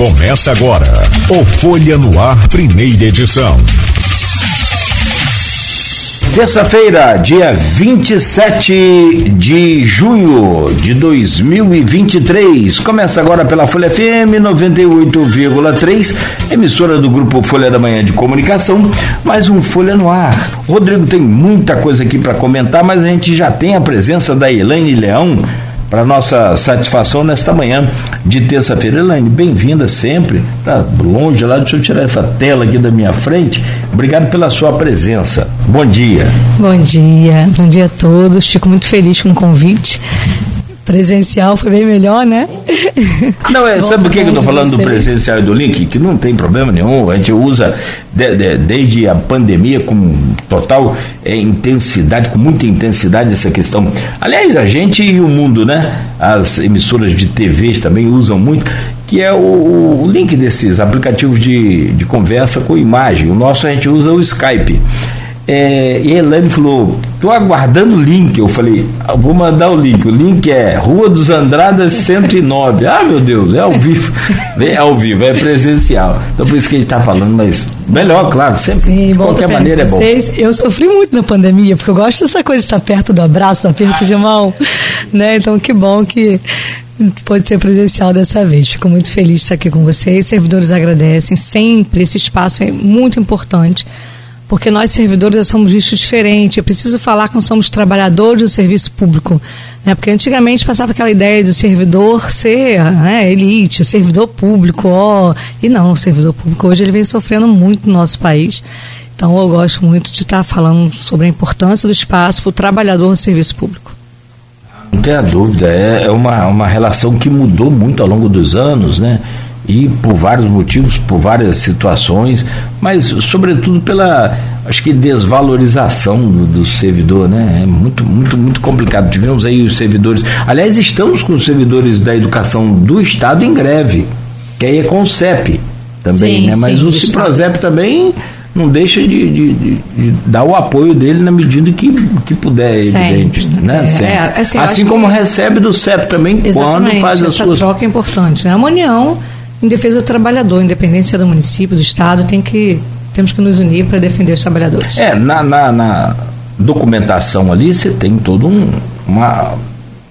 Começa agora o Folha no Ar, primeira edição. Terça-feira, dia 27 de junho de 2023. Começa agora pela Folha FM 98,3, emissora do grupo Folha da Manhã de Comunicação. Mais um Folha no Ar. Rodrigo tem muita coisa aqui para comentar, mas a gente já tem a presença da Elaine Leão para nossa satisfação nesta manhã de terça-feira. Elaine, bem-vinda sempre. Tá longe lá, deixa eu tirar essa tela aqui da minha frente. Obrigado pela sua presença. Bom dia. Bom dia, bom dia a todos. Fico muito feliz com o convite presencial foi bem melhor, né? Não, é, sabe por que, que eu estou falando do presencial e do link? Que não tem problema nenhum, a gente usa de, de, desde a pandemia com total é, intensidade, com muita intensidade essa questão. Aliás, a gente e o mundo, né? As emissoras de TVs também usam muito, que é o, o link desses aplicativos de, de conversa com imagem. O nosso a gente usa o Skype. É, e a Elaine falou, estou aguardando o link. Eu falei, ah, vou mandar o link. O link é Rua dos Andradas 109. ah, meu Deus, é ao vivo. É ao vivo, é presencial. Então por isso que a gente está falando, mas melhor, claro, sempre. Sim, de qualquer maneira é bom. Vocês, eu sofri muito na pandemia, porque eu gosto dessa coisa de estar perto do abraço, do aperto de mão. Né? Então que bom que pode ser presencial dessa vez. Fico muito feliz de estar aqui com vocês. Servidores agradecem sempre. Esse espaço é muito importante porque nós servidores somos vistos diferente. Eu preciso falar que nós somos trabalhadores do serviço público, né? Porque antigamente passava aquela ideia do servidor ser né, elite, servidor público, ó, e não, o servidor público hoje ele vem sofrendo muito no nosso país. Então eu gosto muito de estar falando sobre a importância do espaço para o trabalhador do serviço público. Não tenha dúvida, é, é uma, uma relação que mudou muito ao longo dos anos, né? E por vários motivos, por várias situações, mas sobretudo pela acho que desvalorização do, do, servidor, né? É muito, muito, muito complicado. Tivemos aí os servidores. Aliás, estamos com os servidores da educação do Estado em greve, que aí é com o CEP também, sim, né? Mas sim, o Ciprozep também não deixa de, de, de, de, dar o apoio dele na medida que, que puder, é evidente. Né? É, é, assim, assim como recebe do CEP também quando faz as suas. Essa troca é importante. Né? A União em defesa do trabalhador, independência do município, do estado, tem que temos que nos unir para defender os trabalhadores. É, na, na, na documentação ali você tem todo um, uma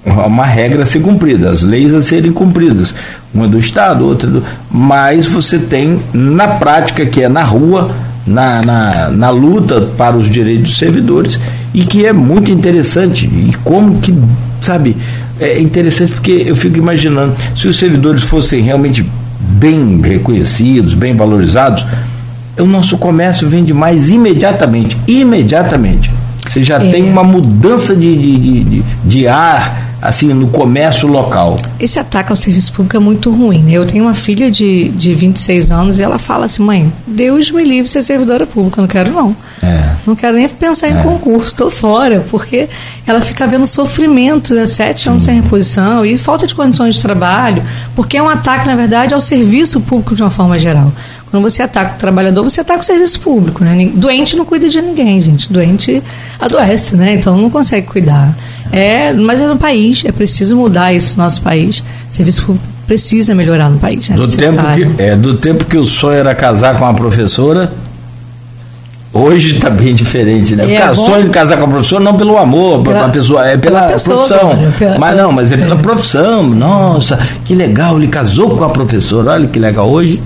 uma regra a ser cumprida, as leis a serem cumpridas, uma do Estado, outra do. Mas você tem na prática, que é na rua, na, na, na luta para os direitos dos servidores, e que é muito interessante. E como que, sabe, é interessante porque eu fico imaginando, se os servidores fossem realmente bem reconhecidos, bem valorizados, o nosso comércio vende mais imediatamente. Imediatamente. Você já é. tem uma mudança de, de, de, de, ar assim no comércio local. Esse ataque ao serviço público é muito ruim. Né? Eu tenho uma filha de, de 26 anos e ela fala assim, mãe, Deus me livre de ser servidora pública, eu não quero não. É. Não quero nem pensar em é. concurso, estou fora, porque ela fica vendo sofrimento, né? sete anos sem reposição e falta de condições de trabalho, porque é um ataque, na verdade, ao serviço público de uma forma geral. Quando você ataca o trabalhador, você ataca o serviço público, né? Doente não cuida de ninguém, gente. Doente adoece, né? Então não consegue cuidar. É, mas é no país, é preciso mudar isso no nosso país. O serviço público precisa melhorar no país. É do, tempo que, é, do tempo que o sonho era casar com uma professora, Hoje está bem diferente, né? É, Porque sonho de casar com a professora não pelo amor, pela, a pessoa, é pela, pela pessoa, profissão. Cara, pela, mas não, mas é pela é. profissão. Nossa, que legal, ele casou com a professora. Olha que legal. Hoje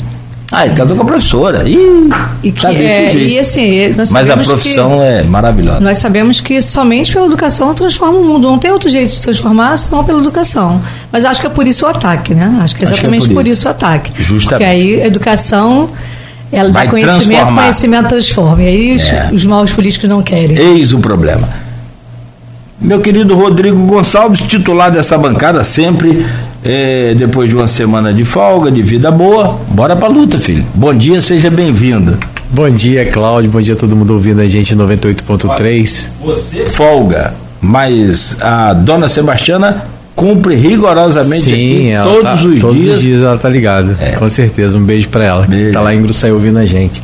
ah, ele casou com a professora. Ih, e que, tá é, jeito. E assim, Mas a profissão é maravilhosa. Nós sabemos que somente pela educação transforma o mundo. Não tem outro jeito de se transformar senão pela educação. Mas acho que é por isso o ataque, né? Acho que é exatamente que é por, isso. por, isso. o ataque. Justamente. Porque aí a educação ela dá conhecimento, conhecimento transforma. E aí os, é. os maus políticos não querem. Eis o problema. Meu querido Rodrigo Gonçalves, titular dessa bancada, sempre é, depois de uma semana de folga, de vida boa, bora pra luta, filho. Bom dia, seja bem-vindo. Bom dia, Cláudio. Bom dia a todo mundo ouvindo a gente 98.3. Você folga, mas a dona Sebastiana cumpre rigorosamente Sim, aqui todos tá, os todos dias. Todos os dias ela tá ligada. É. Com certeza. Um beijo para ela. Beijo. Tá lá em Gruçaí ouvindo a gente.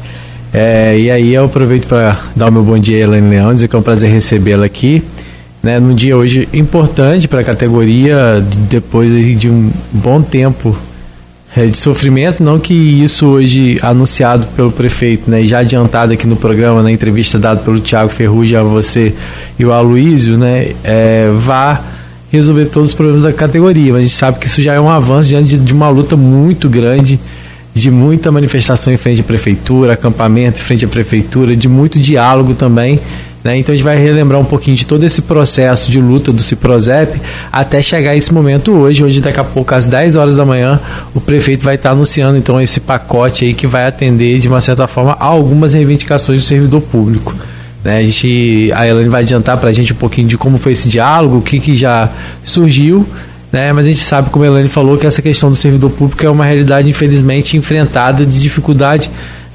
É, e aí eu aproveito para dar o meu bom dia a Elaine Leão, dizer que é um prazer recebê-la aqui né, num dia hoje importante para a categoria, depois de um bom tempo é, de sofrimento, não que isso hoje anunciado pelo prefeito, né, já adiantado aqui no programa, na entrevista dada pelo Tiago Ferrugem a você e o Aloísio, né, é, vá resolver todos os problemas da categoria, mas a gente sabe que isso já é um avanço diante de, de uma luta muito grande, de muita manifestação em frente à prefeitura, acampamento em frente à prefeitura, de muito diálogo também né? Então a gente vai relembrar um pouquinho de todo esse processo de luta do Ciprozep até chegar esse momento hoje. Hoje, daqui a pouco, às 10 horas da manhã, o prefeito vai estar anunciando então esse pacote aí que vai atender, de uma certa forma, a algumas reivindicações do servidor público. Né? A, gente, a Elaine vai adiantar para a gente um pouquinho de como foi esse diálogo, o que, que já surgiu. Né? Mas a gente sabe, como a Elaine falou, que essa questão do servidor público é uma realidade, infelizmente, enfrentada de dificuldade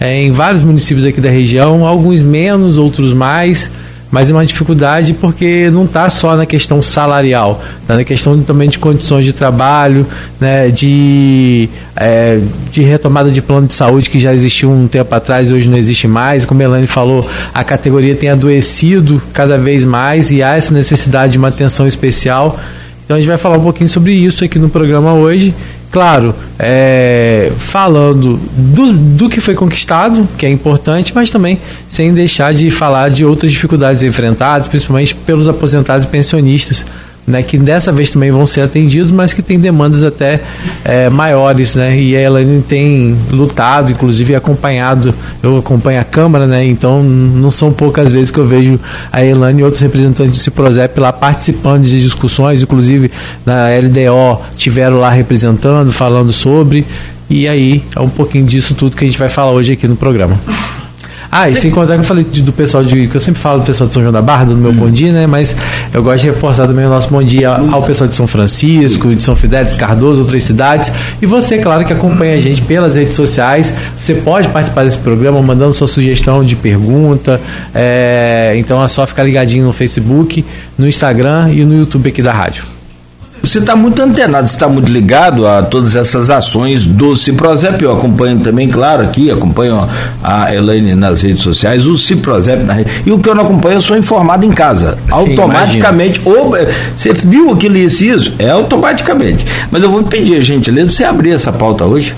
é, em vários municípios aqui da região, alguns menos, outros mais, mas é uma dificuldade porque não está só na questão salarial, está na questão também de condições de trabalho, né, de, é, de retomada de plano de saúde que já existiu um tempo atrás e hoje não existe mais. Como a Elaine falou, a categoria tem adoecido cada vez mais e há essa necessidade de uma atenção especial. Então a gente vai falar um pouquinho sobre isso aqui no programa hoje claro, é, falando do, do que foi conquistado, que é importante, mas também sem deixar de falar de outras dificuldades enfrentadas, principalmente pelos aposentados e pensionistas né, que dessa vez também vão ser atendidos, mas que tem demandas até é, maiores, né? E a Elaine tem lutado, inclusive acompanhado, eu acompanho a Câmara, né? Então não são poucas vezes que eu vejo a Elaine e outros representantes do Ciprozep lá participando de discussões, inclusive na LDO tiveram lá representando, falando sobre, e aí é um pouquinho disso tudo que a gente vai falar hoje aqui no programa. Ah, e sem contar que eu falei do pessoal de. que eu sempre falo do pessoal de São João da Barra, no meu hum. bom dia, né? Mas eu gosto de reforçar também o nosso bom dia ao pessoal de São Francisco, de São Fidélis, Cardoso, outras cidades. E você, claro, que acompanha a gente pelas redes sociais. Você pode participar desse programa mandando sua sugestão de pergunta. É, então é só ficar ligadinho no Facebook, no Instagram e no YouTube aqui da rádio. Você está muito antenado, está muito ligado a todas essas ações do Ciprozep. Eu acompanho também, claro, aqui, acompanho a Elaine nas redes sociais, o Ciprozep na rede. E o que eu não acompanho, eu sou informado em casa. Sim, automaticamente. Ou, você viu aquilo e isso, isso? É automaticamente. Mas eu vou pedir, gentileza, você abrir essa pauta hoje.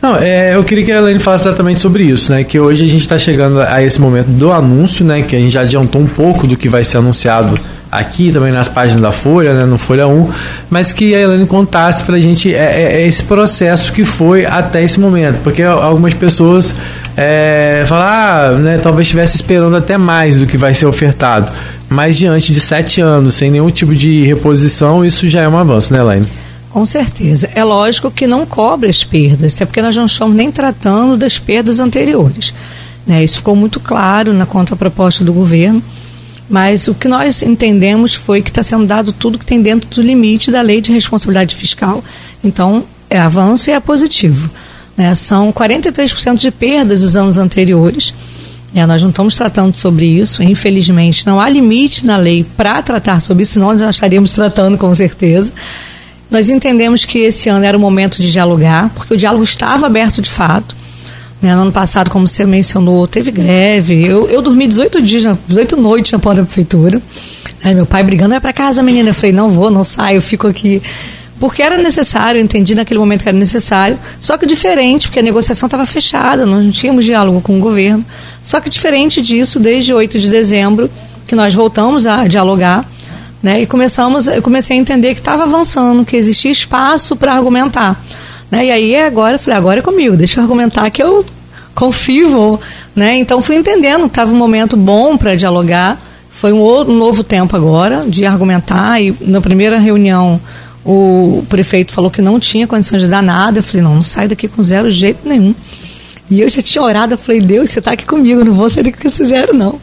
Não, é, eu queria que a Elaine falasse exatamente sobre isso, né? Que hoje a gente está chegando a esse momento do anúncio, né? Que a gente já adiantou um pouco do que vai ser anunciado aqui também nas páginas da Folha, né, no Folha 1, mas que a Elaine contasse para a gente é, é, é, esse processo que foi até esse momento, porque algumas pessoas é, falam, ah, né, talvez estivesse esperando até mais do que vai ser ofertado, mas diante de sete anos, sem nenhum tipo de reposição, isso já é um avanço, né, Elaine? Com certeza. É lógico que não cobre as perdas, até porque nós não estamos nem tratando das perdas anteriores. Né? Isso ficou muito claro na contraproposta do governo. Mas o que nós entendemos foi que está sendo dado tudo que tem dentro do limite da lei de responsabilidade fiscal. Então, é avanço e é positivo. Né? São 43% de perdas dos anos anteriores. É, nós não estamos tratando sobre isso, infelizmente. Não há limite na lei para tratar sobre isso, senão nós estaríamos tratando com certeza. Nós entendemos que esse ano era o momento de dialogar, porque o diálogo estava aberto de fato. Né, no ano passado, como você mencionou, teve greve. Eu, eu dormi 18 dias, 18 noites na porta da prefeitura. Aí meu pai brigando, vai para casa, menina. Eu falei, não vou, não saio, fico aqui. Porque era necessário, eu entendi naquele momento que era necessário, só que diferente, porque a negociação estava fechada, não tínhamos diálogo com o governo. Só que diferente disso, desde 8 de dezembro, que nós voltamos a dialogar, né, e começamos, eu comecei a entender que estava avançando, que existia espaço para argumentar. Né? E aí agora eu falei, agora é comigo, deixa eu argumentar que eu confio, né? Então fui entendendo estava um momento bom para dialogar. Foi um, outro, um novo tempo agora de argumentar e na primeira reunião o prefeito falou que não tinha condição de dar nada. Eu falei, não, não saio daqui com zero jeito nenhum. E eu já tinha orado, eu falei, Deus, você está aqui comigo, não vou sair daqui com zero, não.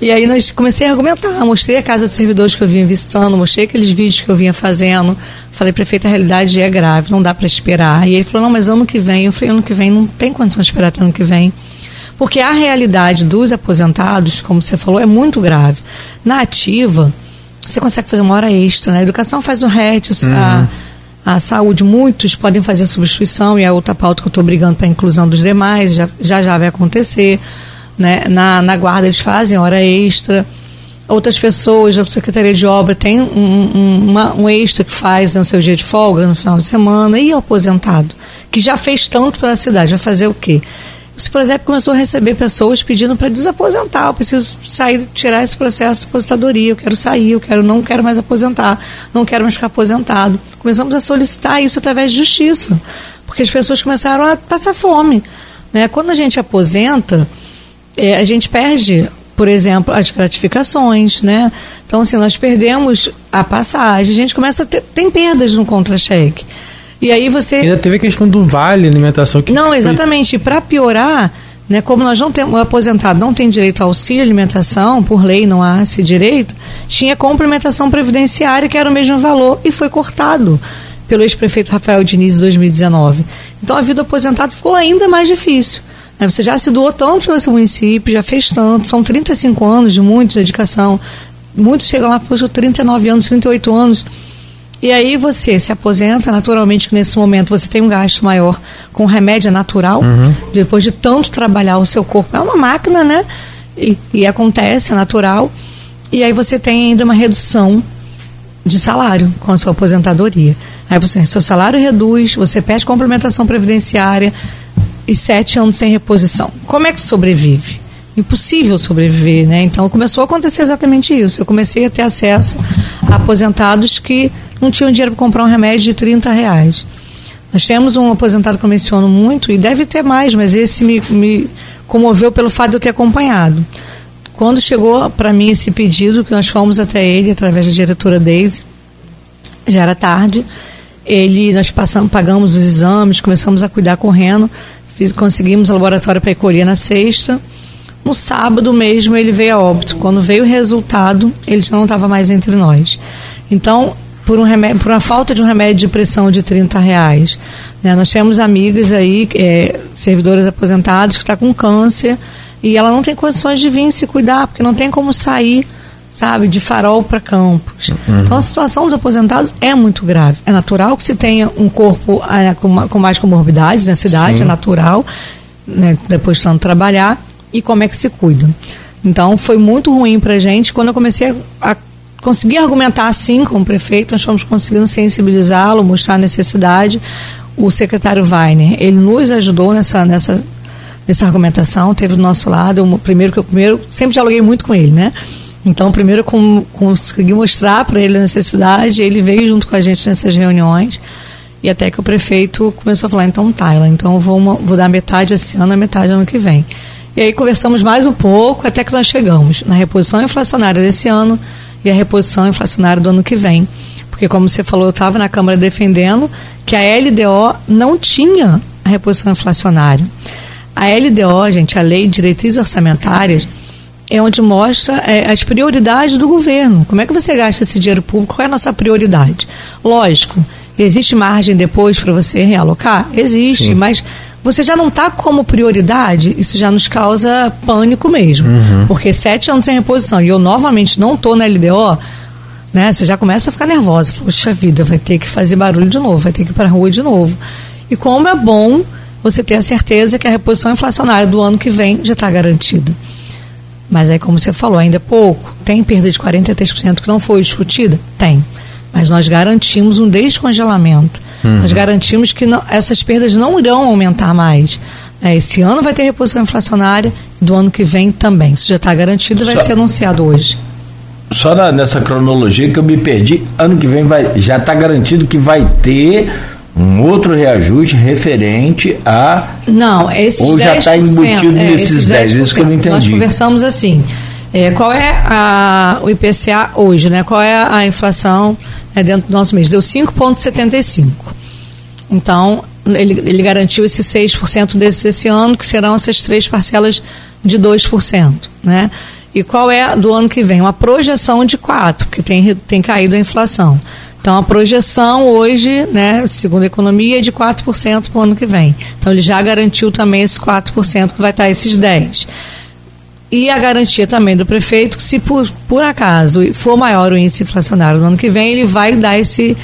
E aí nós comecei a argumentar, mostrei a casa de servidores que eu vinha visitando, mostrei aqueles vídeos que eu vinha fazendo. Falei, prefeito, a realidade é grave, não dá para esperar. E ele falou, não, mas ano que vem. Eu falei, ano que vem não tem condição de esperar até ano que vem. Porque a realidade dos aposentados, como você falou, é muito grave. Na ativa, você consegue fazer uma hora extra, né? A educação faz o RET, uhum. a a saúde, muitos podem fazer substituição e é outra pauta que eu estou brigando para a inclusão dos demais, já, já já vai acontecer. Né? Na, na guarda eles fazem hora extra. Outras pessoas da Secretaria de Obra tem um, um, um extra que faz no seu dia de folga, no final de semana, e o aposentado, que já fez tanto pela cidade, vai fazer o quê? Por exemplo, começou a receber pessoas pedindo para desaposentar. Eu preciso sair, tirar esse processo de aposentadoria. Eu quero sair, eu quero, não quero mais aposentar, não quero mais ficar aposentado. Começamos a solicitar isso através de justiça, porque as pessoas começaram a passar fome. Né? Quando a gente aposenta, é, a gente perde, por exemplo, as gratificações, né? Então, assim, nós perdemos a passagem, a gente começa a ter tem perdas no contra-cheque. E aí você. Ainda teve a questão do vale alimentação que. Não, exatamente. Para piorar, né, como nós não temos, o aposentado não tem direito ao auxílio alimentação, por lei não há esse direito, tinha complementação previdenciária que era o mesmo valor e foi cortado pelo ex-prefeito Rafael Diniz em 2019. Então a vida do aposentado ficou ainda mais difícil. Você já se doou tanto seu município, já fez tanto, são 35 anos de muita dedicação. Muitos chegam lá, poxa, 39 anos, 38 anos e aí você se aposenta, naturalmente que nesse momento você tem um gasto maior com remédio natural, uhum. depois de tanto trabalhar o seu corpo. É uma máquina, né? E, e acontece, é natural. E aí você tem ainda uma redução de salário com a sua aposentadoria. Aí você, seu salário reduz, você perde complementação previdenciária e sete anos sem reposição. Como é que sobrevive? Impossível sobreviver, né? Então começou a acontecer exatamente isso. Eu comecei a ter acesso a aposentados que não tinham dinheiro para comprar um remédio de 30 reais. Nós temos um aposentado que eu menciono muito, e deve ter mais, mas esse me, me comoveu pelo fato de eu ter acompanhado. Quando chegou para mim esse pedido, que nós fomos até ele através da diretora Daisy, já era tarde, ele, nós passamos, pagamos os exames, começamos a cuidar correndo, fiz, conseguimos o laboratório para colher na sexta. No sábado mesmo ele veio a óbito. Quando veio o resultado, ele já não estava mais entre nós. Então, por, um remédio, por uma falta de um remédio de pressão de 30 reais. Né? Nós temos amigas aí, é, servidoras aposentadas, que está com câncer e ela não tem condições de vir se cuidar, porque não tem como sair, sabe, de farol para campos. Uhum. Então a situação dos aposentados é muito grave. É natural que se tenha um corpo é, com, com, mais comorbidades na cidade, Sim. é natural, né, depois de tanto trabalhar, e como é que se cuida. Então foi muito ruim para gente quando eu comecei a, a conseguir argumentar assim com o prefeito, nós fomos conseguindo sensibilizá-lo, mostrar a necessidade. O secretário Weiner, ele nos ajudou nessa, nessa, nessa argumentação, teve do nosso lado, o primeiro que eu primeiro, sempre dialoguei muito com ele, né? Então, primeiro com, consegui mostrar para ele a necessidade, ele veio junto com a gente nessas reuniões, e até que o prefeito começou a falar, então tá, então vou, vou dar metade esse ano, a metade ano que vem. E aí conversamos mais um pouco, até que nós chegamos na reposição inflacionária desse ano, e a reposição inflacionária do ano que vem. Porque, como você falou, eu estava na Câmara defendendo que a LDO não tinha a reposição inflacionária. A LDO, gente, a Lei de Diretrizes Orçamentárias, é onde mostra é, as prioridades do governo. Como é que você gasta esse dinheiro público? Qual é a nossa prioridade? Lógico, existe margem depois para você realocar? Existe, Sim. mas você já não está como prioridade, isso já nos causa pânico mesmo. Uhum. Porque sete anos sem reposição e eu novamente não estou na LDO, né? Você já começa a ficar nervosa. Poxa vida, vai ter que fazer barulho de novo, vai ter que ir para a rua de novo. E como é bom você ter a certeza que a reposição inflacionária do ano que vem já está garantida. Mas aí, como você falou, ainda é pouco. Tem perda de 43% que não foi discutida? Tem. Mas nós garantimos um descongelamento. Uhum. Nós garantimos que não, essas perdas não irão aumentar mais. É, esse ano vai ter reposição inflacionária, do ano que vem também. Isso já está garantido e vai Só, ser anunciado hoje. Só na, nessa cronologia que eu me perdi, ano que vem vai, já está garantido que vai ter um outro reajuste referente a. Não, esses Ou já está embutido é, nesses 10, 10 isso que eu não entendi. Nós conversamos assim. É, qual é a, o IPCA hoje, né? Qual é a inflação né, dentro do nosso mês? Deu 5,75. Então, ele, ele garantiu esses 6% desses esse ano, que serão essas três parcelas de 2%. Né? E qual é do ano que vem? Uma projeção de 4%, porque tem, tem caído a inflação. Então, a projeção hoje, né, segundo a economia, é de 4% para o ano que vem. Então, ele já garantiu também esse 4%, que vai estar esses 10%. E a garantia também do prefeito que, se por, por acaso for maior o índice inflacionário no ano que vem, ele vai dar esse,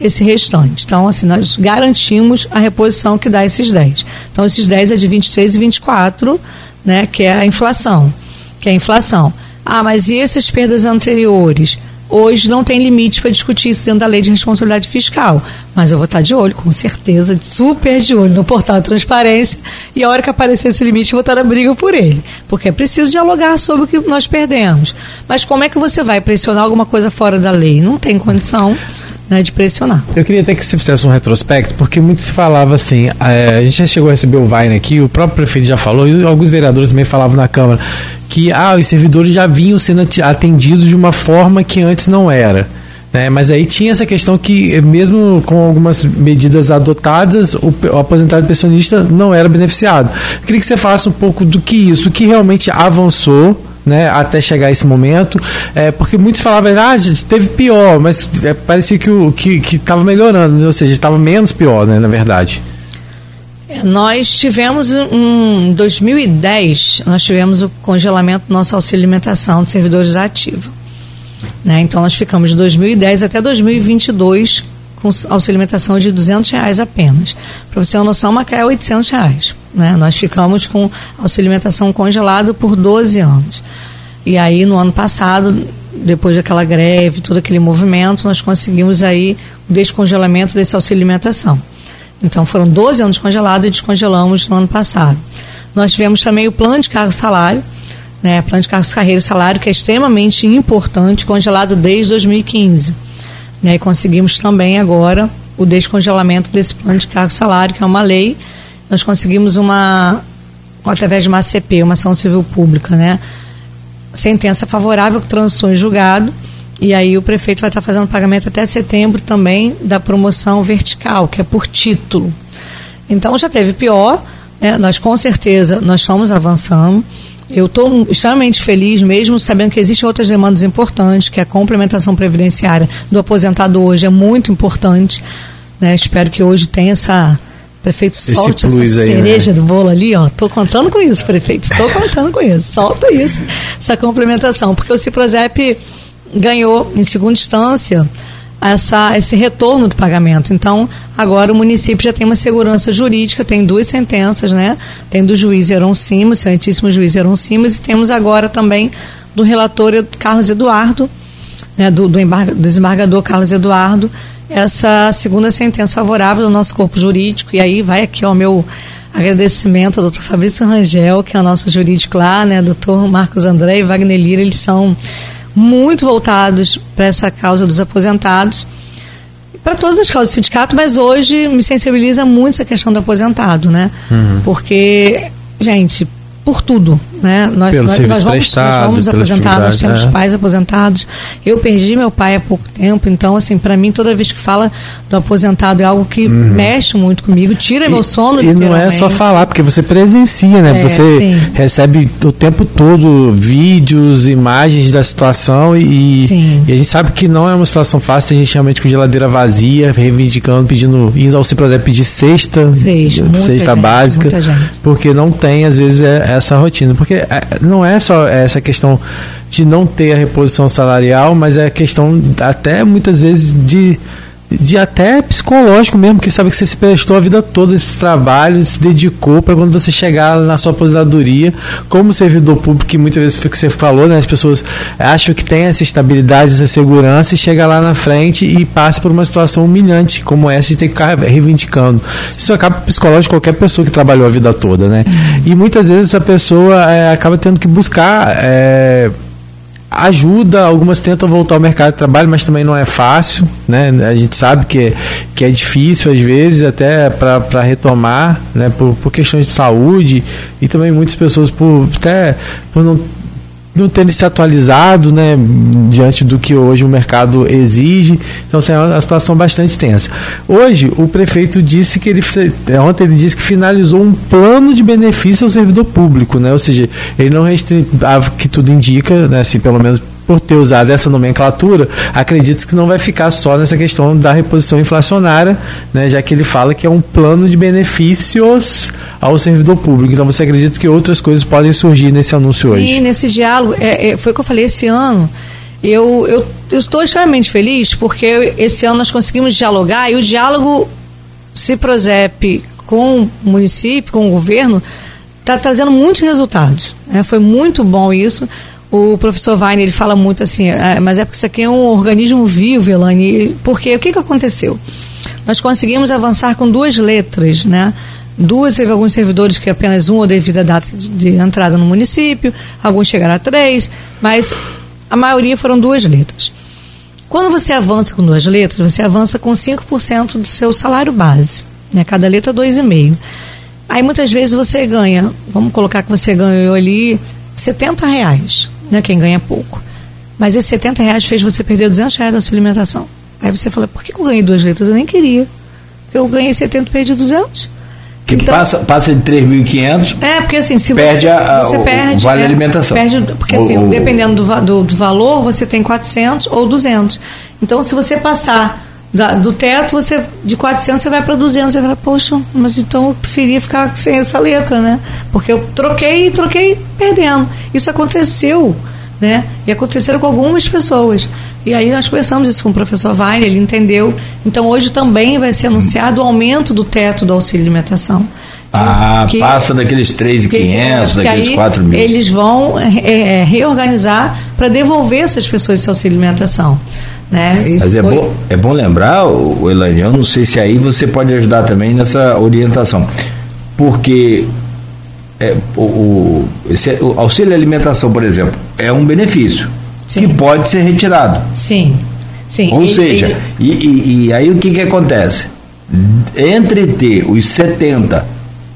esse restante. Então, assim, nós garantimos a reposição que dá esses 10. Então, esses 10 é de 26 e 24, né, que é a inflação. Que é a inflação. Ah, mas e essas perdas anteriores? Hoje não tem limite para discutir isso dentro da lei de responsabilidade fiscal, mas eu vou estar de olho, com certeza, super de olho no portal de transparência e a hora que aparecer esse limite, eu vou estar na briga por ele, porque é preciso dialogar sobre o que nós perdemos. Mas como é que você vai pressionar alguma coisa fora da lei? Não tem condição né, de pressionar. Eu queria até que você fizesse um retrospecto, porque muito se falava assim, é, a gente já chegou a receber o Vaina aqui, o próprio prefeito já falou, e alguns vereadores também falavam na Câmara, que ah, os servidores já vinham sendo atendidos de uma forma que antes não era. Né? Mas aí tinha essa questão que, mesmo com algumas medidas adotadas, o, o aposentado pensionista não era beneficiado. Eu queria que você falasse um pouco do que isso, o que realmente avançou né, até chegar esse momento, é, porque muitos falavam, ah, gente, teve pior, mas é, parecia que o que estava melhorando, né, ou seja, estava menos pior, né, na verdade. É, nós tivemos em 2010, nós tivemos o congelamento do nosso auxílio alimentação de servidores ativos. Né? Então nós ficamos de 2010 até 2022 com auxílio alimentação de 200 reais apenas. Para você ter uma noção, Macaé é 800 reais. Né? Nós ficamos com auxílio alimentação congelado por 12 anos. E aí, no ano passado, depois daquela greve, todo aquele movimento, nós conseguimos aí o descongelamento desse auxílio alimentação. Então, foram 12 anos congelados e descongelamos no ano passado. Nós tivemos também o plano de cargo-salário, né, plano de cargo, carreira e salário, que é extremamente importante, congelado desde 2015. Né, e conseguimos também agora o descongelamento desse plano de cargo salário, que é uma lei. Nós conseguimos uma, através de uma ACP, uma ação civil pública, né? Sentença favorável que transitou em julgado. E aí o prefeito vai estar fazendo pagamento até setembro também da promoção vertical, que é por título. Então já teve pior, né? nós com certeza nós estamos avançando. Eu estou extremamente feliz, mesmo sabendo que existem outras demandas importantes, que a complementação previdenciária do aposentado hoje é muito importante. Né? Espero que hoje tenha essa. Prefeito, solte essa cereja né? do bolo ali, ó. Tô contando com isso, prefeito. Estou contando com isso. Solta isso, essa complementação. Porque o Ciprozep ganhou, em segunda instância, essa, esse retorno do pagamento. Então, agora o município já tem uma segurança jurídica, tem duas sentenças, né? Tem do juiz Heron Simos, excelentíssimo juiz Heron Simos, e temos agora também do relator Carlos Eduardo, né, do, do, embarga, do desembargador Carlos Eduardo, essa segunda sentença favorável do nosso corpo jurídico. E aí vai aqui o meu agradecimento ao doutor Fabrício Rangel, que é o nosso jurídico lá, né? Doutor Marcos André e Wagner Lira, eles são muito voltados para essa causa dos aposentados, para todas as causas do sindicato, mas hoje me sensibiliza muito essa questão do aposentado, né? Uhum. Porque, gente, por tudo, né? Nós, nós, nós, vamos, nós vamos aposentados, nós temos é. pais aposentados. Eu perdi meu pai há pouco tempo, então, assim, para mim, toda vez que fala do aposentado é algo que uhum. mexe muito comigo, tira e, meu sono. E não é só falar, porque você presencia, né? É, você sim. recebe o tempo todo vídeos, imagens da situação e, e, a gente sabe que não é uma situação fácil. Tem gente realmente com geladeira vazia, reivindicando, pedindo, indo ao Ciprodé pedir cesta, cesta, cesta básica, porque não tem, às vezes, é, essa rotina. Porque é, não é só essa questão de não ter a reposição salarial, mas é a questão até muitas vezes de de até psicológico mesmo, que sabe que você se prestou a vida toda esse trabalho, se dedicou para quando você chegar na sua aposentadoria, como servidor público, que muitas vezes foi que você falou, né? As pessoas acham que tem essa estabilidade, essa segurança e chega lá na frente e passa por uma situação humilhante como essa de ter que ficar reivindicando. Isso acaba psicológico qualquer pessoa que trabalhou a vida toda, né? E muitas vezes essa pessoa é, acaba tendo que buscar. É, ajuda, algumas tentam voltar ao mercado de trabalho, mas também não é fácil, né? A gente sabe que, que é difícil às vezes até para retomar, né? Por, por questões de saúde e também muitas pessoas por até por não não terem se atualizado né, diante do que hoje o mercado exige. Então, assim, é uma situação bastante tensa. Hoje, o prefeito disse que ele. É, ontem ele disse que finalizou um plano de benefício ao servidor público, né? Ou seja, ele não restringe, que tudo indica, né, assim, pelo menos por ter usado essa nomenclatura, acredito que não vai ficar só nessa questão da reposição inflacionária, né, já que ele fala que é um plano de benefícios ao servidor público. Então você acredita que outras coisas podem surgir nesse anúncio Sim, hoje? Sim, nesse diálogo, é, é, foi o que eu falei esse ano. Eu, eu, eu estou extremamente feliz porque esse ano nós conseguimos dialogar e o diálogo se prosep com o município, com o governo, está trazendo muitos resultados. Né? Foi muito bom isso o professor Weiner, ele fala muito assim, é, mas é porque isso aqui é um organismo vivo, Elane, porque o que, que aconteceu? Nós conseguimos avançar com duas letras, né? Duas, teve alguns servidores que apenas um ou devido à data de, de entrada no município, alguns chegaram a três, mas a maioria foram duas letras. Quando você avança com duas letras, você avança com 5% do seu salário base, né? Cada letra 2,5%. Aí muitas vezes você ganha, vamos colocar que você ganhou ali 70 reais né, quem ganha pouco. Mas esses 70 reais fez você perder 200 reais da sua alimentação. Aí você fala, por que eu ganhei duas letras? Eu nem queria. Eu ganhei 70 e perdi 200. Que então, passa, passa de 3.500. É, porque assim, se perde você, a, você perde, o vale é, alimentação. Perde, porque assim, o, dependendo do, do, do, valor, você tem 400 ou 200. Então, se você passar da, do teto, você de 400 você vai para 200. Você fala, poxa, mas então eu preferia ficar sem essa letra, né? Porque eu troquei e troquei perdendo. Isso aconteceu né? E aconteceram com algumas pessoas. E aí nós conversamos isso com o professor Weiner, ele entendeu. Então hoje também vai ser anunciado o aumento do teto do auxílio alimentação. Ah, que, passa daqueles 3.500, daqueles 4 mil. Eles vão é reorganizar para devolver essas pessoas esse auxílio alimentação. Né? Mas é, bom, é bom lembrar, o Elaine, eu não sei se aí você pode ajudar também nessa orientação. Porque é, o, o, esse, o auxílio alimentação, por exemplo, é um benefício Sim. que pode ser retirado. Sim. Sim. Ou e, seja, e, e, e, aí o que, que acontece? Entre ter os 70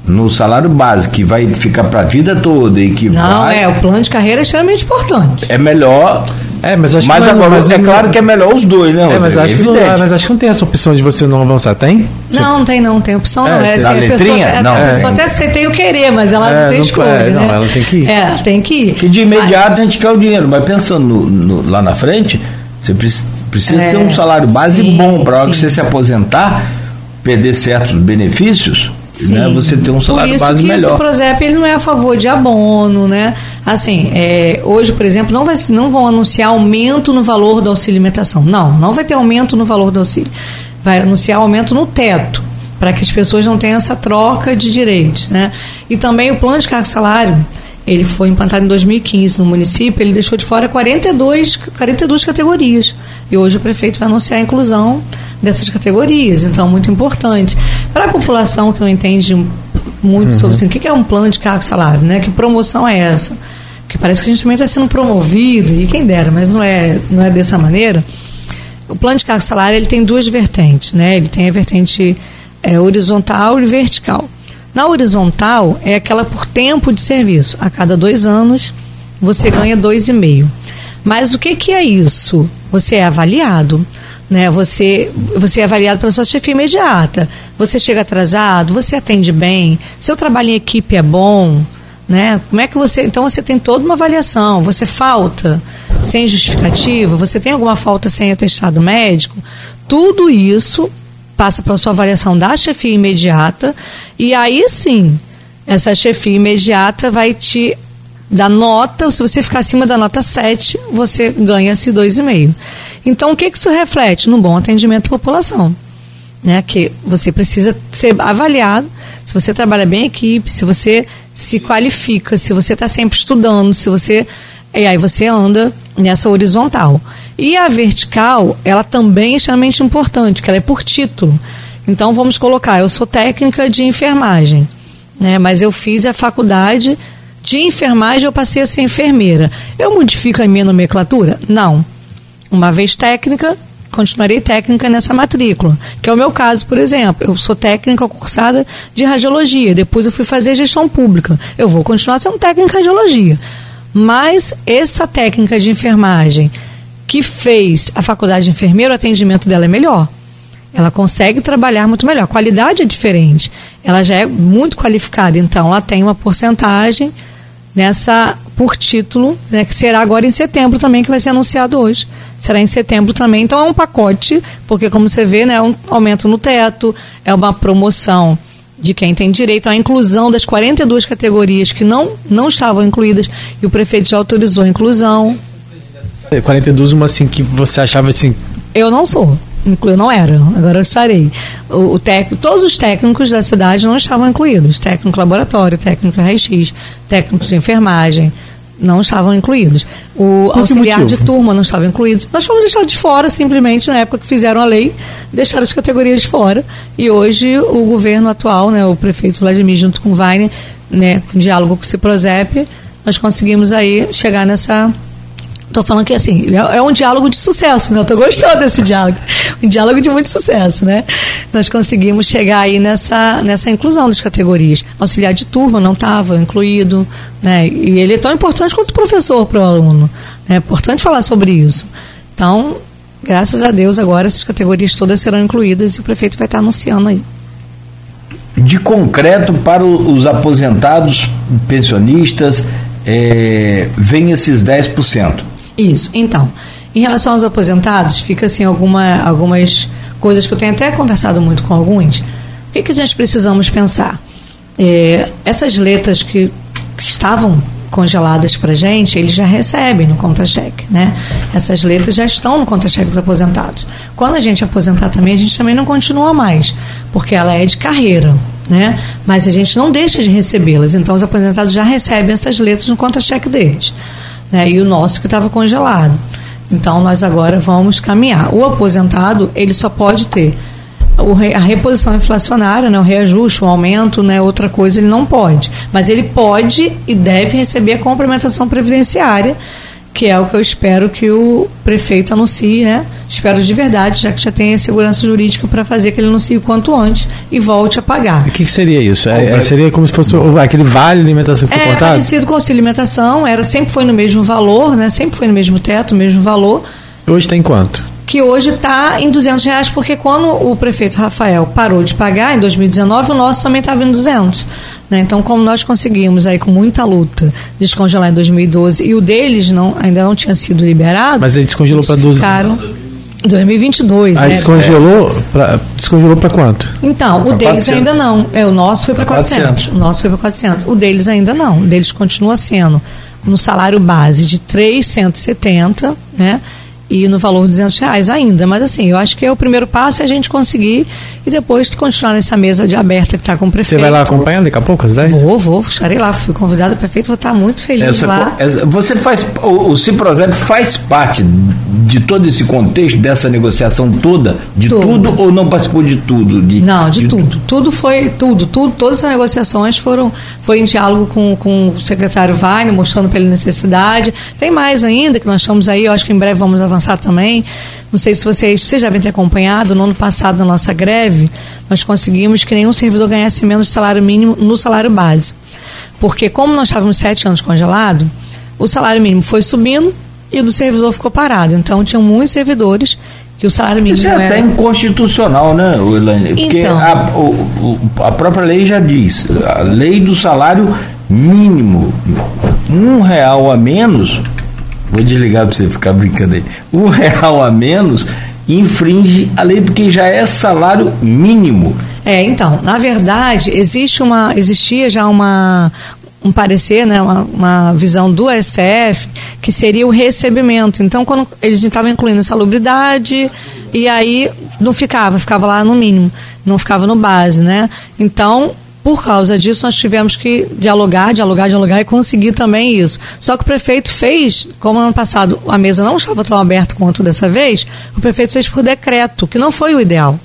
no salário base, que vai ficar para a vida toda e que Não, vai, é, o plano de carreira é extremamente importante. É melhor é, mas acho mas que agora, mas é claro que é melhor os dois, né? É, mas, acho que não, mas acho que não tem essa opção de você não avançar, tem? Não, não tem não, tem opção é, não. É, assim, a, letrinha? Pessoa, não, a pessoa é. até tem o querer, mas ela é, não tem não, escolha. É, né? Não, ela tem que ir. É, tem que ir. Que de imediato mas, a gente quer o dinheiro, mas pensando no, no, lá na frente, você precisa ter um salário base sim, bom para hora que você se aposentar, perder certos benefícios né, você ter um salário por isso que melhor. O Prosep ele não é a favor de abono, né? Assim, é, hoje, por exemplo, não, vai, não vão anunciar aumento no valor do auxílio alimentação. Não, não vai ter aumento no valor do auxílio. Vai anunciar aumento no teto, para que as pessoas não tenham essa troca de direitos, né? E também o plano de cargo salário, ele foi implantado em 2015 no município, ele deixou de fora 42, 42 categorias. E hoje o prefeito vai anunciar a inclusão dessas categorias, então muito importante. Para a população que não entende muito uhum. sobre assim, o que é um plano de cargo salário, né? Que promoção é essa? Porque parece que a gente também está sendo promovido, e quem dera, mas não é, não é dessa maneira. O plano de cargo salário ele tem duas vertentes, né? Ele tem a vertente é, horizontal e vertical. Na horizontal é aquela por tempo de serviço. A cada dois anos você ganha dois e meio. Mas o que, que é isso? Você é avaliado né? Você, você é avaliado pela sua chefia imediata. Você chega atrasado, você atende bem, seu trabalho em equipe é bom, né? Como é que você, então você tem toda uma avaliação. Você falta sem justificativa, você tem alguma falta sem atestado médico? Tudo isso passa para sua avaliação da chefia imediata e aí sim, essa chefia imediata vai te dar nota, se você ficar acima da nota 7, você ganha-se 2,5. Então, o que, que isso reflete? No bom atendimento à população. Né? Que você precisa ser avaliado se você trabalha bem em equipe, se você se qualifica, se você está sempre estudando, se você. E aí você anda nessa horizontal. E a vertical, ela também é extremamente importante, que ela é por título. Então vamos colocar, eu sou técnica de enfermagem, né? Mas eu fiz a faculdade de enfermagem, eu passei a ser enfermeira. Eu modifico a minha nomenclatura? Não. Uma vez técnica, continuarei técnica nessa matrícula, que é o meu caso, por exemplo. Eu sou técnica cursada de radiologia, depois eu fui fazer gestão pública. Eu vou continuar sendo técnica de radiologia. Mas essa técnica de enfermagem que fez a faculdade de enfermeiro, o atendimento dela é melhor. Ela consegue trabalhar muito melhor. A qualidade é diferente. Ela já é muito qualificada, então ela tem uma porcentagem nessa por título, né, que será agora em setembro também, que vai ser anunciado hoje. Será em setembro também. Então é um pacote, porque como você vê, né, é um aumento no teto, é uma promoção de quem tem direito à inclusão das 42 categorias que não, não estavam incluídas e o prefeito já autorizou a inclusão. 42, uma assim que você achava assim. Eu não sou eu não era, agora eu estarei. O, o técnico, todos os técnicos da cidade não estavam incluídos. Técnico laboratório, técnico raio-x, técnico de enfermagem, não estavam incluídos. O Por auxiliar de turma não estava incluído. Nós fomos deixados de fora, simplesmente, na época que fizeram a lei, deixaram as categorias de fora. E hoje o governo atual, né, o prefeito Vladimir, junto com o Weiner, né, com diálogo com o Ciprozep, nós conseguimos aí chegar nessa. Estou falando que assim, é é um diálogo de sucesso, né? Eu estou gostando desse diálogo. Um diálogo de muito sucesso, né? Nós conseguimos chegar aí nessa, nessa inclusão das categorias. Auxiliar de turma não estava incluído, né? E ele é tão importante quanto o professor para o aluno. né? É importante falar sobre isso. Então, graças a Deus, agora essas categorias todas serão incluídas e o prefeito vai estar anunciando aí. De concreto para os aposentados, pensionistas, é, vem esses 10%. Isso. Então, em relação aos aposentados, fica assim alguma, algumas coisas que eu tenho até conversado muito com alguns. O que, que nós precisamos pensar? É, essas letras que, que estavam congeladas para gente, eles já recebem no contra-cheque, né? Essas letras já estão no contra-cheque dos aposentados. Quando a gente aposentar também, a gente também não continua mais, porque ela é de carreira, né? Mas a gente não deixa de recebê-las. Então, os aposentados já recebem essas letras no contra-cheque deles né, e o nosso que estava congelado. Então nós agora vamos caminhar. O aposentado ele só pode ter a reposição inflacionária, né, o reajuste, o aumento, né, outra coisa ele não pode. Mas ele pode e deve receber a complementação previdenciária, que é o que eu espero que o prefeito anuncie, né? Espero de verdade, já que já tem a segurança jurídica para fazer que ele anuncie o quanto antes e volte a pagar. O que, que seria isso? É- é- seria como se fosse o- aquele vale alimentação que foi É cortado? parecido com o auxílio alimentação, era, sempre foi no mesmo valor, né? Sempre foi no mesmo teto, no mesmo valor, Hoje está em quanto? que hoje está em 200 reais, porque quando o prefeito Rafael parou de pagar, em 2019, o nosso também estava em 200. Né? Então, como nós conseguimos aí com muita luta descongelar em 2012 e o deles não, ainda não tinha sido liberado, Mas ele descongelou para 12. ficaram em 2022. Aí né? descongelou para descongelou para quanto? Então, o Pra deles 400. ainda não. É, o nosso foi para Pra 400. 400. O nosso foi para 400. O deles ainda não. O deles continua sendo no salário base de 370, né? E no valor de 200 reais ainda. Mas assim, eu acho que é o primeiro passo é a gente conseguir e depois continuar nessa mesa de aberta que está com o Você prefeito. vai lá acompanhar daqui a pouco, às 10? Vou, vou, estarei lá. Fui convidado, o prefeito, vou estar muito feliz Essa, lá. essa- você faz, o, o Ciprozep faz parte de todo esse contexto, dessa negociação toda, de Tudo. tudo, ou não participou de tudo? De, Não, de, tudo. Tudo foi, tudo, tudo, todas as negociações foram, foi em diálogo com, com o secretário Wagner, mostrando para ele necessidade. Tem mais ainda que nós estamos aí, eu acho que em breve vamos avançar também. Não sei se vocês, vocês devem ter acompanhado, no ano passado, na nossa greve, nós conseguimos que nenhum servidor ganhasse menos salário mínimo no salário base. Porque como nós estávamos sete anos congelado, o salário mínimo foi subindo e o do servidor ficou parado. Então, tinham muitos servidores que o salário mínimo Isso é era... até inconstitucional, né, Elaine? Porque Então. a, o- o- a própria lei já diz, a lei do salário mínimo, um real a menos, vou desligar para você ficar brincando aí, um real a menos infringe a lei porque já é salário mínimo. É, então, na verdade, existe uma, existia já uma, um parecer, né, uma, uma visão do STF, que seria o recebimento. Então, quando eles estavam incluindo salubridade, e aí não ficava, ficava lá no mínimo, não ficava no base, né? Então, por causa disso, nós tivemos que dialogar, dialogar, dialogar e conseguir também isso. Só que o prefeito fez, como ano passado a mesa não estava tão aberta quanto dessa vez, o prefeito fez por decreto, que não foi o ideal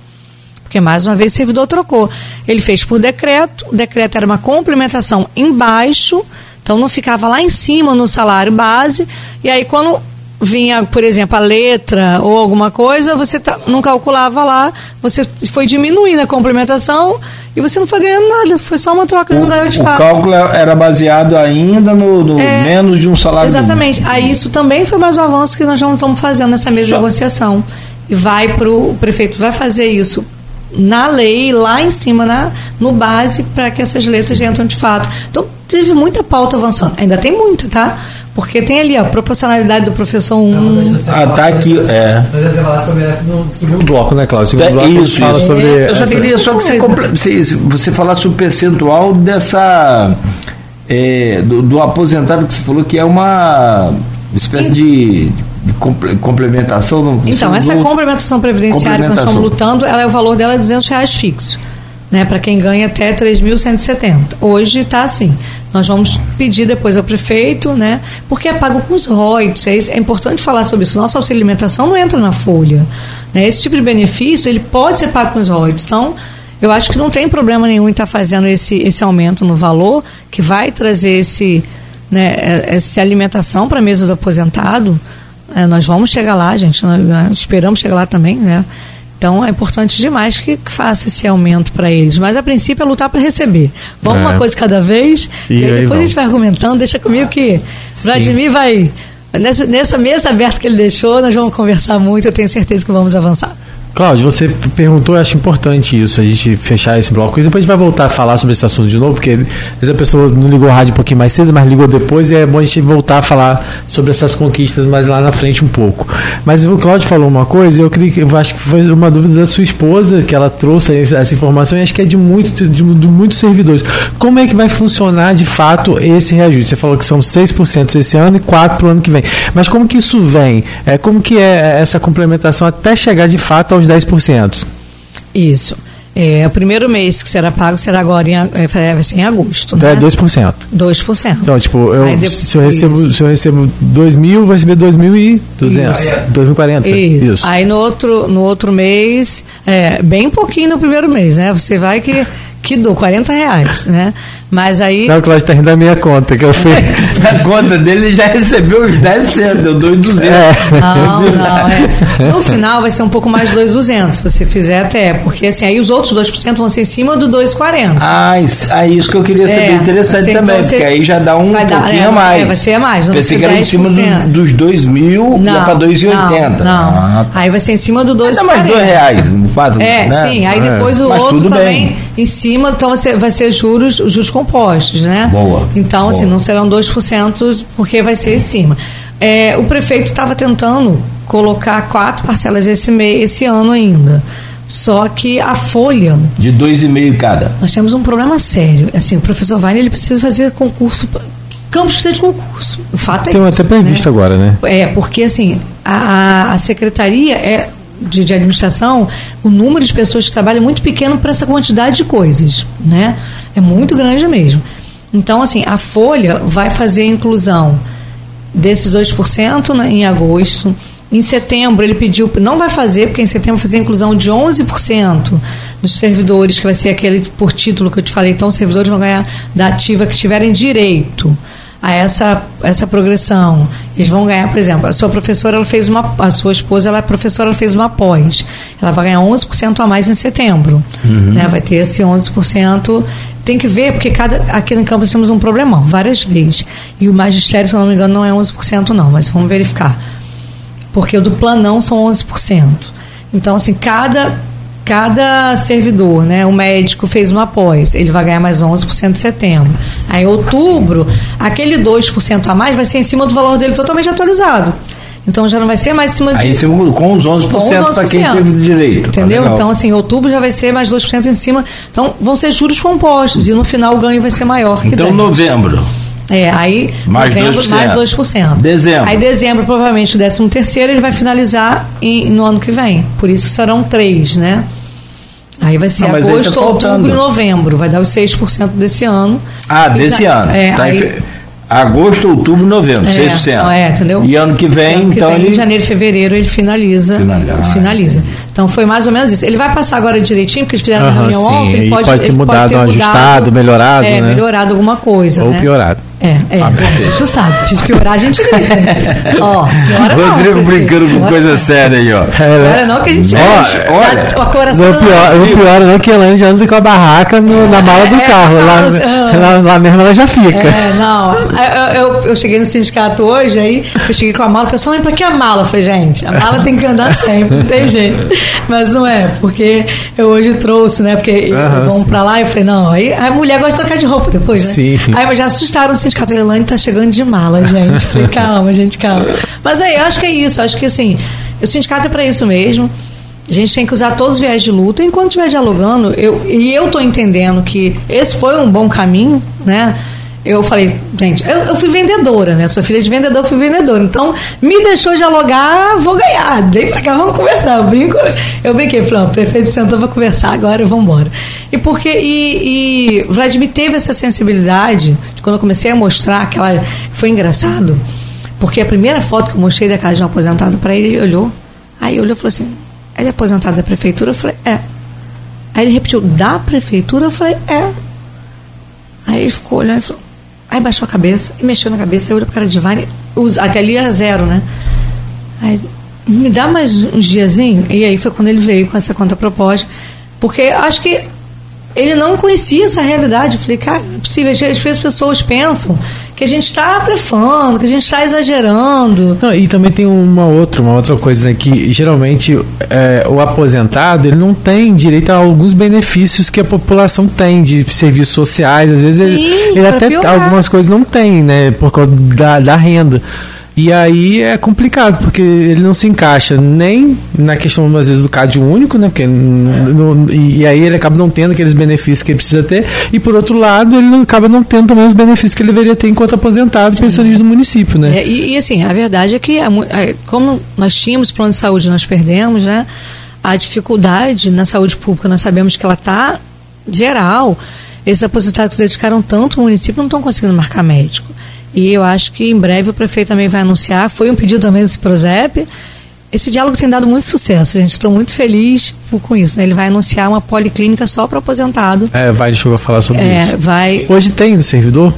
porque mais uma vez o servidor trocou. Ele fez por decreto, o decreto era uma complementação embaixo, então não ficava lá em cima no salário base, e aí quando vinha, por exemplo, a letra ou alguma coisa, você tá- não calculava lá, você foi diminuindo a complementação e você não foi ganhando nada, foi só uma troca, não ganhou de O fato. cálculo era baseado ainda no, no É, menos de um salário Exatamente. mínimo. Aí isso também foi mais um avanço que nós já estamos fazendo nessa mesa Só- de negociação. E vai para o prefeito vai fazer isso na lei, lá em cima, na, no base, para que essas letras entram de fato. Então, teve muita pauta avançando. Ainda tem muita, tá? Porque tem ali a proporcionalidade do professor 1. Ah, tá aqui, é. Mas você falar sobre essa no segundo bloco, né, Cláudio? Segundo É, bloco isso, fala isso. sobre. Eu só essa- queria só que você, você falasse o percentual dessa. é, do, do aposentado que você falou que é uma espécie de, de complementação. não- Então, essa complementação previdenciária que nós estamos lutando, ela é o valor dela é 200 reais fixo. né, para quem ganha até 3.170. Hoje está assim. Nós vamos pedir depois ao prefeito, né, porque é pago com os royalties. É, é importante falar sobre isso. Nossa auxílio alimentação não entra na folha. Né? Esse tipo de benefício ele pode ser pago com os royalties. Então, eu acho que não tem problema nenhum em estar tá fazendo esse, esse aumento no valor, que vai trazer esse, né, é, essa alimentação para a mesa do aposentado. É, nós vamos chegar lá, gente. Nós, nós esperamos chegar lá também, né? Então é importante demais que, faça esse aumento para eles. Mas a princípio é lutar para receber. Vamos é. uma coisa cada vez. E, e aí depois a gente vai argumentando. Deixa comigo que Vladimir vai. Nessa, nessa mesa aberta que ele deixou, nós vamos conversar muito. Eu tenho certeza que vamos avançar. Cláudio, você perguntou, eu acho importante isso, a gente fechar esse bloco. E depois a gente vai voltar a falar sobre esse assunto de novo, porque às vezes a pessoa não ligou o rádio um pouquinho mais cedo, mas ligou depois, e é bom a gente voltar a falar sobre essas conquistas mais lá na frente um pouco. Mas o Cláudio falou uma coisa, eu, creio, eu acho que foi uma dúvida da sua esposa, que ela trouxe essa informação, e acho que é de, muito, de, de muitos servidores. Como é que vai funcionar de fato esse reajuste? Você falou que são 6% esse ano e 4% para o ano que vem. Mas como que isso vem? É, como que é essa complementação até chegar de fato ao os 10%. Isso. É, o primeiro mês que será pago será agora em, é, vai ser em agosto. Então né? é 2%. 2%. Então, tipo, eu, depois, se, eu recebo, se eu recebo 2 mil, vou receber 2.200. 2.040. Isso. Isso. Aí no outro, no outro mês, é, bem pouquinho no primeiro mês, né? Você vai que que dou 40 reais, né? Mas aí. Não, o Cláudio está rindo da minha conta, que eu fui. Na conta dele ele já recebeu os 10%, deu 2,200. É. Não, não, é. No final vai ser um pouco mais de 2,200, se você fizer até, porque assim, aí os outros 2% vão ser em cima do 2,40. Ah, isso, é isso que eu queria saber, é, interessante ser, também, então, porque aí já dá um vai dar, pouquinho é, a mais. É, vai ser a mais. Não Pensei que era em cima do, dos 2 mil, não, para 2,80. Não, não. Ah, tá. aí vai ser em cima do 2,40. Dá mais 2 reais, 4, É, né? sim, aí é. depois o Mas outro também bem. em cima, então vai ser, vai ser juros, juros compostos, né? Boa. Então, assim, boa. assim, não serão 2%, porque vai ser em cima. É, o prefeito estava tentando colocar quatro parcelas esse, mês, esse ano ainda. Só que a folha. De dois e meio cada. Nós temos um problema sério. Assim, o professor Weiner ele precisa fazer concurso. Campos precisa de concurso. O fato Tem é isso. Tem até previsto né? agora, né? É, porque assim, a, a secretaria é de, de, administração, o número de pessoas que trabalham é muito pequeno para essa quantidade de coisas, né? É muito grande mesmo. Então, assim, a Folha vai fazer a inclusão desses 2% né, em agosto. Em setembro, ele pediu, não vai fazer, porque em setembro vai fazer a inclusão de 11% dos servidores, que vai ser aquele por título que eu te falei. Então, os servidores vão ganhar da ativa que tiverem direito a essa, essa progressão. Eles vão ganhar, por exemplo, a sua professora ela fez uma. A sua esposa, ela é professora, ela fez uma pós. Ela vai ganhar 11% a mais em setembro. Uhum. Né? Vai ter esse 11%. Tem que ver, porque cada, aqui no campus temos um problemão, várias leis. E o magistério, se eu não me engano, não é 11% não, mas vamos verificar. Porque o do planão são 11%. Então, assim, cada cada servidor, né, o médico fez uma pós, ele vai ganhar mais 11% em setembro. Aí, em outubro, aquele 2% a mais vai ser em cima do valor dele totalmente atualizado. Então já não vai ser mais em cima de. Aí com os 11%, 11%. para quem teve direito. Entendeu? então, assim, em outubro já vai ser mais 2% em cima. Então, vão ser juros compostos e no final o ganho vai ser maior. então, 10. novembro. É, aí mais novembro 2%. mais 2%. Dezembro. Aí dezembro, provavelmente, o 13 terceiro, ele vai finalizar em, no ano que vem. Por isso serão três, né? Aí vai ser Não, agosto, tá outubro e novembro. Vai dar os 6% desse ano. Ah, desse já, ano. É, tá aí, Agosto, outubro, novembro, é, 6%. É, entendeu? E ano que vem, ano que então. Vem, ele... Em janeiro, fevereiro, ele finaliza. Finaliza. finaliza. Então foi mais ou menos isso. Ele vai passar agora direitinho, porque eles fizeram uhum, reunião sim. ontem. Ele pode, pode ter mudado, pode ter ajustado, melhorado. É, né? melhorado alguma coisa. Ou né? piorado. É, é. Ah, você sabe, se piorar a gente grita. Ó, piora Rodrigo não, brincando com coisa não. séria aí, ó. É, né? não que a gente olha, olha. A, a coração não, pior, o pior não que a Elaine já anda com a barraca no, na mala do é, carro. Lá, lá, lá, mesmo ela já fica. É, não, eu, eu, eu, cheguei no sindicato hoje, aí eu cheguei com a mala, o pessoal, pra que a mala? Eu falei, gente, a mala tem que andar sempre, não tem jeito. Mas não é, porque eu hoje trouxe, né? Porque uhum, vamos pra lá e eu falei, não, aí a mulher gosta de trocar de roupa depois, né? Sim. Aí já assustaram o sindicato, a Elaine tá chegando de mala, gente. Falei, calma, gente, calma. Mas aí, eu acho que é isso. Acho que assim, o sindicato é para isso mesmo. A gente tem que usar todos os viés de luta. Enquanto estiver dialogando, eu, e eu estou entendendo que esse foi um bom caminho, né? eu falei, gente, eu, eu, fui vendedora, né? Sou filha de vendedor, fui vendedora. Então, me deixou dialogar, vou ganhar. Vem pra cá, vamos conversar. Eu brinco. Eu brinquei, falei, o prefeito sentou pra conversar, agora vamos embora. E porque, e, e Vladimir teve essa sensibilidade, de quando eu comecei a mostrar aquela. Foi engraçado, porque a primeira foto que eu mostrei da casa de um aposentado para ele, ele olhou. Aí olhou e falou assim: ele é aposentado da prefeitura? Eu falei, é. Aí ele repetiu, da prefeitura? Eu falei, é. Aí ele ficou olhando e falou, Aí baixou a cabeça e mexeu na cabeça, aí olhou pra cara de Vine, até ali era zero, né? Aí, me dá mais uns diazinho? E aí foi quando ele veio com essa contraproposta, porque acho que ele não conhecia essa realidade. Eu falei, cara, é possível. Às vezes as pessoas pensam que a gente está blefando, que a gente está exagerando. Não, e também tem uma outra, uma outra coisa, né, que geralmente é, o aposentado ele não tem direito a alguns benefícios que a população tem de serviços sociais, às vezes Sim, ele, ele até piorar. algumas coisas não tem, né, por causa da, da renda. E aí é complicado, porque ele não se encaixa nem na questão, às vezes, do CAD único, né? Porque no, e, aí ele acaba não tendo aqueles benefícios que ele precisa ter. E por outro lado, ele não, acaba não tendo também os benefícios que ele deveria ter enquanto aposentado, pensionista do município, né? É, e, e, assim, a verdade é que, como nós tínhamos plano de saúde nós perdemos, né? A dificuldade na saúde pública, nós sabemos que ela está geral. Esses aposentados que se dedicaram tanto ao município não estão conseguindo marcar médico. E eu acho que em breve o prefeito também vai anunciar. Foi um pedido também desse Prosep. Esse diálogo tem dado muito sucesso, gente. Estou muito feliz com isso. Né? Ele vai anunciar uma policlínica só para aposentado. É, vai, deixa eu falar sobre é, isso. Vai... Hoje tem do servidor?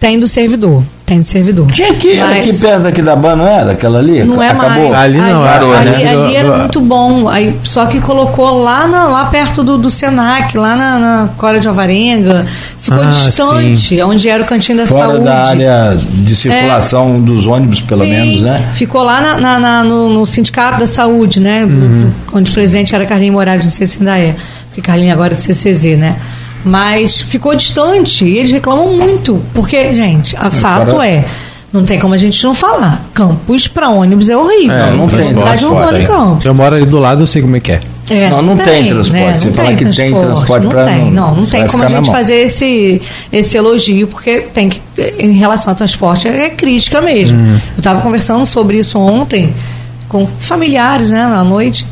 Tem do servidor. Tem do servidor. Tinha aqui, Mas... aqui perto aqui da ban, não era? Aquela ali? Não é Acabou? mais. Ali não, ali, parou, ali, né? ali era muito bom. Aí, só que colocou lá, na, lá perto do, do Senac, lá na, na Cora de Alvarenga. Ficou ah, distante, sim. onde era o cantinho da Fora saúde. da área de circulação é. dos ônibus, pelo sim, menos, né? Ficou lá na, na, na no, no, Sindicato da Saúde, né? Uhum. Onde o presidente era Carlinhos Moraes, não sei se ainda é. Porque Carlinhos agora é do CCZ, né? Mas ficou distante e eles reclamam muito. Porque, gente, a fato é. Não tem como a gente não falar. Campus para ônibus é horrível. É, não, não tem transporte. Urbana Campos. Eu moro ali do lado, eu sei como é que é. É, não, não tem, tem transporte. Né? Você fala que tem transporte para não, não, não tem como a gente fazer esse, esse elogio, porque tem que, em relação ao transporte, é crítica mesmo. Hum. Eu estava conversando sobre isso ontem com familiares, né, na noite.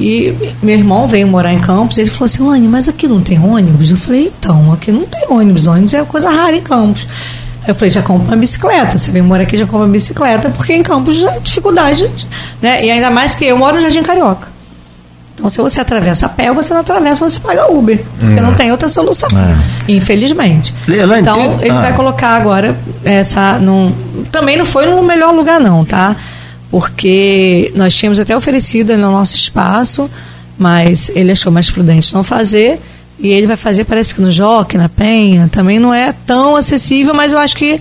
E meu irmão veio morar em Campos, ele falou assim, Lani, mas aqui não tem ônibus? Eu falei, então, aqui não tem ônibus, ônibus é coisa rara em Campos. Eu falei, já compra uma bicicleta. Você vem morar aqui, já compra uma bicicleta, porque em Campos já é dificuldade, né? E ainda mais que eu moro no Jardim Carioca. Então, se você atravessa a pé, você não atravessa, você paga Uber. Porque hum. não tem outra solução. É. Infelizmente. então, ele ah. vai colocar agora essa. Num, também não foi no melhor lugar, não, tá? Porque nós tínhamos até oferecido no nosso espaço, mas ele achou mais prudente não fazer. E ele vai fazer, parece que no Joque, na Penha, também não é tão acessível, mas eu acho que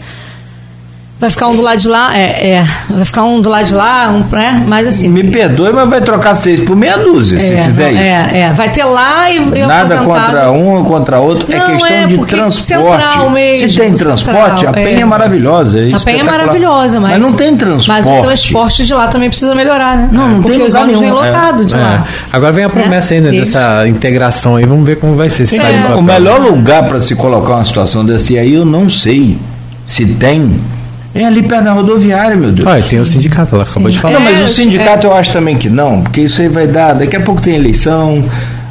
Vai ficar um do lado de lá, é, é, vai ficar um do lado de lá, um, né? Mas assim. Me perdoe, mas vai trocar seis por meia dúzia, é, se fizer não, isso. É, é, vai ter lá e, e Nada contra um ou contra outro, é não, é questão é, de transporte. Mesmo, se tem transporte, a penha é, é maravilhosa. É a penha é maravilhosa, mas. Mas não tem transporte. Mas o transporte de lá também precisa melhorar, né? Não, não porque tem os ônibus vêm lotados de lá. Agora vem a promessa ainda dessa integração aí, vamos ver como vai ser. Se o melhor lugar para se colocar uma situação desse aí, eu não sei se tem é ali perto da rodoviária, meu Deus. Ah, tem o sindicato, ela acabou Sim. de falar. Não, mas o é, sindicato é. eu acho também que não, porque isso aí vai dar. Daqui a pouco tem eleição,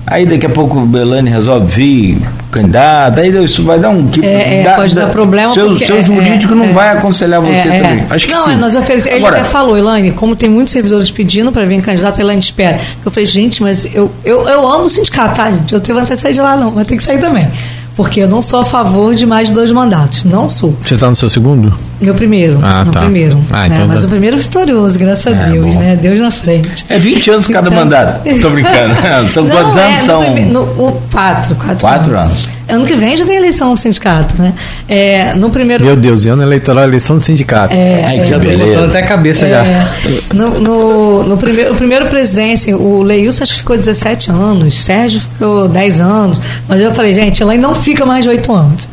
aí daqui a pouco o Belane resolve vir candidato, aí isso vai dar um. Que, é, é, dá, pode dá, dar problema. Seu, porque, seu é, jurídico não vai aconselhar você também. Acho que não, sim. Nós oferecemos, ele Agora, até falou, Elaine, como tem muitos servidores pedindo para vir candidato, a Elaine espera. Eu falei, gente, mas eu, eu, eu amo o sindicato, tá, gente? Eu tenho vontade de sair de lá, não, mas tem que sair também. Porque eu não sou a favor de mais de dois mandatos. Não sou. Você está no seu segundo? Meu primeiro. Ah, no tá. primeiro. Ah, né? então Mas tá. o primeiro vitorioso, graças a é, Deus, bom. né? Deus na frente. É 20 anos cada então... mandato. Estou brincando. São não, quantos é, anos? São... No, no, quatro, quatro, quatro anos. anos. Ano que vem já tem eleição no sindicato, né? É, no primeiro... Meu Deus, ano eleitoral, eleição do sindicato. É, Ai, que é, beleza. até a cabeça é, já. No, no, no, primeiro, o primeiro presidente, o Leilson acho que ficou 17 anos, Sérgio ficou 10 anos, mas eu falei, gente, ela não fica mais de 8 anos.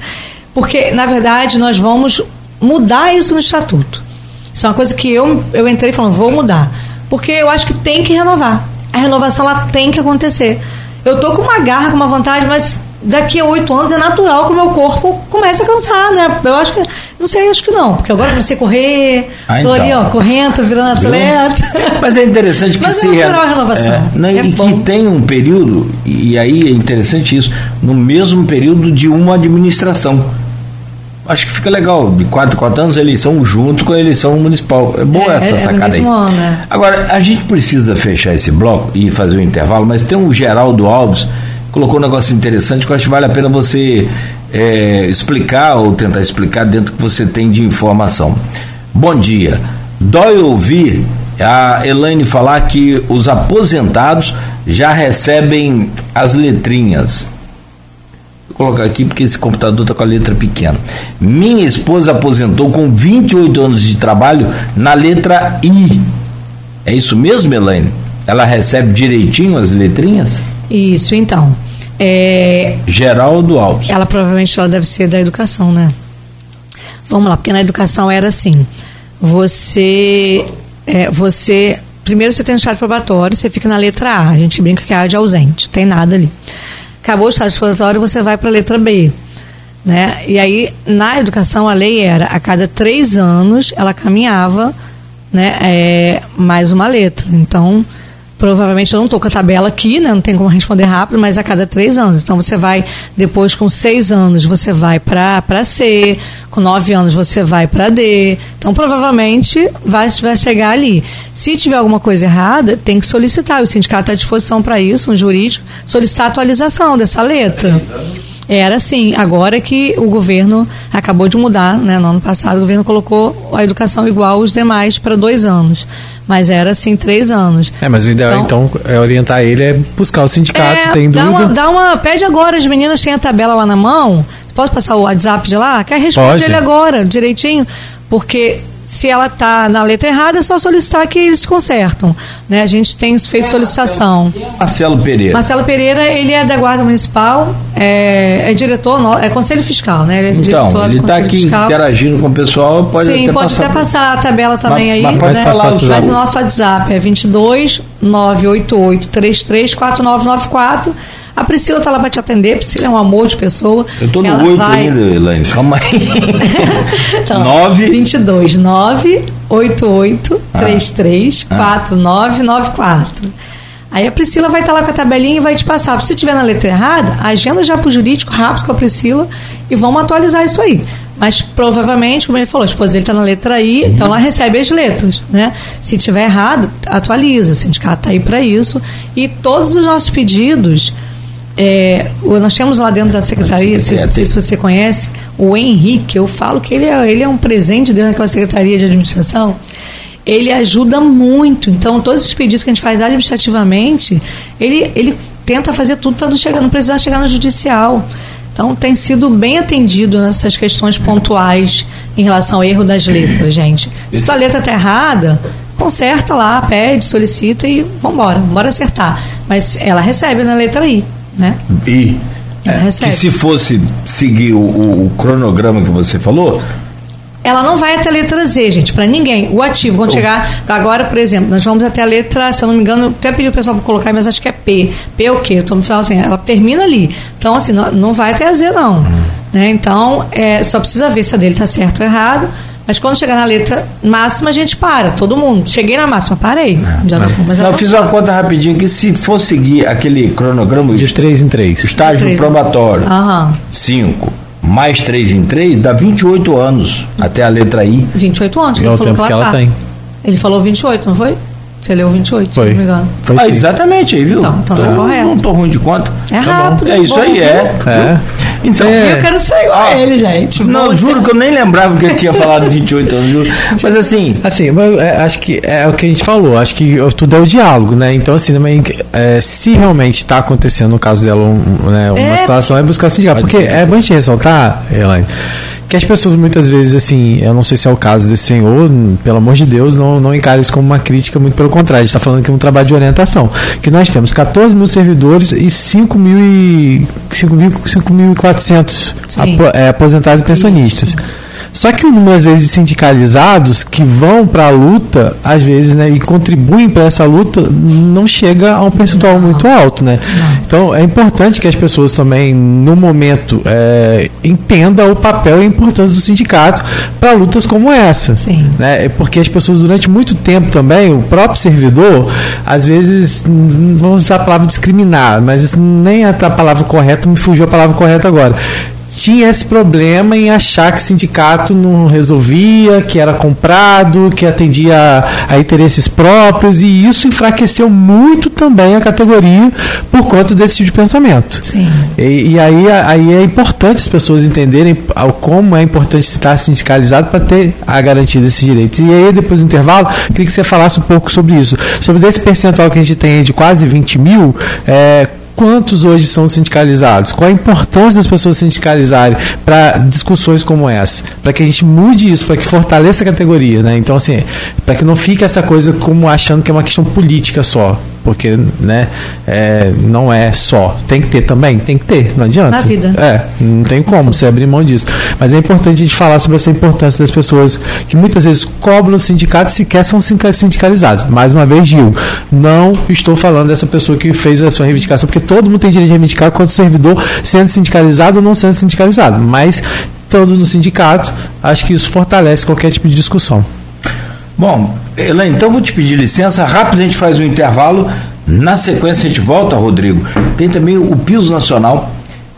Porque, na verdade, nós vamos mudar isso no estatuto. Isso é uma coisa que eu, eu entrei falando, vou mudar. Porque eu acho que tem que renovar. A renovação ela tem que acontecer. Eu tô com uma garra, com uma vontade, mas daqui a oito anos é natural que o meu corpo comece a cansar, né? Eu acho que. Não sei, acho que não, porque agora eu comecei a correr, Ah, tô ali, então. ó, correndo, virando atleta. Mas é interessante que Mas é se natural a renovação. é, não, É e bom. que tem um período e aí é interessante isso no mesmo período de uma administração. Acho que fica legal de quatro em quatro anos a eleição junto com a eleição municipal. É boa É, essa é sacada aí. mesmo ano, né? Agora a gente precisa fechar esse bloco e fazer o intervalo, mas tem um Geraldo Alves que colocou um negócio interessante que eu acho que vale a pena você é, explicar ou tentar explicar dentro do que você tem de informação. Bom dia. Dói ouvir a Elaine falar que os aposentados já recebem as letrinhas. Vou colocar aqui porque esse computador está com a letra pequena. Minha esposa aposentou com 28 anos de trabalho na letra I. É isso mesmo, Elaine? Ela recebe direitinho as letrinhas? Isso, então. É, Geraldo Alves. ela provavelmente ela deve ser da educação, né? Vamos lá, porque na educação era assim. Você. é, você. Primeiro você tem um estágio probatório, você fica na letra A. A gente brinca que é A de ausente, tem nada ali. Acabou o estágio probatório, você vai para a letra B. Né? E aí, na educação, a lei era a cada três anos ela caminhava né, é, mais uma letra. Então, provavelmente eu não estou com a tabela aqui, né, não tem como responder rápido, mas a cada três anos. Então, você vai, depois com seis anos, você vai para C, com nove anos, você vai para D. Então, provavelmente vai, vai chegar ali. Se tiver alguma coisa errada, tem que solicitar. O sindicato está à disposição para isso, um jurídico, solicitar a atualização dessa letra. Era assim, agora que o governo acabou de mudar, né? No ano passado o governo colocou a educação igual aos demais para dois anos. Mas era assim, três anos. É, mas o ideal então, é orientar ele é buscar o sindicato, É, tem dá dúvida. uma, dá uma. Pede agora, as meninas têm a tabela lá na mão. Posso passar o WhatsApp de lá? Quer responder Pode. ele agora, direitinho? Porque se ela tá na letra errada, é só solicitar que eles consertam. Né? A gente tem feito solicitação. Marcelo Pereira. Marcelo Pereira, ele é da Guarda Municipal, é, é diretor, é Conselho Fiscal, né? Ele é diretor Então, ele está aqui Fiscal. interagindo com o pessoal, pode Sim, até pode passar. até passar a tabela também Mas- aí. mas pode né? passar o Mas o nosso WhatsApp é 22 988 33 4994. A Priscila está lá para te atender. Priscila é um amor de pessoa. Eu estou no Ela 8 vai- ainda, Elaine. Calma aí. Então, 9. 22 988 Ah. 33 4994. Aí a Priscila vai estar lá com a tabelinha e vai te passar. Se tiver na letra errada, agenda já para o jurídico rápido com a Priscila e vamos atualizar isso aí. Mas provavelmente, como ele falou, a esposa dele está na letra I, então ela recebe as letras. Né? Se tiver errado, atualiza. O sindicato está aí para isso. E todos os nossos pedidos, é, nós temos lá dentro da secretaria, não sei, não sei se você conhece, o Henrique, eu falo que ele é, ele é um presente dentro daquela secretaria de administração. Ele ajuda muito. Então, todos esses pedidos que a gente faz administrativamente, ele, ele tenta fazer tudo para não, chegar- não precisar chegar no judicial. Então, tem sido bem atendido nessas questões pontuais em relação ao erro das letras, gente. Se tua letra está errada, conserta lá, pede, solicita e vambora, bora acertar. Mas ela recebe na letra I, né? E é, que se fosse seguir o, o- o cronograma que você falou, Ela não vai até a letra Z, gente, para ninguém. O ativo, quando chegar. Agora, por exemplo, nós vamos até a letra, se eu não me engano, até pedi o pessoal para colocar, mas acho que é P. P é o quê? Eu tô no final assim, ela termina ali. Então, assim, não, não vai até a Z, não. Né? Então, é, só precisa ver se a dele está certo ou errado. Mas quando chegar na letra máxima, a gente para, todo mundo. Cheguei na máxima, parei. Já tô, mas não, ela eu fiz uma conta rapidinho que se for seguir aquele cronograma, De três em três. estágio Três. probatório, Aham. 5 mais 3 em 3, dá 28 anos até a letra I. 28 anos, que É ele o falou tempo que que ela, ela tá. tem. Ele falou 28, não foi? Você leu 28, se Foi. não me engano. Foi Ah, exatamente aí, viu? Então, então tá correto. Não tô ruim de conta. É Tá bom. rápido, É isso bom, aí, é. É. Então, É. Eu quero ser igual a ele, gente. Não, Vou juro que eu nem lembrava que ele tinha falado 28 anos, juro. Mas assim, Assim, mas, é, acho que é o que a gente falou, acho que tudo é o diálogo, né? Então, assim, também, é, se realmente está acontecendo no caso dela um- né, uma É. situação, é buscar o sindicato. Pode Porque ser. é bom a gente ressaltar, Elaine, que as pessoas muitas vezes, assim, eu não sei se é o caso desse senhor, pelo amor de Deus, não, não encare isso como uma crítica, muito pelo contrário, a gente está falando aqui de um trabalho de orientação. Que nós temos 14 mil servidores e 5 mil e 5 mil- 5.400 Sim. apo- é, aposentados e pensionistas. Só que o número, às vezes, de sindicalizados que vão para a luta, às vezes, né, e contribuem para essa luta, não chega a um percentual muito alto, né? Então, é importante que as pessoas também, no momento, é, entendam o papel e a importância do sindicato para lutas como essa. Sim. Né? É porque as pessoas, durante muito tempo também, o próprio servidor, às vezes, não vamos usar a palavra discriminar, mas nem a palavra correta, me fugiu a palavra correta agora tinha esse problema em achar que sindicato não resolvia, que era comprado, que atendia a, a, interesses próprios, e isso enfraqueceu muito também a categoria por conta desse tipo de pensamento. Sim. E, e aí, aí é importante as pessoas entenderem como é importante estar sindicalizado para ter a garantia desses direitos. E aí, depois do intervalo, queria que você falasse um pouco sobre isso. Sobre esse percentual que a gente tem de quase 20 mil, é, Quantos hoje são sindicalizados? Qual a importância das pessoas sindicalizarem para discussões como essa? Para que a gente mude isso, para que fortaleça a categoria, né? Então, assim, para que não fique essa coisa como achando que é uma questão política só porque né, é, não é só. Tem que ter também? Tem que ter, não adianta. Na vida. É, não tem como você abrir mão disso. Mas é importante a gente falar sobre essa importância das pessoas que muitas vezes cobram sindicato e sequer são sindicalizados. Mais uma vez, Gil, não estou falando dessa pessoa que fez a sua reivindicação, porque todo mundo tem direito de reivindicar quanto servidor sendo sindicalizado ou não sendo sindicalizado. Mas, estando no sindicato, acho que isso fortalece qualquer tipo de discussão. Bom, Elaine, então vou te pedir licença, rápido a gente faz um intervalo. Na sequência a gente volta, Rodrigo. Tem também o piso nacional,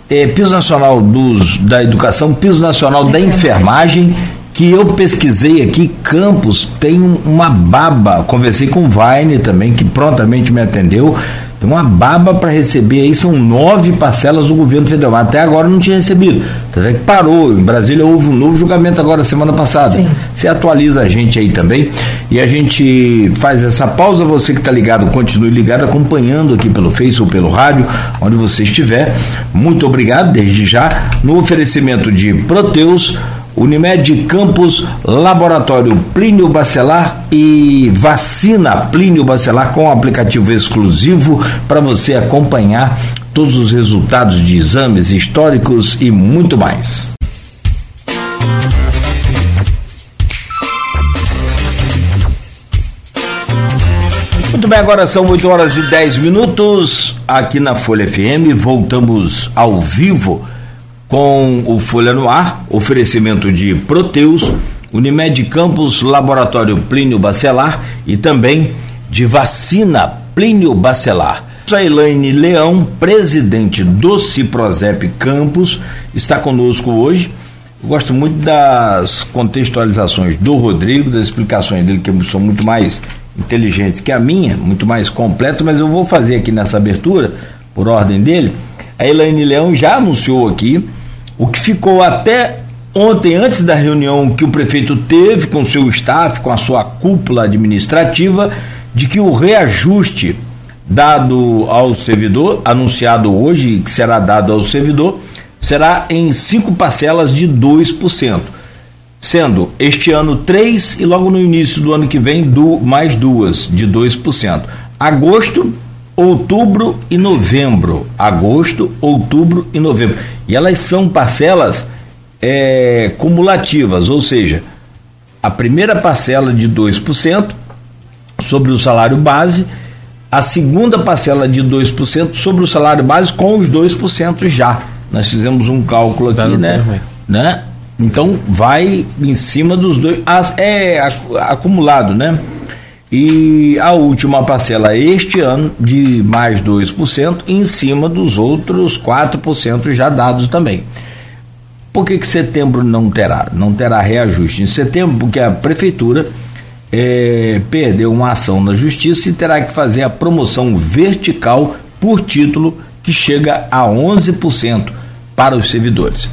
é, piso nacional dos, da educação, piso nacional da enfermagem, que eu pesquisei aqui, Campos tem uma baba. Conversei com o Vaine também, que prontamente me atendeu. Tem uma baba para receber aí, são nove parcelas do governo federal. Até agora não tinha recebido. Dizer que parou. Em Brasília houve um novo julgamento agora, semana passada. Sim. Você atualiza a gente aí também. E a gente faz essa pausa. Você que está ligado, continue ligado, acompanhando aqui pelo Face ou pelo rádio, onde você estiver. Muito obrigado desde já. No oferecimento de Proteus Unimed Campos, Laboratório Plínio Bacelar e Vacina Plínio Bacelar com aplicativo exclusivo para você acompanhar todos os resultados de exames históricos e muito mais. Muito bem, agora são 8 horas e 10 minutos aqui na Folha FM. Voltamos ao vivo com o Folha no Ar, oferecimento de Proteus, Unimed Campos, Laboratório Plínio Bacelar e também de vacina Plínio Bacelar. A Elaine Leão, presidente do Ciprozep Campos, está conosco hoje. Eu gosto muito das contextualizações do Rodrigo, das explicações dele, que são muito mais inteligentes que a minha, muito mais completas, mas eu vou fazer aqui nessa abertura, por ordem dele. A Elaine Leão já anunciou aqui o que ficou até ontem, antes da reunião que o prefeito teve com seu staff, com a sua cúpula administrativa, de que o reajuste dado ao servidor, anunciado hoje, que será dado ao servidor, será em cinco parcelas de 2%, sendo este ano três e logo no início do ano que vem do, mais duas, de 2%. Agosto, outubro e novembro. Agosto, outubro e novembro. E elas são parcelas é, cumulativas, ou seja, a primeira parcela de 2% sobre o salário base, a segunda parcela de 2% sobre o salário base com os 2% já. Nós fizemos um cálculo aqui, né? né? Então vai em cima dos dois. É acumulado, né? E a última parcela este ano de mais 2% em cima dos outros 4% já dados também. Por que, que setembro não terá? Não terá reajuste em setembro, porque a prefeitura é, perdeu uma ação na justiça e terá que fazer a promoção vertical por título que chega a 11% para os servidores.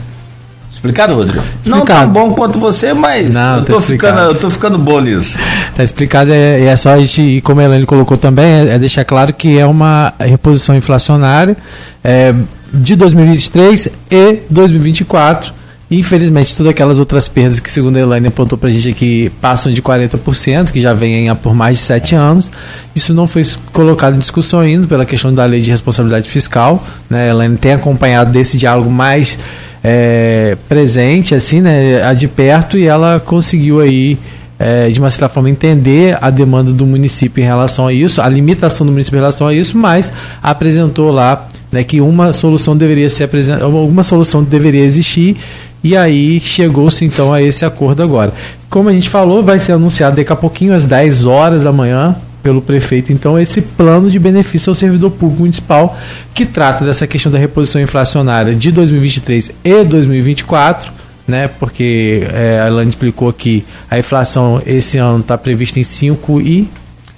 Explicado, Rodrigo? Explicado. Não tão bom quanto você, mas Não, eu, tô tá ficando, eu tô ficando bom nisso. Tá explicado, é, é só a gente, e como a Helene colocou também, é, é, deixar claro que é uma reposição inflacionária é, de 2023 e 2024. E, infelizmente, todas aquelas outras perdas que, segundo a Elaine apontou para a gente aqui, passam de 40%, que já vem por mais de sete anos. Isso não foi colocado em discussão ainda pela questão da lei de responsabilidade fiscal. Né? A Elaine tem acompanhado desse diálogo mais é, presente, assim, né, de perto, e ela conseguiu aí é, de uma certa forma, entender a demanda do município em relação a isso, a limitação do município em relação a isso, mas apresentou lá né, que uma solução deveria ser apresentada, alguma solução deveria existir, e aí chegou-se então a esse acordo agora. Como a gente falou, vai ser anunciado daqui a pouquinho, às 10 horas da manhã, pelo prefeito, então, esse plano de benefício ao servidor público municipal, que trata dessa questão da reposição inflacionária de 2023 e 2024 né? Porque é, a Elaine explicou que a inflação esse ano está prevista em 5 e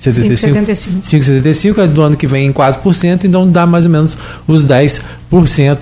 5,75. é do ano que vem em 4%, então dá mais ou menos os 10%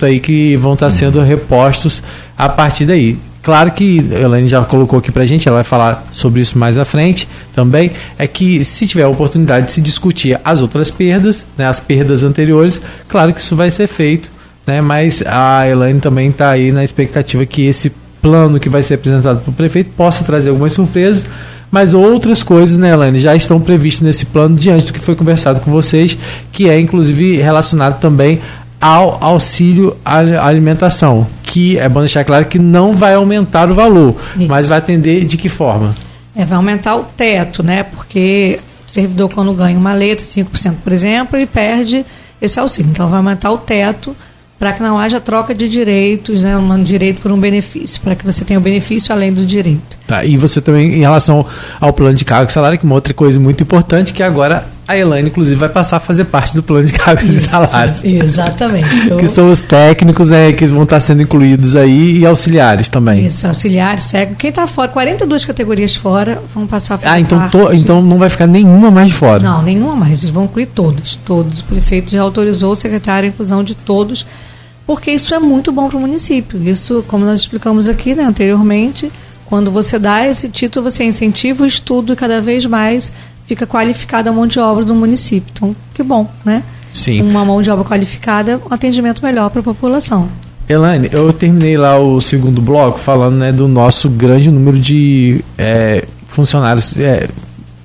aí que vão estar tá sendo repostos a partir daí. Claro que a Elaine já colocou aqui para a gente, ela vai falar sobre isso mais à frente também, é que se tiver a oportunidade de se discutir as outras perdas, né, as perdas anteriores, claro que isso vai ser feito, né, mas a Elaine também está aí na expectativa que esse plano que vai ser apresentado para o prefeito possa trazer algumas surpresas, mas outras coisas, né, Elaine, já estão previstas nesse plano diante do que foi conversado com vocês, que é inclusive relacionado também ao auxílio à alimentação, que é bom deixar claro que não vai aumentar o valor, Isso. mas vai atender de que forma? É, vai aumentar o teto, né? Porque o servidor, quando ganha uma letra, 5%, por exemplo, ele perde esse auxílio. Então, vai aumentar o teto para que não haja troca de direitos, né, um direito por um benefício, para que você tenha o benefício além do direito. Tá, e você também, em relação ao plano de cargo e salário, que é uma outra coisa muito importante, que agora a Elaine, inclusive, vai passar a fazer parte do plano de cargos e salários. Exatamente. Que são os técnicos né, que vão estar sendo incluídos aí e auxiliares também. Isso, auxiliares, cego. Quem está fora, 42 categorias fora, vão passar a fazer Ah, então, to, então não vai ficar nenhuma mais de fora? Não, nenhuma mais. Eles vão incluir todos. Todos. O prefeito já autorizou o secretário a inclusão de todos porque isso é muito bom para o município. Isso, como nós explicamos aqui né, anteriormente, quando você dá esse título, você incentiva o estudo e cada vez mais fica qualificada a mão de obra do município. Então, que bom, né? Sim. Uma mão de obra qualificada, um atendimento melhor para a população. Elaine, eu terminei lá o segundo bloco falando né, do nosso grande número de é, funcionários, é,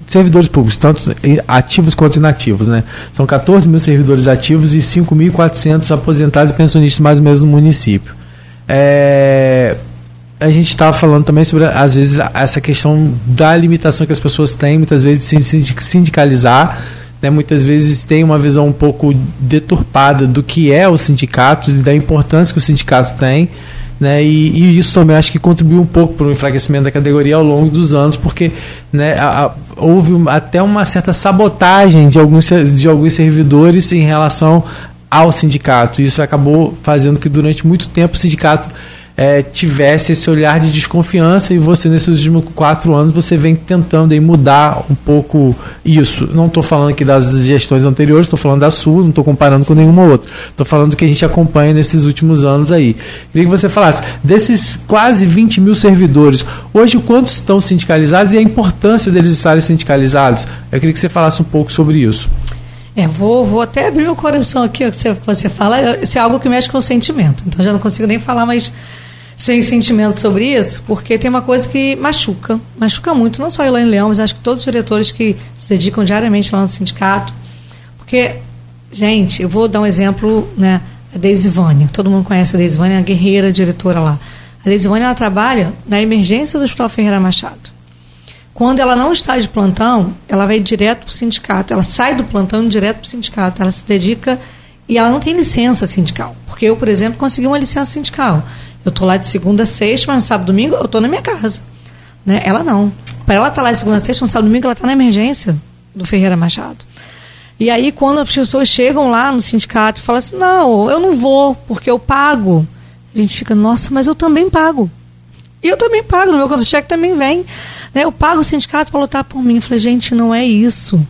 servidores públicos, tanto ativos quanto inativos. Né? São 14 mil servidores ativos e 5.400 aposentados e pensionistas mais ou menos no município. É, a gente estava falando também sobre, às vezes, essa questão da limitação que as pessoas têm, muitas vezes, de se sindicalizar. Né, muitas vezes tem uma visão um pouco deturpada do que é o sindicato e da importância que o sindicato tem. Né, e, e, isso também acho que contribuiu um pouco para o enfraquecimento da categoria ao longo dos anos, porque né, a, a, houve até uma certa sabotagem de alguns, de alguns servidores em relação ao sindicato. Isso acabou fazendo que durante muito tempo o sindicato é, tivesse esse olhar de desconfiança e você nesses últimos quatro anos você vem tentando aí mudar um pouco isso. Não estou falando aqui das gestões anteriores, estou falando da sua, não estou comparando com nenhuma outra. Estou falando do que a gente acompanha nesses últimos anos aí. Queria que você falasse desses quase 20 mil servidores, hoje quantos estão sindicalizados e a importância deles estarem sindicalizados? Eu queria que você falasse um pouco sobre isso. É, vou, vou até abrir meu coração aqui, que você, você fala, isso é algo que mexe com o sentimento. Então já não consigo nem falar mais sem sentimento sobre isso, porque tem uma coisa que machuca, machuca muito, não só Elaine Leão, mas acho que todos os diretores que se dedicam diariamente lá no sindicato. Porque, gente, eu vou dar um exemplo, né? A Deisivânia, todo mundo conhece a Deisivânia, a guerreira diretora lá. A Deisivânia, ela trabalha na emergência do Hospital Ferreira Machado. Quando ela não está de plantão, ela vai direto para o sindicato. Ela sai do plantão direto para o sindicato. Ela se dedica e ela não tem licença sindical. Porque eu, por exemplo, consegui uma licença sindical. Eu tô lá de segunda a sexta, mas no sábado domingo eu tô na minha casa. Né? Ela não. Para ela estar tá lá de segunda a sexta, no sábado domingo, ela está na emergência do Ferreira Machado. E aí, quando as pessoas chegam lá no sindicato e falam assim, não, eu não vou, porque eu pago. A gente fica, nossa, mas eu também pago. E eu também pago, no meu contra-cheque também vem. Né? Eu pago o sindicato para lutar por mim. Eu falei, gente, não é isso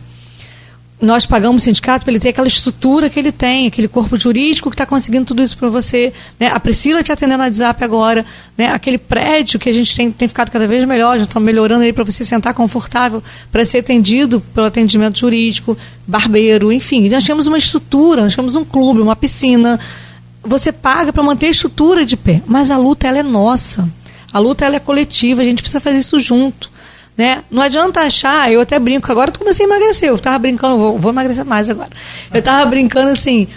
nós pagamos o sindicato para ele ter aquela estrutura que ele tem, aquele corpo jurídico que está conseguindo tudo isso para você. Né? A Priscila te atendendo na WhatsApp agora, né? aquele prédio que a gente tem, tem ficado cada vez melhor, já estamos melhorando aí para você sentar confortável, para ser atendido pelo atendimento jurídico, barbeiro, enfim. Nós temos uma estrutura, nós temos um clube, uma piscina. Você paga para manter a estrutura de pé, mas a luta ela é nossa. A luta ela é coletiva, a gente precisa fazer isso junto. Né? Não adianta achar, eu até brinco, agora eu comecei a emagrecer, eu estava brincando, vou, vou, emagrecer mais agora. Eu estava brincando assim,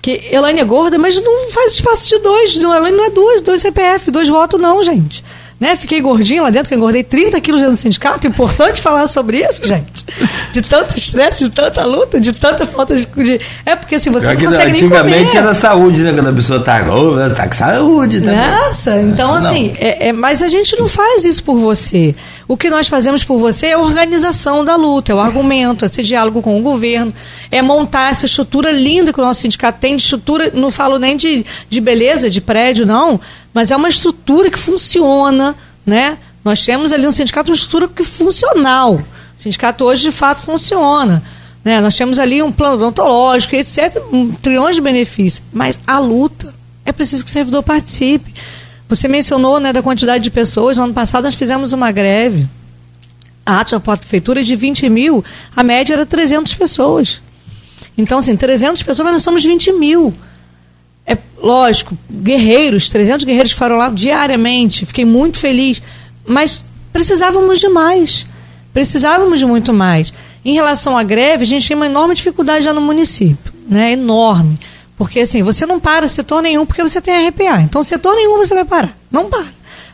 Que Elaine é gorda, mas não faz espaço de dois. Elaine não é duas, dois CPF, dois votos, não, gente né? Fiquei gordinha lá dentro, que eu engordei 30 quilos dentro do sindicato. Importante falar sobre isso, gente. De tanto estresse, de tanta luta, de tanta falta de. É porque se assim, você não consegue Antigamente era saúde, né? Quando a pessoa tá gorda, tá com saúde. Tá Nossa, então assim, é, é, mas a gente não faz isso por você. O que nós fazemos por você é a organização da luta, é o argumento, esse diálogo com o governo, é montar essa estrutura linda que o nosso sindicato tem, de estrutura, não falo nem de, de beleza, de prédio, não, mas é uma estrutura que funciona, né? Nós temos ali no sindicato uma estrutura que funcional. O sindicato hoje, de fato, funciona. Né? Nós temos ali um plano odontológico, etc., um trilhões de benefícios. Mas a luta, é preciso que o servidor participe. Você mencionou né, da quantidade de pessoas. No ano passado, nós fizemos uma greve. A ata da prefeitura de 20 mil, a média era 300 pessoas. Então, assim, 300 pessoas, mas nós somos 20 mil. É lógico, guerreiros, 300 guerreiros foram lá diariamente, fiquei muito feliz, mas precisávamos de mais. Precisávamos de muito mais. Em relação à greve, a gente tem uma enorme dificuldade já no município, né? Enorme. Porque assim, você não para setor nenhum porque você tem RPA. Então, setor nenhum você vai parar. Não para.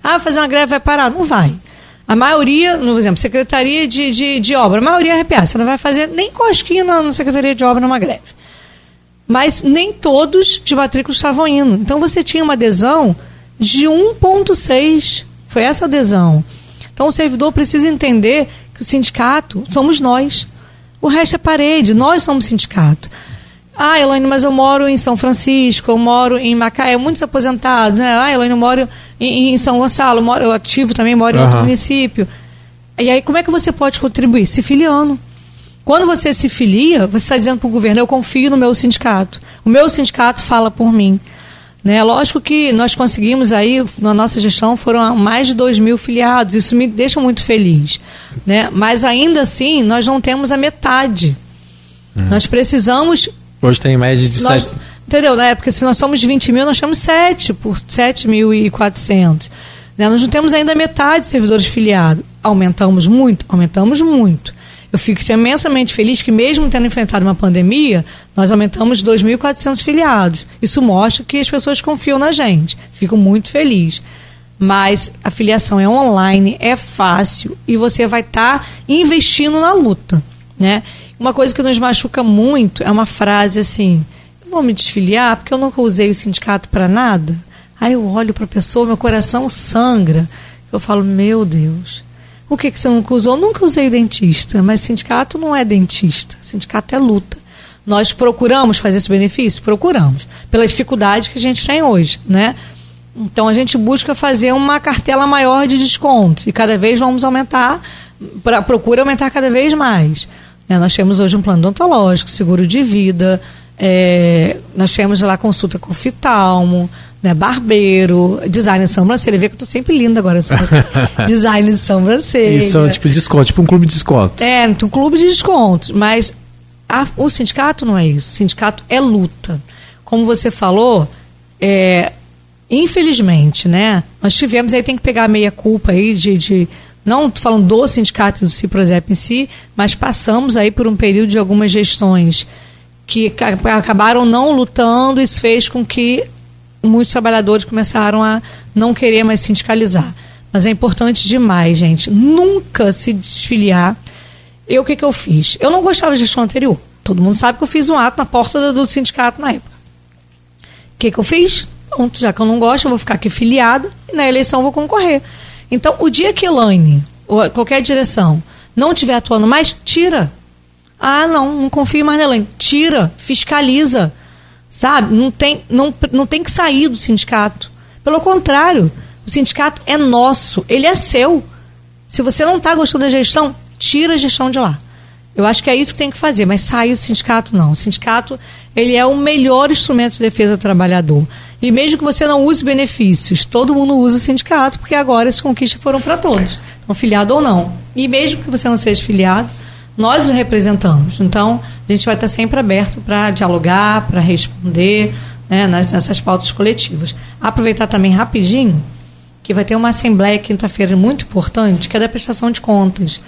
Ah, fazer uma greve vai parar? Não vai. A maioria, por exemplo, Secretaria de, de, de Obra, a maioria é RPA. Você não vai fazer nem cosquinha na, na Secretaria de Obra numa greve mas nem todos de matrícula estavam indo. Então você tinha uma adesão de 1,6. Foi essa adesão. Então o servidor precisa entender que o sindicato somos nós. O resto é parede, nós somos sindicato. Ah, Elaine, mas eu moro em São Francisco, eu moro em Macaé, muitos aposentados, né? Ah, Elaine, eu moro em, em São Gonçalo, eu, moro, eu ativo também, moro em outro município. E aí, como é que você pode contribuir? Se filiando. Quando você se filia, você está dizendo para o governo: eu confio no meu sindicato. O meu sindicato fala por mim. Né? Lógico que nós conseguimos aí, na nossa gestão, foram mais de 2 mil filiados. Isso me deixa muito feliz. Né? Mas ainda assim, nós não temos a metade. Hum. Nós precisamos. Hoje tem média de nós, 7. Entendeu? Na época, se nós somos 20 mil, nós temos 7 por 7.400. Né? Nós não temos ainda metade de servidores filiados. Aumentamos muito? Aumentamos muito. Eu fico imensamente feliz que, mesmo tendo enfrentado uma pandemia, nós aumentamos 2.400 filiados. Isso mostra que as pessoas confiam na gente. Fico muito feliz. Mas a filiação é online, é fácil e você vai estar tá investindo na luta. Né? Uma coisa que nos machuca muito é uma frase assim: eu vou me desfiliar porque eu nunca usei o sindicato para nada. Aí eu olho para a pessoa, meu coração sangra. Eu falo: meu Deus o que, que você nunca usou? Nunca usei dentista, mas sindicato não é dentista. Sindicato é luta. Nós procuramos fazer esse benefício? Procuramos. Pela dificuldade que a gente tem hoje, né? Então a gente busca fazer uma cartela maior de descontos e cada vez vamos aumentar, pra, procura aumentar cada vez mais. Né? Nós temos hoje um plano odontológico, seguro de vida, é, nós temos lá consulta com oftalmo, né, barbeiro, design de sobrancelha. Vê que eu tô sempre linda agora. design de sobrancelha. Isso é tipo desconto, tipo um clube de desconto. É, um clube de descontos. Mas a, o sindicato não é isso. O sindicato é luta. Como você falou, é, infelizmente, né? Nós tivemos, aí tem que pegar a meia culpa aí de, de não falando do sindicato e do Ciprozep em si, mas passamos aí por um período de algumas gestões que acabaram não lutando, isso fez com que muitos trabalhadores começaram a não querer mais sindicalizar. Mas é importante demais, gente, nunca se desfiliar. Eu, o que, que eu fiz? Eu não gostava da gestão anterior. Todo mundo sabe que eu fiz um ato na porta do, sindicato na época. O que, que eu fiz? Pronto, já que eu não gosto, eu vou ficar aqui filiada e na eleição vou concorrer. Então, o dia que Elaine, ou qualquer direção, não estiver atuando mais, tira. Ah, não, não confio mais na Elaine. Tira, fiscaliza. Sabe? Não tem, não, não tem que sair do sindicato. Pelo contrário, o sindicato é nosso, ele é seu. Se você não está gostando da gestão, tira a gestão de lá. Eu acho que é isso que tem que fazer, mas sair do sindicato não. O sindicato ele é o melhor instrumento de defesa do trabalhador. E mesmo que você não use benefícios, todo mundo usa o sindicato, porque agora as conquistas foram para todos, então, filiado ou não. E mesmo que você não seja filiado, nós o representamos. Então, a gente vai estar sempre aberto para dialogar, para responder né, nessas pautas coletivas. Aproveitar também rapidinho que vai ter uma assembleia quinta-feira muito importante, que é da prestação de contas.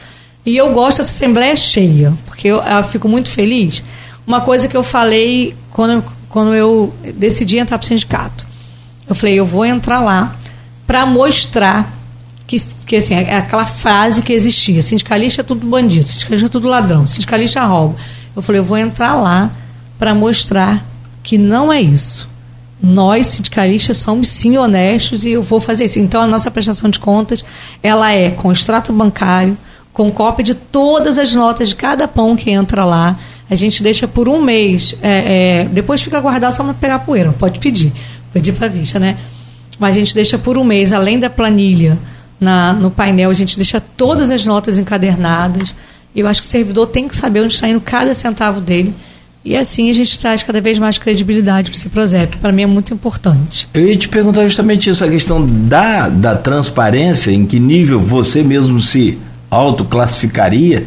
E eu gosto dessa assembleia cheia, porque eu, eu fico muito feliz. Uma coisa que eu falei quando quando eu decidi entrar para o sindicato. Eu falei, eu vou entrar lá para mostrar que, que assim, é aquela frase que existia, sindicalista é tudo bandido, sindicalista é tudo ladrão, sindicalista rouba. Eu falei, eu vou entrar lá para mostrar que não é isso. Nós, sindicalistas, somos sim honestos e eu vou fazer isso. Então, a nossa prestação de contas, ela é com extrato bancário, com cópia de todas as notas de cada pão que entra lá. A gente deixa por um mês. É, é, depois fica guardado só para pegar poeira. Pode pedir. Pedir para vista, né? Mas a gente deixa por um mês, além da planilha, na, no painel, a gente deixa todas as notas encadernadas. Eu acho que o servidor tem que saber onde está indo cada centavo dele. E assim a gente traz cada vez mais credibilidade para esse projeto. Para mim é muito importante. Eu ia te perguntar justamente isso, a questão da, da transparência, em que nível você mesmo se autoclassificaria,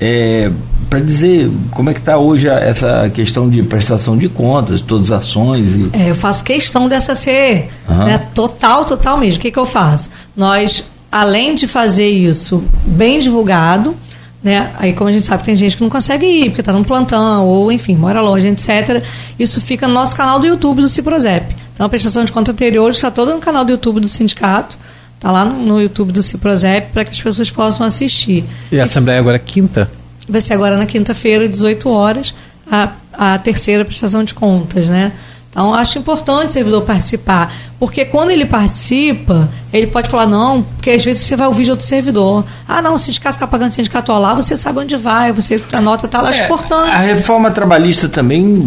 é, para dizer como é que está hoje a, essa questão de prestação de contas, todas as ações. E... É, eu faço questão dessa ser uhum. né, total, total mesmo. O que, que eu faço? Nós, além de fazer isso bem divulgado, né? Aí, como a gente sabe, tem gente que não consegue ir, porque está num plantão, ou enfim, mora longe, etc. Isso fica no nosso canal do YouTube do Ciprozep. Então, a prestação de conta anterior está toda no canal do YouTube do sindicato. Está lá no, YouTube do Ciprozep para que as pessoas possam assistir. E a Assembleia agora é quinta? Vai ser agora na quinta-feira, 18 horas, a, a terceira prestação de contas, né? Então, acho importante o servidor participar, porque quando ele participa, ele pode falar, não, porque às vezes você vai ouvir de outro servidor. Ah, não, o sindicato está pagando sindicato lá, você sabe onde vai, você a nota está lá, acho é, importante. A reforma trabalhista também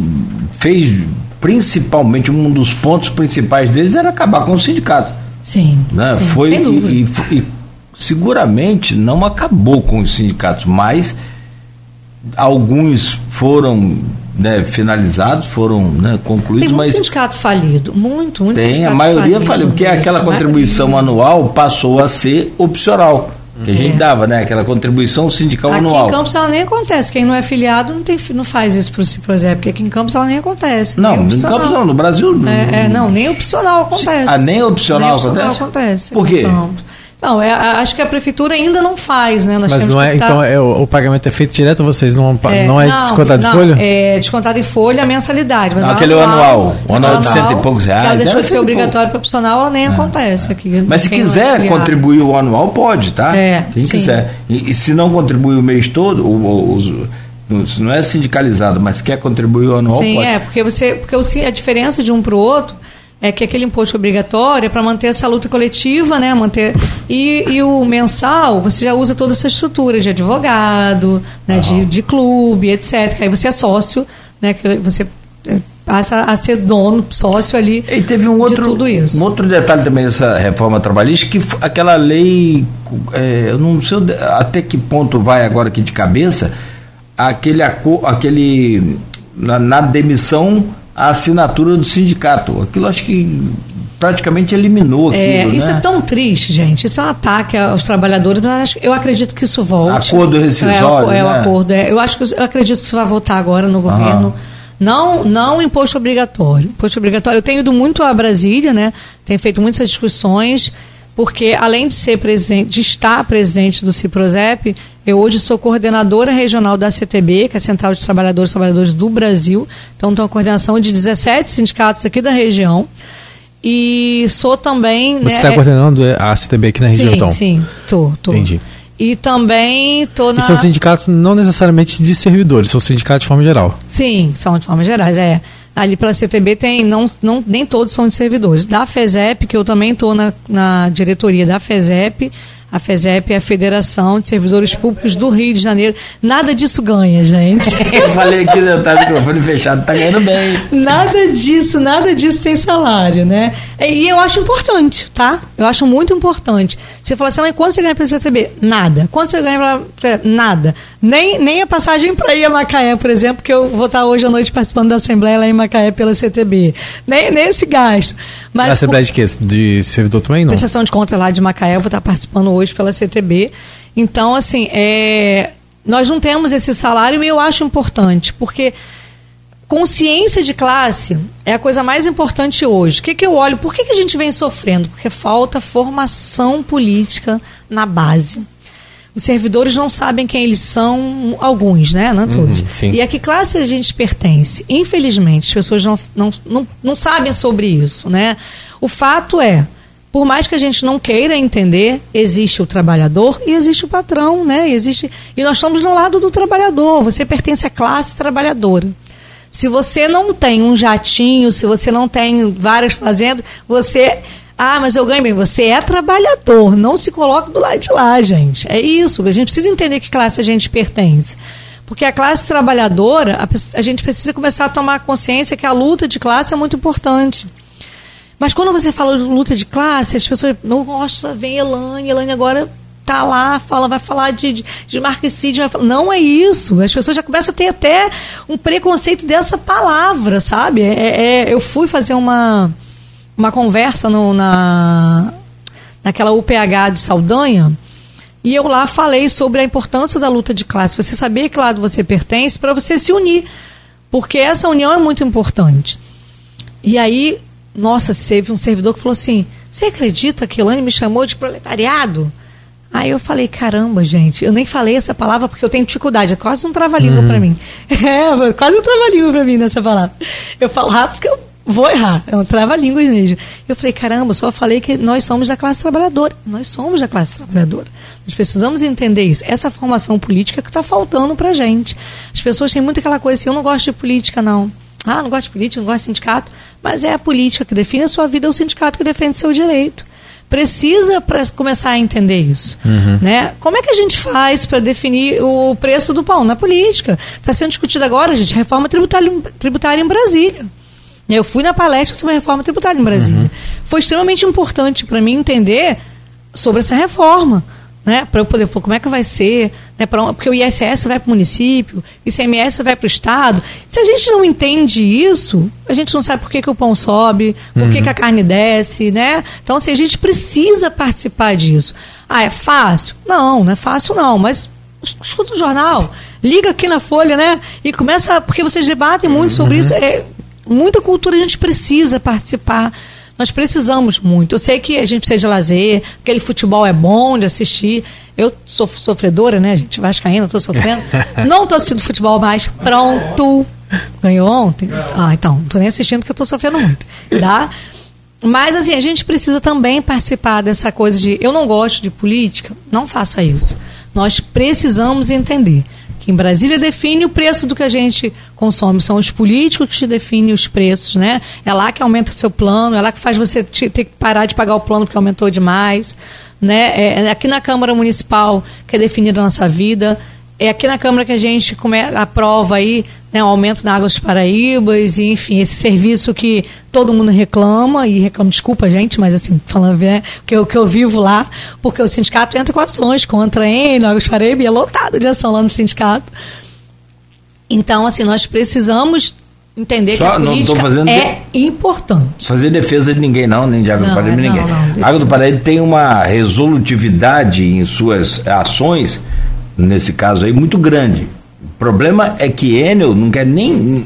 fez, principalmente, um dos pontos principais deles era acabar com o sindicato. Sim, né? sim Foi, e, e, e seguramente não acabou com os sindicatos, mas alguns foram né, finalizados, foram né, concluídos. Tem muito mas sindicato falido, muito, muito Tem, a maioria falido, porque aquela contribuição anual passou a ser opcional. Que a gente é. dava, né? Aquela contribuição sindical aqui anual. Aqui em Campos ela nem acontece. Quem não é filiado não, tem, não faz isso para o Ciprozé, porque aqui em Campos ela nem acontece. Não, em Campos não, no Brasil. É, é, não, nem opcional acontece. Ah, nem opcional, nem opcional acontece? acontece. Por quê? Não, é, acho que a prefeitura ainda não faz, né? Nós Mas não é, então é, o, o, pagamento é feito direto vocês não é, não é não, descontado não, de folha? É descontado em folha a mensalidade. Mas aquele é anual, o anual de cento e poucos reais. Ela deixou de ser obrigatório para opcional, ela nem é. acontece aqui. Mas se quiser contribuir o anual, pode, tá? É, Quem sim. quiser. E, e, se não contribuir o mês todo, o, o, não é sindicalizado, mas quer contribuir o anual, Sim, pode. é, porque você, porque a diferença de um para o outro é que aquele imposto obrigatório é para manter essa luta coletiva, né? Manter e, e o mensal você já usa toda essa estrutura de advogado, né? De, de clube, etc. Aí você é sócio, né? Que você é, passa a ser dono, sócio ali. E teve um outro, tudo isso. um outro detalhe também dessa reforma trabalhista que aquela lei, é, eu não sei até que ponto vai agora aqui de cabeça, aquele aquele na, na demissão a assinatura do sindicato. Aquilo acho que praticamente eliminou é, aquilo, é, Isso né? é tão triste, gente. Isso é um ataque aos trabalhadores, mas eu acredito que isso volte. Acordo rescisório, é, é, né? o acordo. É, eu acho que eu acredito que isso vai voltar agora no governo. Não, não imposto obrigatório. Imposto obrigatório. Eu tenho ido muito a Brasília, né? Tenho feito muitas discussões porque além de ser presidente, de estar presidente do Ciprozep, eu hoje sou coordenadora regional da CTB, que é a Central de Trabalhadores e Trabalhadores do Brasil. Então, estou a coordenação de 17 sindicatos aqui da região. E sou também. Você está né, é coordenando a CTB aqui na região, sim, então? Sim, estou. Entendi. E também estou na. E são sindicatos não necessariamente de servidores, são sindicatos de forma geral. Sim, são de forma geral, é ali pela CTB tem, não, não, nem todos são de servidores. Da FESEP, que eu também estou na, na diretoria da FESEP, a FESEP é a Federação de Servidores Públicos do Rio de Janeiro. Nada disso ganha, gente. eu falei aqui, né, tá microfone fechado, tá ganhando bem. Nada disso, nada disso tem salário, né? E eu acho importante, tá? Eu acho muito importante. Você fala assim, mas quanto você ganha para CTB? Nada. Quanto você ganha para nada? Nem, nem a passagem para ir a Macaé, por exemplo, que eu vou estar hoje à noite participando da Assembleia lá em Macaé pela CTB. Nem, nem esse gasto. Mas, a Assembleia de quê? De servidor também, não? Prestação de conta lá de Macaé, eu vou estar participando hoje pela CTB. Então, assim, é, nós não temos esse salário e eu acho importante, porque consciência de classe é a coisa mais importante hoje. O que, que eu olho? Por que, que a gente vem sofrendo? Porque falta formação política na base. Os servidores não sabem quem eles são, alguns, né? Não todos. Uhum, e a que classe a gente pertence? Infelizmente, as pessoas não, não, não, não sabem sobre isso, né? O fato é, por mais que a gente não queira entender, existe o trabalhador e existe o patrão, né? E existe e nós estamos no lado do trabalhador. Você pertence à classe trabalhadora. Se você não tem um jatinho, se você não tem várias fazendas, você ah, mas eu ganho bem. Você é trabalhador, não se coloca do lado de lá, gente. É isso. A gente precisa entender que classe a gente pertence. Porque a classe trabalhadora, a, gente precisa começar a tomar consciência que a luta de classe é muito importante. Mas quando você fala de luta de classe, as pessoas, nossa, vem Elane, Elane agora tá lá, fala, vai falar de, de, de vai falar, não é isso. As pessoas já começam a ter até um preconceito dessa palavra, sabe? É, é, eu fui fazer uma uma conversa no, na, naquela UPH de Saldanha, e eu lá falei sobre a importância da luta de classe. Você saber que lado você pertence para você se unir. Porque essa união é muito importante. E aí, nossa, teve um servidor que falou assim: Você acredita que Elane me chamou de proletariado? Aí eu falei, caramba, gente, eu nem falei essa palavra porque eu tenho dificuldade, é quase um trava-língua uhum. para mim. É, quase um trava-língua para mim nessa palavra. Eu falo rápido porque eu vou errar. É um trava-línguas mesmo. Eu falei, caramba, só falei que nós somos da classe trabalhadora. Nós somos da classe trabalhadora. Nós precisamos entender isso. Essa formação política que está faltando para gente. As pessoas têm muito aquela coisa assim, eu não gosto de política, não. Ah, não gosto de política, não gosto de sindicato. Mas é a política que define a sua vida, é o sindicato que defende seu direito. Precisa pra começar a entender isso. Uhum. Né? Como é que a gente faz para definir o preço do pão? Na política. Está sendo discutida agora, gente, reforma tributária, tributária em Brasília. Eu fui na palestra sobre a reforma tributária em Brasília. Uhum. Foi extremamente importante para mim entender sobre essa reforma. Né, para eu poder, pô, como é que vai ser, né, pra, porque o ISS vai para o município, o ICMS vai para o Estado. Se a gente não entende isso, a gente não sabe por que, que o pão sobe, por uhum. que, que a carne desce, né? Então, assim, a gente precisa participar disso. Ah, é fácil? Não, não é fácil não, mas escuta o jornal, liga aqui na Folha, né? E começa, porque vocês debatem muito sobre uhum. isso. É, muita cultura a gente precisa participar. Nós precisamos muito. Eu sei que a gente precisa de lazer, aquele futebol é bom de assistir. Eu sou sofredora, né, gente? Vascaína, estou sofrendo. não estou assistindo futebol mais. Pronto. Ganhou ontem? Ah, então, não estou nem assistindo porque eu estou sofrendo muito. Tá? Mas, assim, a gente precisa também participar dessa coisa de eu não gosto de política. Não faça isso. Nós precisamos entender que em Brasília define o preço do que a gente consome. São os políticos que definem os preços, né? É lá que aumenta o seu plano, é lá que faz você ter que parar de pagar o plano porque aumentou demais. Né? É, é aqui na Câmara Municipal que é definida a nossa vida. É aqui na Câmara que a gente come, aprova aí né, o aumento na Água dos Paraíbas, e, enfim, esse serviço que todo mundo reclama, e reclama, desculpa, gente, mas assim, falando né, que eu, que eu vivo lá, porque o sindicato entra com ações contra ele, Água dos Paraíbas, e é lotado de ação lá no sindicato. Então, assim, nós precisamos entender Só, que a política fazendo é de... importante. Fazer defesa de ninguém não, nem de Água não, do Paraíba, ninguém. Não, não, Água do Paraíba tem uma resolutividade em suas ações nesse caso aí, muito grande. O problema é que Enel não quer nem.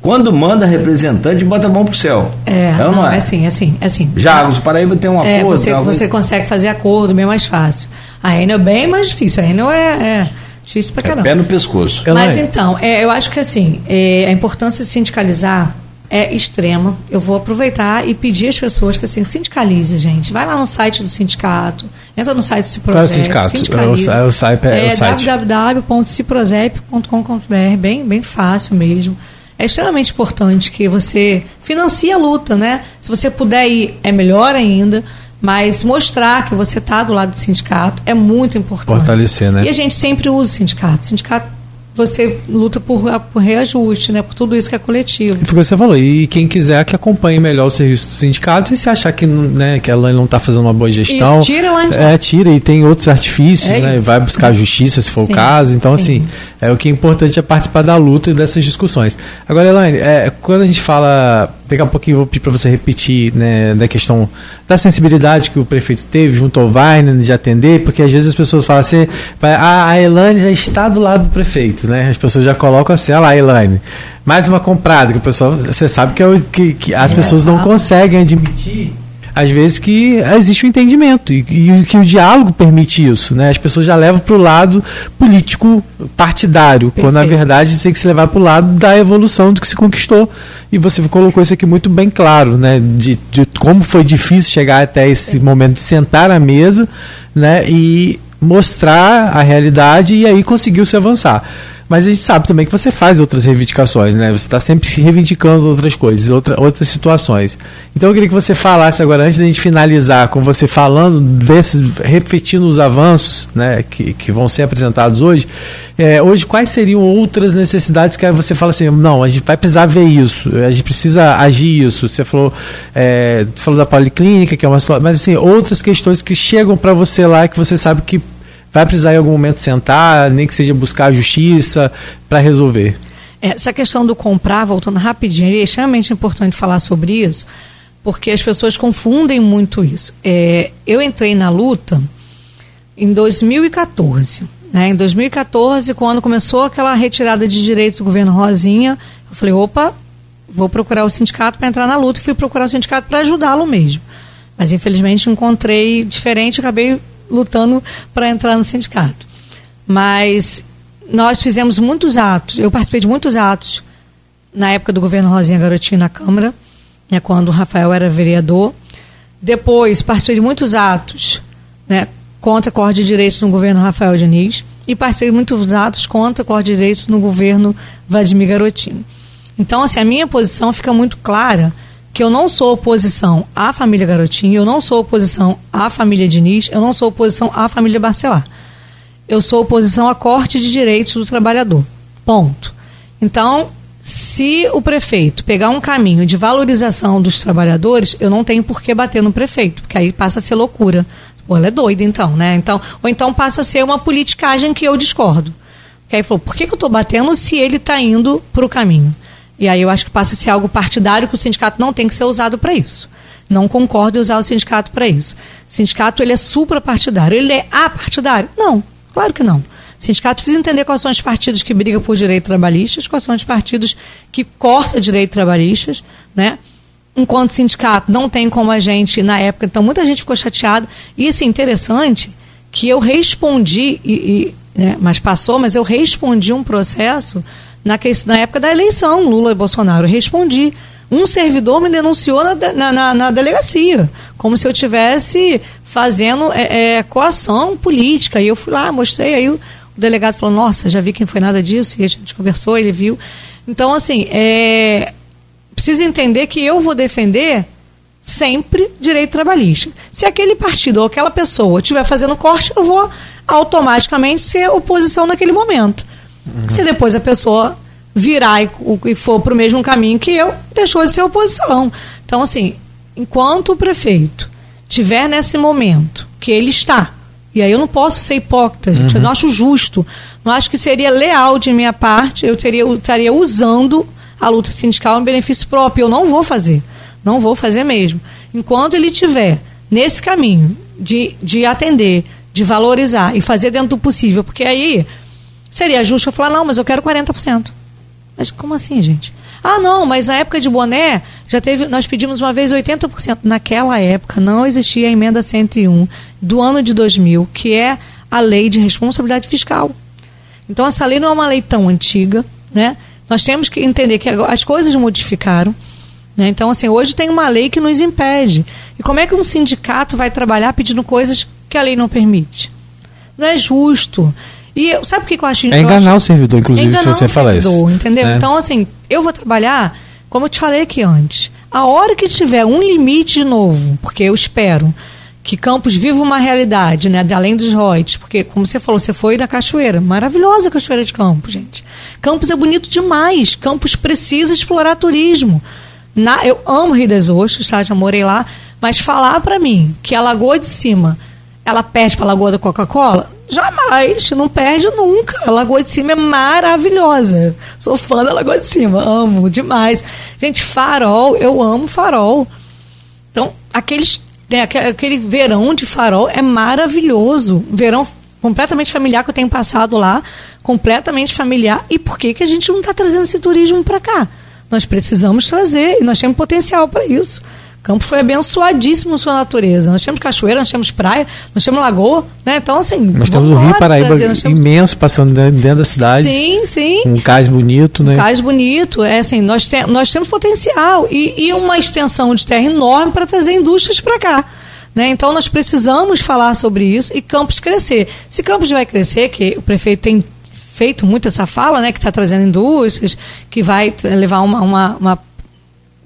Quando manda representante, bota a mão pro céu. É, é não, não é? é assim, é assim, é assim. Já, os Paraíba tem um acordo. É, você, você consegue fazer acordo bem mais fácil. A Enel é bem mais difícil. A Enel é, é difícil pra é caramba. É pé no pescoço. Mas então, é, eu acho que assim, é, a importância de sindicalizar é extrema. Eu vou aproveitar e pedir às pessoas que assim, sindicalize, gente. Vai lá no site do sindicato, entra no site do Ciprozep. Qual é o sindicato? Sindicalize. É o, é o, site, é, é o site. www.ciprozep.com.br, bem, bem fácil mesmo. É extremamente importante que você financie a luta, né? Se você puder ir, é melhor ainda. Mas mostrar que você está do lado do sindicato é muito importante. Fortalecer, né? E a gente sempre usa o sindicato. O sindicato você luta por, por reajuste, né? Por tudo isso que é coletivo. Foi o que você falou. E quem quiser que acompanhe melhor o serviço do sindicato e se achar que, né, que ela não está fazendo uma boa gestão. Isso, tira lá É, tira e tem outros artifícios, é né? Vai buscar justiça se for sim, o caso. Então, sim. assim, é o que é importante é participar da luta e dessas discussões. Agora, Elaine, é, quando a gente fala daqui a pouquinho eu vou pedir para você repetir né, da questão da sensibilidade que o prefeito teve junto ao Wagner de atender, porque às vezes as pessoas falam assim, ah, a Elaine já está do lado do prefeito, né? As pessoas já colocam assim, olha lá, Elaine, mais uma comprada, que o pessoal, você sabe que, é o, que, que as é, pessoas não conseguem admitir às vezes que existe um entendimento e, e que o diálogo permite isso, né? As pessoas já levam para o lado político partidário, Perfeito. quando na verdade tem que se levar para o lado da evolução do que se conquistou. E você colocou isso aqui muito bem claro, né? De, de como foi difícil chegar até esse momento de sentar à mesa, né? E mostrar a realidade e aí conseguiu se avançar. Mas a gente sabe também que você faz outras reivindicações, né? Você está sempre reivindicando outras coisas, outra, outras situações. Então eu queria que você falasse agora, antes da gente finalizar, com você falando desses, repetindo os avanços né, que, que vão ser apresentados hoje. É, hoje, quais seriam outras necessidades que você fala assim, não, a gente vai precisar ver isso, a gente precisa agir isso. Você falou, é, falou da policlínica, que é uma mas assim, outras questões que chegam para você lá que você sabe que vai precisar em algum momento sentar, nem que seja buscar a justiça para resolver. É, essa questão do comprar, voltando rapidinho, é extremamente importante falar sobre isso, porque as pessoas confundem muito isso. É, eu entrei na luta em 2014. Né? Em 2014, quando começou aquela retirada de direitos do governo Rosinha, eu falei, opa, vou procurar o sindicato para entrar na luta e fui procurar o sindicato para ajudá-lo mesmo. Mas infelizmente encontrei diferente, acabei lutando para entrar no sindicato. Mas nós fizemos muitos atos, eu participei de muitos atos na época do governo Rosinha Garotinho na Câmara, né, quando o Rafael era vereador. Depois participei de muitos atos né, contra a Corte de Direitos no governo Rafael Diniz e participei de muitos atos contra a Corte de Direitos no governo Vladimir Garotinho. Então, assim, a minha posição fica muito clara que eu não sou oposição à família Garotinho, eu não sou oposição à família Diniz, eu não sou oposição à família Barcelar. Eu sou oposição à corte de direitos do trabalhador. Ponto. Então, se o prefeito pegar um caminho de valorização dos trabalhadores, eu não tenho por que bater no prefeito, porque aí passa a ser loucura. Pô, ela é doida então, né? Então, ou então passa a ser uma politicagem que eu discordo. Porque aí falou, por que, que eu estou batendo se ele está indo para o caminho? E aí eu acho que passa a ser algo partidário que o sindicato não tem que ser usado para isso. Não concordo em usar o sindicato para isso. O sindicato ele é suprapartidário. Ele é apartidário? Não, claro que não. O sindicato precisa entender quais são os partidos que brigam por direitos trabalhistas, quais são os partidos que cortam direitos trabalhistas, né? Enquanto sindicato não tem como a gente, na época, então muita gente ficou chateada. E isso é interessante que eu respondi, e, e né, mas passou, mas eu respondi um processo na, na época da eleição, Lula e Bolsonaro. Respondi. Um servidor me denunciou na, na, na, na delegacia, como se eu tivesse fazendo é, é, coação política. E eu fui lá, mostrei, aí o, o, delegado falou, nossa, já vi que não foi nada disso, e a gente conversou, ele viu. Então, assim, é, precisa entender que eu vou defender sempre direito trabalhista. Se aquele partido ou aquela pessoa estiver fazendo corte, eu vou automaticamente ser oposição naquele momento. Uhum. Se depois a pessoa virar e, e for para o mesmo caminho que eu, deixou de ser oposição. Então, assim, enquanto o prefeito tiver nesse momento que ele está, e aí eu não posso ser hipócrita, gente, uhum. eu não acho justo, não acho que seria leal de minha parte, eu teria, eu estaria usando a luta sindical em benefício próprio, eu não vou fazer, não vou fazer mesmo. Enquanto ele tiver nesse caminho de, de atender, de valorizar e fazer dentro do possível, porque aí Seria justo eu falar, não, mas eu quero 40%. Mas como assim, gente? Ah, não, mas na época de boné, já teve, nós pedimos uma vez 80%. Naquela época não existia a emenda 101 do ano de 2000, que é a lei de responsabilidade fiscal. Então essa lei não é uma lei tão antiga, né? Nós temos que entender que as coisas modificaram. Né? Então, assim, hoje tem uma lei que nos impede. E como é que um sindicato vai trabalhar pedindo coisas que a lei não permite? Não é justo. E sabe o que, eu acho É enganar acho? o servidor, inclusive, é se você falar isso. Entendeu? É. Então, assim, eu vou trabalhar, como eu te falei aqui antes, a hora que tiver um limite de novo, porque eu espero que Campos viva uma realidade, né, além dos royalties, porque, como você falou, você foi na Cachoeira, maravilhosa a Cachoeira de Campos, gente. Campos é bonito demais, Campos precisa explorar turismo. Na, eu amo Rio das Ostras, tá? já morei lá, mas falar para mim que a Lagoa de Cima, ela perde para a Lagoa da Coca-Cola, Jamais, não perde nunca. A Lagoa de Cima é maravilhosa. Sou fã da Lagoa de Cima, amo demais. Gente, farol, eu amo farol. Então, aqueles, né, aquele verão de farol é maravilhoso. Verão completamente familiar que eu tenho passado lá, completamente familiar. E por que, que a gente não está trazendo esse turismo para cá? Nós precisamos trazer e nós temos potencial para isso. Campos foi abençoadíssimo sua natureza. Nós temos cachoeira, nós temos praia, nós temos lagoa, né? Então, assim. Nós temos o Rio Paraíba temos... imenso passando dentro da cidade. Sim, sim. Um cais bonito, né? Um cais bonito. É assim, nós, te, nós temos potencial e, e uma extensão de terra enorme para trazer indústrias para cá. Né? Então nós precisamos falar sobre isso e Campos crescer. Se Campos vai crescer, que o prefeito tem feito muito essa fala, né, que está trazendo indústrias, que vai levar uma, uma, uma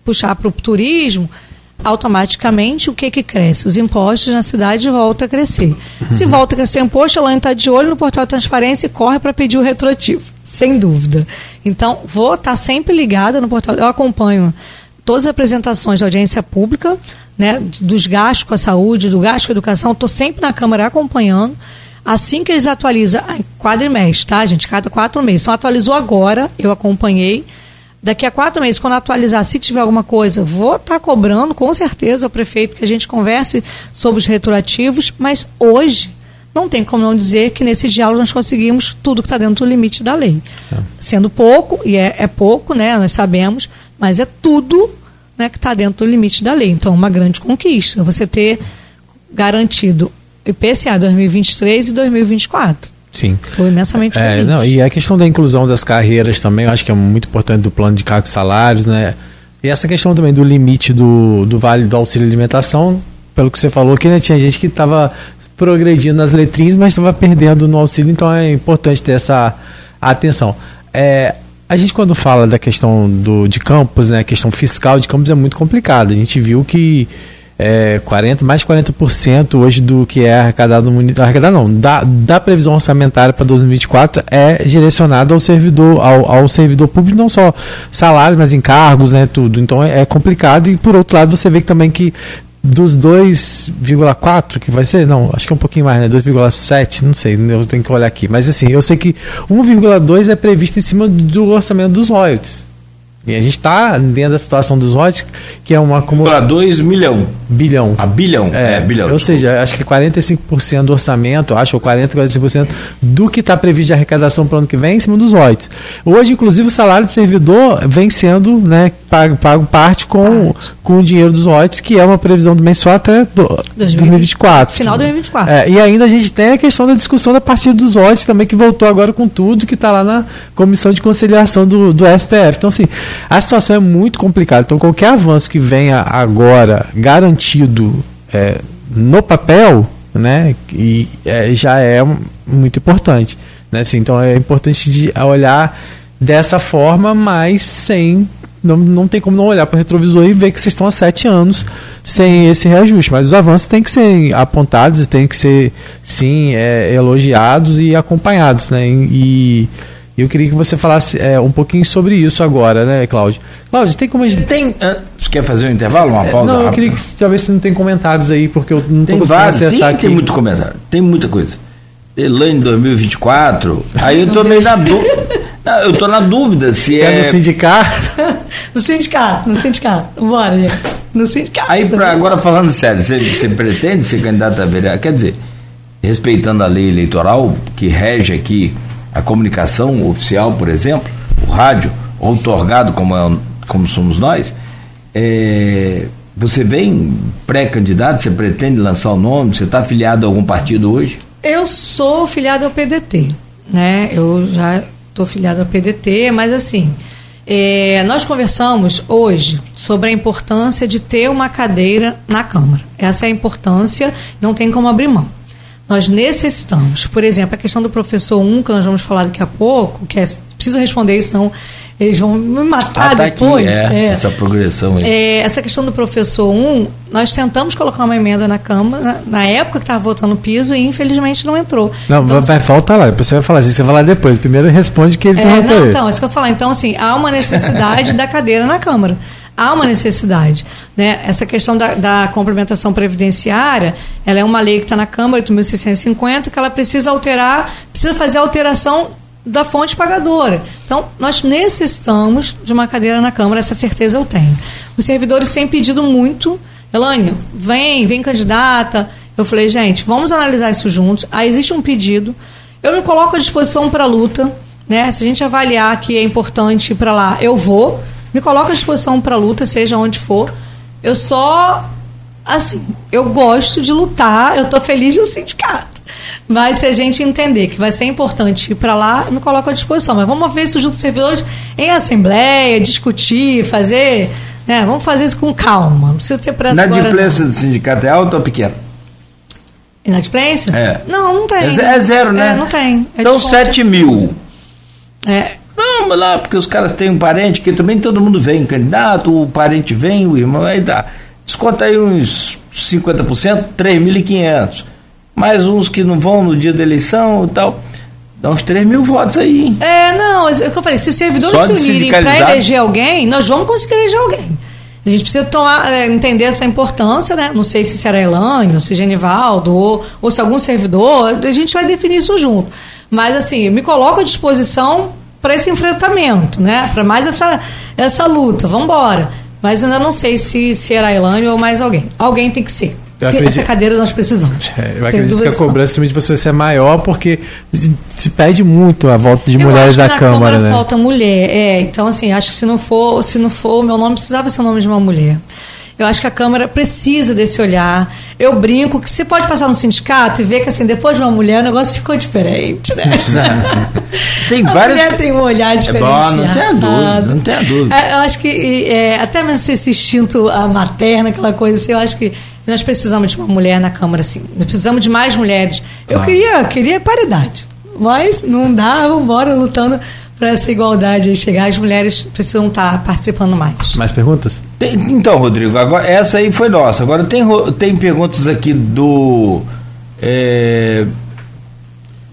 puxar para o turismo, automaticamente o que que cresce? Os impostos na cidade voltam a crescer. Uhum. Se volta a crescer o imposto, ela está de olho no portal de transparência e corre para pedir o retroativo, sem dúvida. Então, vou estar tá sempre ligada no portal. Eu acompanho todas as apresentações da audiência pública, né, dos gastos com a saúde, do gasto com a educação, estou sempre na Câmara acompanhando. Assim que eles atualizam, quadrimestre, tá, gente? Cada quatro meses. Então, atualizou agora, eu acompanhei. Daqui a quatro meses, quando atualizar, se tiver alguma coisa, vou estar tá cobrando, com certeza, o prefeito que a gente converse sobre os retroativos, mas hoje não tem como não dizer que nesse diálogo nós conseguimos tudo que está dentro do limite da lei. É. Sendo pouco, e é, é pouco, né, nós sabemos, mas é tudo né, que está dentro do limite da lei. Então, uma grande conquista. Você ter garantido IPCA 2023 e 2024. Sim. Estou imensamente é, feliz. Não, e a questão da inclusão das carreiras também, eu acho que é muito importante do plano de cargos e salários, né? E essa questão também do limite do, do vale do auxílio alimentação, pelo que você falou, que né, tinha gente que estava progredindo nas letrinhas, mas estava perdendo no auxílio, então é importante ter essa atenção. É, a gente quando fala da questão do, de campos, né, a questão fiscal de campos é muito complicada. A gente viu que é, 40, mais de 40% hoje do que é arrecadado no município, arrecadado não, da, da previsão orçamentária para 2024 é direcionado ao servidor, ao, ao, servidor público, não só salários, mas encargos, né, tudo. Então é, é complicado e por outro lado você vê que também que dos 2,4 que vai ser, não, acho que é um pouquinho mais, né? 2,7, não sei, eu tenho que olhar aqui. Mas assim, eu sei que 1,2 é previsto em cima do orçamento dos royalties. E a gente está dentro da situação dos royalties, que é uma acumulação. Para 2 milhão. Bilhão. A bilhão. É, é bilhão. Ou desculpa. seja, acho que 45% do orçamento, acho, ou 40%, 45% do que está previsto de arrecadação para o ano que vem em cima dos royalties. Hoje, inclusive, o salário do servidor vem sendo né, pago, pago parte com, com o dinheiro dos royalties, que é uma previsão do mês só até do, 2024. Final de 2024. É, e ainda a gente tem a questão da discussão da partir dos royalties também, que voltou agora com tudo, que está lá na Comissão de Conciliação do, do STF. Então, assim, a situação é muito complicada. Então, qualquer avanço que venha agora garantido é, no papel, né, e, é, já é muito importante. Né? Assim, então, é importante de olhar dessa forma, mas sem. Não, não tem como não olhar para o retrovisor e ver que vocês estão há sete anos sem esse reajuste. Mas os avanços têm que ser apontados e têm que ser, sim, é, elogiados e acompanhados. Né? E e eu queria que você falasse é, um pouquinho sobre isso agora, né, Cláudio? Cláudio, tem como a gente. Tem. Uh, você quer fazer um intervalo, uma pausa? Não, eu queria que talvez você não tem comentários aí, porque eu não estou conseguindo acessar tem, aqui. Tem muito comentário, tem muita coisa. Elaine 2024. Aí eu tô meio na dúvida. Eu tô na dúvida se é. É no sindicato? no sindicato, no sindicato. Bora, gente. No sindicato. Aí, pra, agora falando sério, você, você pretende ser candidato a vereador? Quer dizer, respeitando a lei eleitoral que rege aqui a comunicação oficial, por exemplo, o rádio, outorgado como, é, como somos nós, é, você vem pré-candidato, você pretende lançar o nome, você está afiliado a algum partido hoje? Eu sou filiado ao PDT, né? Eu já estou filiado ao PDT, mas assim, é, nós conversamos hoje sobre a importância de ter uma cadeira na Câmara. Essa é a importância, não tem como abrir mão. Nós necessitamos, por exemplo, a questão do professor 1, que nós vamos falar daqui a pouco, que é, preciso responder isso, senão eles vão me matar ah, tá depois. Aqui, é, é, essa progressão aí. É, essa questão do professor 1, nós tentamos colocar uma emenda na Câmara, na época que estava votando o piso, e infelizmente não entrou. Não, então, vai, falta lá, depois você vai falar assim, você vai lá depois. Primeiro responde que ele é. Não, então, é isso que eu falar. Então, assim, há uma necessidade da cadeira na Câmara há uma necessidade. Né? Essa questão da, da complementação previdenciária, ela é uma lei que está na Câmara, 8.650, que ela precisa alterar, precisa fazer a alteração da fonte pagadora. Então, nós necessitamos de uma cadeira na Câmara, essa certeza eu tenho. Os servidores têm pedido muito, Elânia, vem, vem candidata. Eu falei, gente, vamos analisar isso juntos. Aí existe um pedido. Eu me coloco à disposição para luta. Né? Se a gente avaliar que é importante ir para lá, eu vou me coloco à disposição para a luta, seja onde for. Eu só, assim, eu gosto de lutar, eu tô feliz no sindicato. Mas se a gente entender que vai ser importante ir para lá, eu me coloco à disposição. Mas vamos ver isso junto com os servidores em assembleia, discutir, fazer. Né? Vamos fazer isso com calma. Não precisa ter pressa agora. Inadimplência do sindicato é alta ou pequena? Inadimplência? É. Não, não tem. É, é zero, né? É, não tem. É então, desconto. 7 mil. É, Mas lá, porque os caras têm um parente, que também todo mundo vem, candidato, o parente vem, o irmão, aí dá. Desconta aí uns 50%, 3.500. Mais uns que não vão no dia da eleição e tal. Dá uns 3 mil votos aí. hein? É, não, é o que eu falei, se os servidores se unirem para eleger alguém, nós vamos conseguir eleger alguém. A gente precisa tomar, é, entender essa importância, né? Não sei se será Elânio, se Genivaldo, ou, ou se algum servidor, a gente vai definir isso junto. Mas, assim, eu me coloco à disposição para esse enfrentamento, né? Para mais essa, essa luta, vamos embora. Mas ainda não sei se será Elânio ou mais alguém. Alguém tem que ser. Eu acredito- Essa cadeira nós precisamos. É, eu acredito que a cobrança de você ser maior porque se pede muito a volta de Eu mulheres que na Câmara, né? falta mulher. É, então assim, acho que se não for, se não for, o meu nome precisava ser o nome de uma mulher. Eu acho que a Câmara precisa desse olhar. Eu brinco que você pode passar no sindicato e ver que assim, depois de uma mulher o negócio ficou diferente, né? Tem a várias. mulher tem um olhar É diferenciado. bom, não tenha dúvida, não tenha dúvida. É, eu acho que é, até mesmo esse instinto materno, aquela coisa assim, eu acho que nós precisamos de uma mulher na Câmara, assim. Nós precisamos de mais mulheres. Eu queria, queria paridade, mas não dá, vamos embora lutando para essa igualdade aí chegar. As mulheres precisam estar participando mais. Mais perguntas? Tem- então, Rodrigo, agora, essa aí foi nossa. Agora tem, tem perguntas aqui do. é,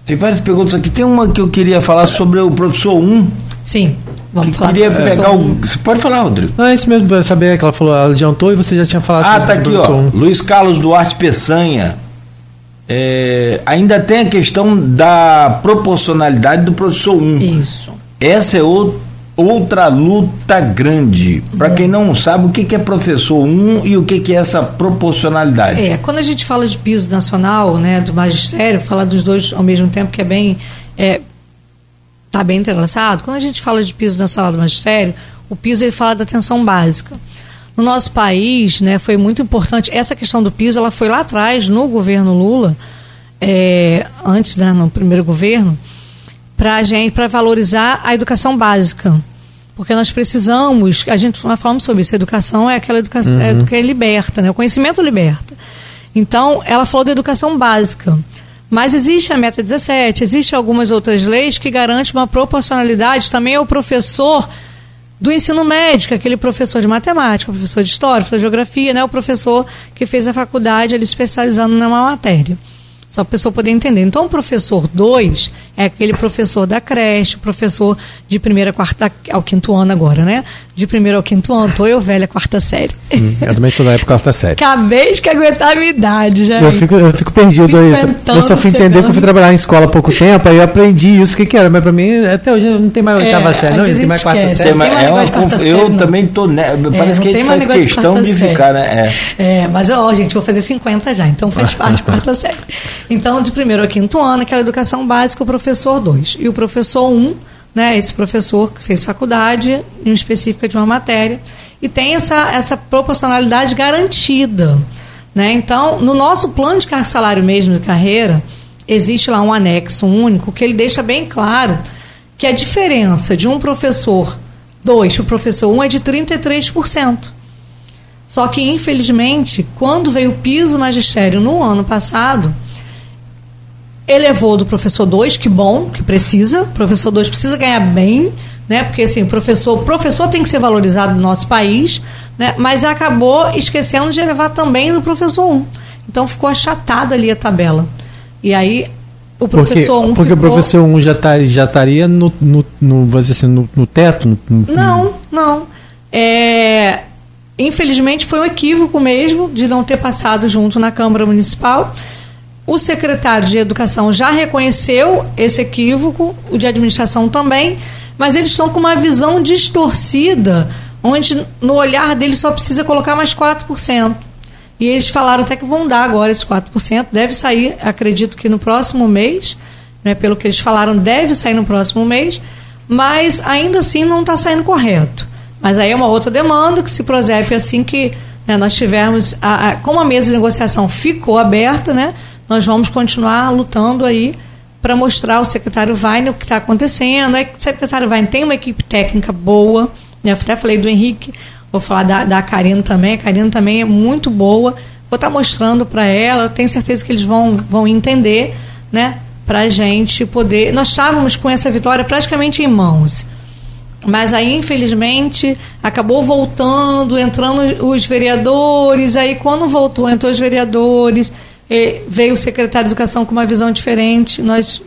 tem várias perguntas aqui. Tem uma que eu queria falar sobre o professor 1. Sim, vamos que falar. queria pegar o. Você pode falar, Rodrigo? Não, é isso mesmo, pra saber que ela falou, ela adiantou e você já tinha falado Ah, sobre tá aqui, ó. um. Luiz Carlos Duarte Peçanha. É, ainda tem a questão da proporcionalidade do professor 1. Isso. Essa é ou- outra luta grande. Para quem não sabe, o que, é professor 1 e o que, é essa proporcionalidade? É, quando a gente fala de piso nacional, né, do magistério, falar dos dois ao mesmo tempo que é bem é, tá bem entrelaçado. Quando a gente fala de piso nacional do magistério, o piso ele fala da atenção básica. No nosso país, né, foi muito importante essa questão do piso. Ela foi lá atrás no governo Lula, é, antes, né, no primeiro governo, para gente, para valorizar a educação básica, porque nós precisamos. A gente nós falamos sobre isso. A educação é aquela educação é, que liberta, né? O conhecimento liberta. Então, ela falou da educação básica. Mas existe a meta 17, existe algumas outras leis que garantem uma proporcionalidade também ao professor do ensino médio, que é aquele professor de matemática, professor de história, professor de geografia, né? O professor que fez a faculdade ali especializando numa matéria. Só para a pessoa poder entender. Então, o professor 2 é aquele professor da creche, o professor de primeira, quarta ao quinto ano agora, né? De primeiro ao quinto ano. Tô eu velha, quarta série. Hum, Eu também sou da época quarta série. Acabei de aguentar a minha idade, já. Eu fico, eu fico perdido aí. Eu só fui entender chegando. que eu fui trabalhar em escola há pouco tempo, aí eu aprendi isso, o que, que era. Mas pra mim, até hoje não tem mais oitava É, série, não, não tem mais quarta série. Tem, tem mas mais é uma de quarta eu não. também tô. Né, É, parece não que a gente faz de questão de série. ficar, né? É. É, mas ó, gente, vou fazer 50 já, então faz parte, quarta série. Então, de primeiro ao quinto ano, aquela educação básica, o professor 2. E o professor 1, um, né, esse professor que fez faculdade, em específica de uma matéria, e tem essa, essa proporcionalidade garantida. Né? Então, no nosso plano de salário mesmo de carreira, existe lá um anexo único que ele deixa bem claro que a diferença de um professor 2 para o professor 1 um é de 33%. Só que, infelizmente, quando veio o piso magistério no ano passado, elevou do professor 2, que bom, que precisa, o professor 2 precisa ganhar bem, né? Porque assim, professor, professor tem que ser valorizado no nosso país, né? Mas acabou esquecendo de elevar também no professor 1. Um. Então ficou achatada ali a tabela. E aí o Porque, professor 1 um porque ficou... o professor 1 um já, tá, já estaria no, no, no, assim, no, no teto? No, no- Não, não. É, infelizmente foi um equívoco mesmo de não ter passado junto na Câmara Municipal. O secretário de Educação já reconheceu esse equívoco, o de administração também, mas eles estão com uma visão distorcida, onde no olhar deles só precisa colocar mais 4%. E eles falaram até que vão dar agora esses 4%, deve sair, acredito que no próximo mês, né, pelo que eles falaram, deve sair no próximo mês, mas ainda assim não está saindo correto. Mas aí é uma outra demanda que se prosebe assim que Né, nós tivemos, a, a, como a mesa de negociação ficou aberta, né, nós vamos continuar lutando aí para mostrar ao secretário Weiner o que está acontecendo. Aí, o secretário Weiner tem uma equipe técnica boa, né, eu até falei do Henrique, vou falar da, da Karina também, a Karina também é muito boa, vou estar tá mostrando para ela, tenho certeza que eles vão, vão entender, né, para a gente poder. Nós estávamos com essa vitória praticamente em mãos. Mas aí, infelizmente, acabou voltando, entrando os vereadores. Aí, quando voltou, entrou os vereadores, veio o secretário de Educação com uma visão diferente. Nós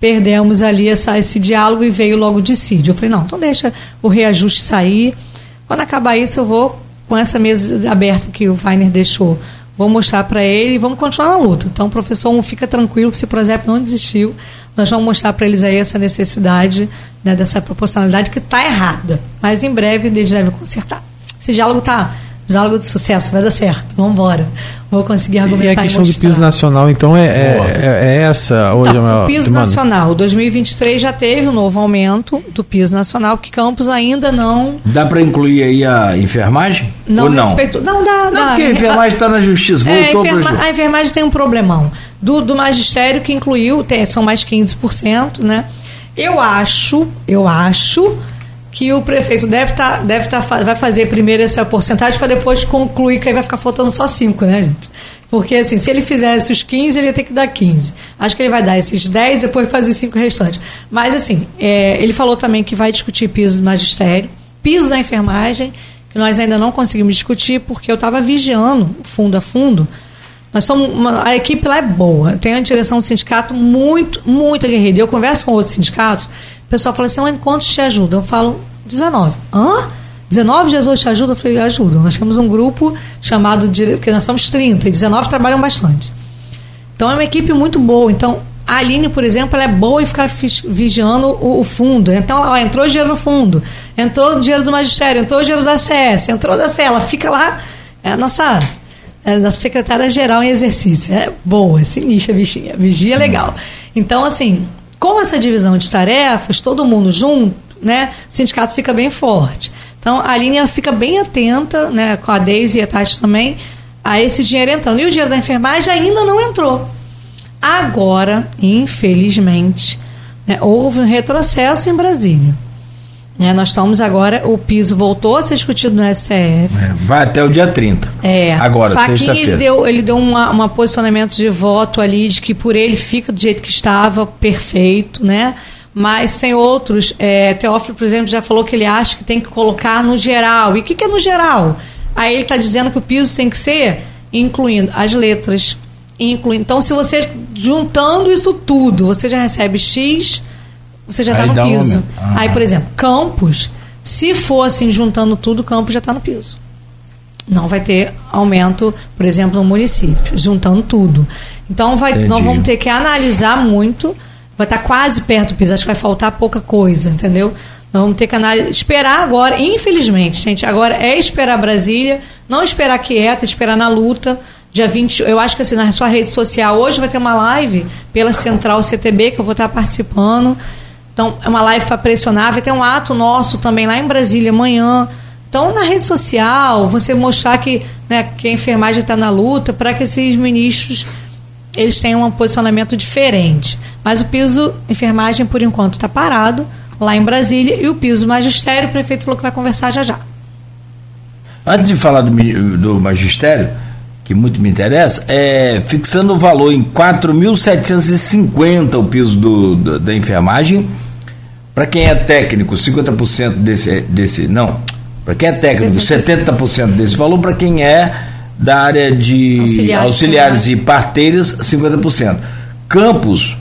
perdemos ali essa, esse diálogo e veio logo o dissídio. Eu falei, não, então deixa o reajuste sair. Quando acabar isso, eu vou com essa mesa aberta que o Weiner deixou vou mostrar para ele e vamos continuar na luta. Então, professor, fica tranquilo que se o projeto não desistiu, nós vamos mostrar para eles aí essa necessidade, né, dessa proporcionalidade que está errada. Mas em breve eles devem consertar. Esse diálogo está diálogo de sucesso, vai dar certo. Vamos embora. Vou conseguir argumentar. E a questão do piso nacional, então, é, é, é, é essa hoje então, é O piso demanda. nacional, 2023 já teve um novo aumento do piso nacional, que Campos ainda não. Dá para incluir aí a enfermagem? Não, ou não? Respeito, não dá. Não, dá. porque a enfermagem está na justiça, voltou é, enferma, A enfermagem tem um problemão. Do, do magistério que incluiu, tem, são mais 15%, né? Eu acho, eu acho que o prefeito deve tá, deve tá, vai fazer primeiro essa porcentagem para depois concluir que aí vai ficar faltando só 5, né, gente? Porque, assim, se ele fizesse os 15, ele ia ter que dar 15. Acho que ele vai dar esses 10 depois faz os 5 restantes. Mas, assim, é, ele falou também que vai discutir piso do magistério, piso da enfermagem, que nós ainda não conseguimos discutir, porque eu estava vigiando fundo a fundo. Nós somos uma, a equipe lá é boa. Tem a direção do sindicato muito, muito aguerrida. Eu converso com outros sindicatos, o pessoal fala assim, quantos te ajudam? Eu falo, 19. Hã? 19 Jesus te ajuda? Eu falei, ajuda. Nós temos um grupo chamado, de, porque nós somos 30, e 19 trabalham bastante. Então é uma equipe muito boa. Então, a Aline, por exemplo, ela é boa em ficar vigiando o, o fundo. Então, ó, entrou dinheiro no fundo, entrou dinheiro do magistério, entrou dinheiro da CS, entrou da CS, ela fica lá, é a nossa, é a nossa secretária-geral em exercício. É boa, é sinistra, bichinha. Vigia legal. Então, assim, com essa divisão de tarefas, todo mundo junto, né, o sindicato fica bem forte. Então, a linha fica bem atenta, né, com a Deise e a Tati também, a esse dinheiro entrando. E o dinheiro da enfermagem ainda não entrou. Agora, infelizmente, né, houve um retrocesso em Brasília. É, nós estamos agora, o piso voltou a ser discutido no STF. É, vai até o dia 30. É. Agora, sexta-feira. Ele deu, ele deu um posicionamento de voto ali de que por ele fica do jeito que estava, perfeito, né? Mas tem outros. É, Teófilo, por exemplo, já falou que ele acha que tem que colocar no geral. E o que, que é no geral? Aí ele está dizendo que o piso tem que ser incluindo as letras. Incluindo. Então, se você juntando isso tudo, você já recebe X você já está no piso. Ah. Aí, por exemplo, Campos, se for assim juntando tudo, Campos já está no piso. Não vai ter aumento, por exemplo, no município, juntando tudo. Então, vai, nós vamos ter que analisar muito. Vai estar tá quase perto do piso. Acho que vai faltar pouca coisa, entendeu? Nós vamos ter que analisar, esperar agora, infelizmente, gente, agora é esperar Brasília, não esperar quieta, esperar na luta. Dia 20, eu acho que assim, na sua rede social, hoje vai ter uma live pela Central CTB, que eu vou estar participando. Então, é uma live para pressionar. Vai ter um ato nosso também lá em Brasília amanhã. Então, na rede social, você mostrar que, né, que a enfermagem está na luta para que esses ministros eles tenham um posicionamento diferente. Mas o piso enfermagem, por enquanto, está parado lá em Brasília. E o piso magistério, o prefeito falou que vai conversar já já. Antes de falar do, do magistério, que muito me interessa, é fixando o valor em 4.750 o piso do, do, da enfermagem para quem é técnico, 50% desse, desse. Não. Para quem é técnico, 70% desse valor. Para quem é da área de auxiliares, auxiliares e parteiras, 50%. Campos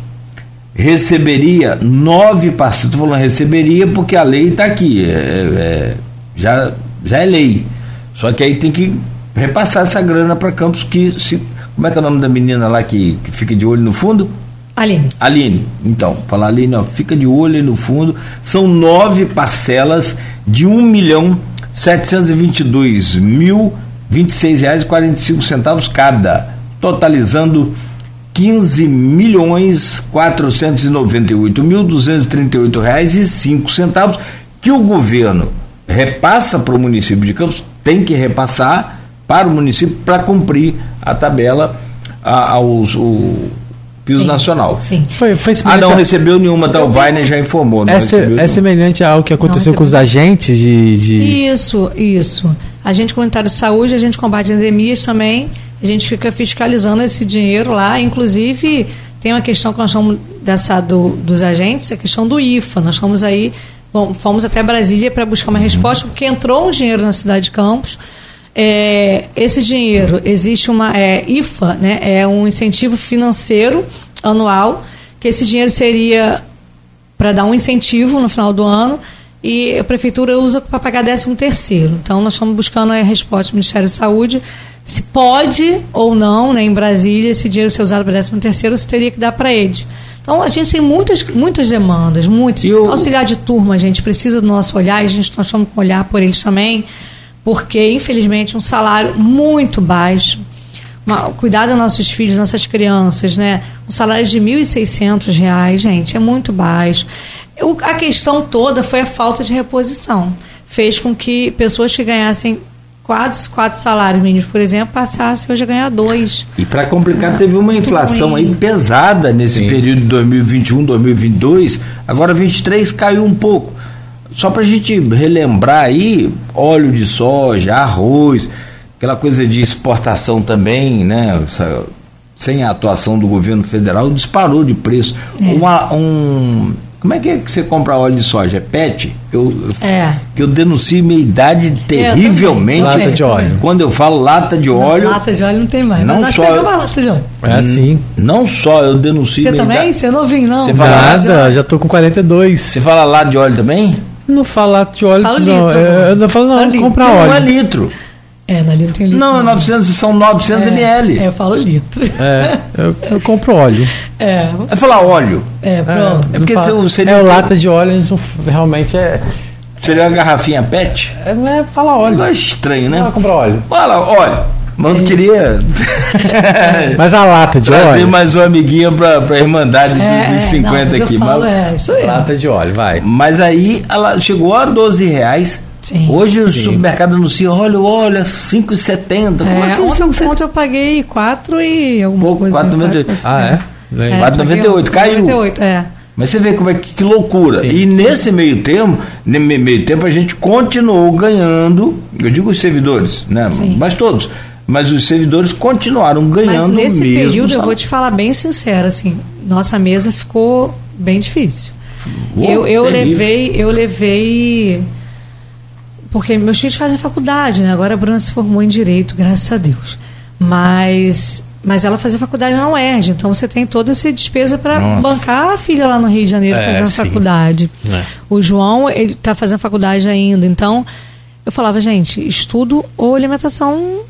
receberia nove parceiros. Estou falando receberia porque a lei está aqui. É, é, já, já é lei. Só que aí tem que repassar essa grana para Campos que se. Como é que é o nome da menina lá que, que fica de olho no fundo? Aline. Aline, então, falar Aline, ó, fica de olho aí no fundo. São nove parcelas de um milhão setecentos e vinte e dois mil vinte e seis reais e quarenta e cinco centavos cada, totalizando quinze milhões quatrocentos e noventa e oito mil duzentos e trinta e oito reais e cinco centavos que o governo repassa para o município de Campos, tem que repassar para o município para cumprir a tabela a, aos, o piso Sim. nacional. Sim. Foi, foi Ah, não a- recebeu nenhuma, tá? O Weiner já informou. Não é, se- é semelhante ao que aconteceu com os agentes de. de... Isso, isso. Agente comunitário de saúde, a gente combate endemias também. A gente fica fiscalizando esse dinheiro lá. Inclusive, tem uma questão que nós chamamos dessa do, dos agentes, a questão do IFA. Nós fomos aí, bom, fomos até Brasília para buscar uma resposta, porque entrou um dinheiro na cidade de Campos. É, esse dinheiro existe uma é, IFA, né? É um incentivo financeiro anual que esse dinheiro seria para dar um incentivo no final do ano e a prefeitura usa para pagar 13 terceiro. Então nós estamos buscando a resposta do Ministério da Saúde se pode ou não, né, em Brasília, esse dinheiro ser usado para 13 terceiro, se teria que dar para eles. Então a gente tem muitas, muitas demandas, muitas. O- Auxiliar de turma, a gente precisa do nosso olhar, e a gente nós estamos com olhar por eles também, porque infelizmente um salário muito baixo uma- cuidar dos nossos filhos, nossas crianças, né? Um salário de 1.600 reais, gente, é muito baixo. O- a questão toda foi a falta de reposição. Fez com que pessoas que ganhassem quatro, quatro salários mínimos, por exemplo, passassem hoje a ganhar dois. E para complicar, Ah, teve uma inflação aí pesada nesse Sim. período de 2021, 2022. Agora 23 caiu um pouco. Só para a gente relembrar aí, óleo de soja, arroz, aquela coisa de exportação também, né? Essa- sem a atuação do governo federal, disparou de preço. É. Uma- um, como é que é que você compra óleo de soja? É PET? Eu, É. que eu denuncio minha idade terrivelmente. também. Lata de óleo. Quando eu falo lata de óleo, Lata de óleo não tem mais. Não mas nós só- pegamos a lata de óleo. É assim. não só eu denuncio Você minha também? idade- Você é novinho, não? Você fala Nada, já tô com 42. Você fala lata de óleo também? Não fala de óleo, Fala não. litro, é, eu não falo, Fala não, litro. comprar Não é óleo. litro. É, ali não tem litro. Não, é 900, são 900 ml. É, eu falo litro. É, eu, eu compro óleo. É, É falar óleo. é, pronto. É porque Não se fala- seria é quê? lata de óleo, a realmente é, Seria uma garrafinha PET? é. Não é falar óleo. Não é estranho, né? Não é comprar óleo. Fala, olha, mas eu queria Mas a lata de trazer óleo. mais uma amiguinha pra, pra Irmandade É, de, de é, 50 não, aqui. falo, mas, é, isso aí. Lata de óleo, vai. mas aí ela chegou a 12 reais. Sim. Hoje o supermercado anuncia, olha, olha, 5,70. Como É, assim? ontem, 5,70? ontem eu paguei 4 e alguma Pouco, coisa. 4,98. quatro, Ah, é? É, Legal. 4,98, paguei caiu. 4,98, é. Mas você vê como é que, que loucura. Sim, e sim. nesse meio termo, nesse meio tempo, a gente continuou ganhando, eu digo os servidores, né? Sim. Mas todos. Mas os servidores continuaram Mas ganhando nesse mesmo. período, eu salário. vou te falar bem sincero, assim, nossa mesa ficou bem difícil. Uou, eu eu terrível. levei, eu levei. Porque meus filhos fazem faculdade, né? Agora a Bruna se formou em direito, graças a Deus. Mas, mas ela fazia faculdade na UERJ, então você tem toda essa despesa para bancar a filha lá no Rio de Janeiro É, fazendo sim. faculdade. É. O João, ele está fazendo faculdade ainda, então eu falava, gente, estudo ou alimentação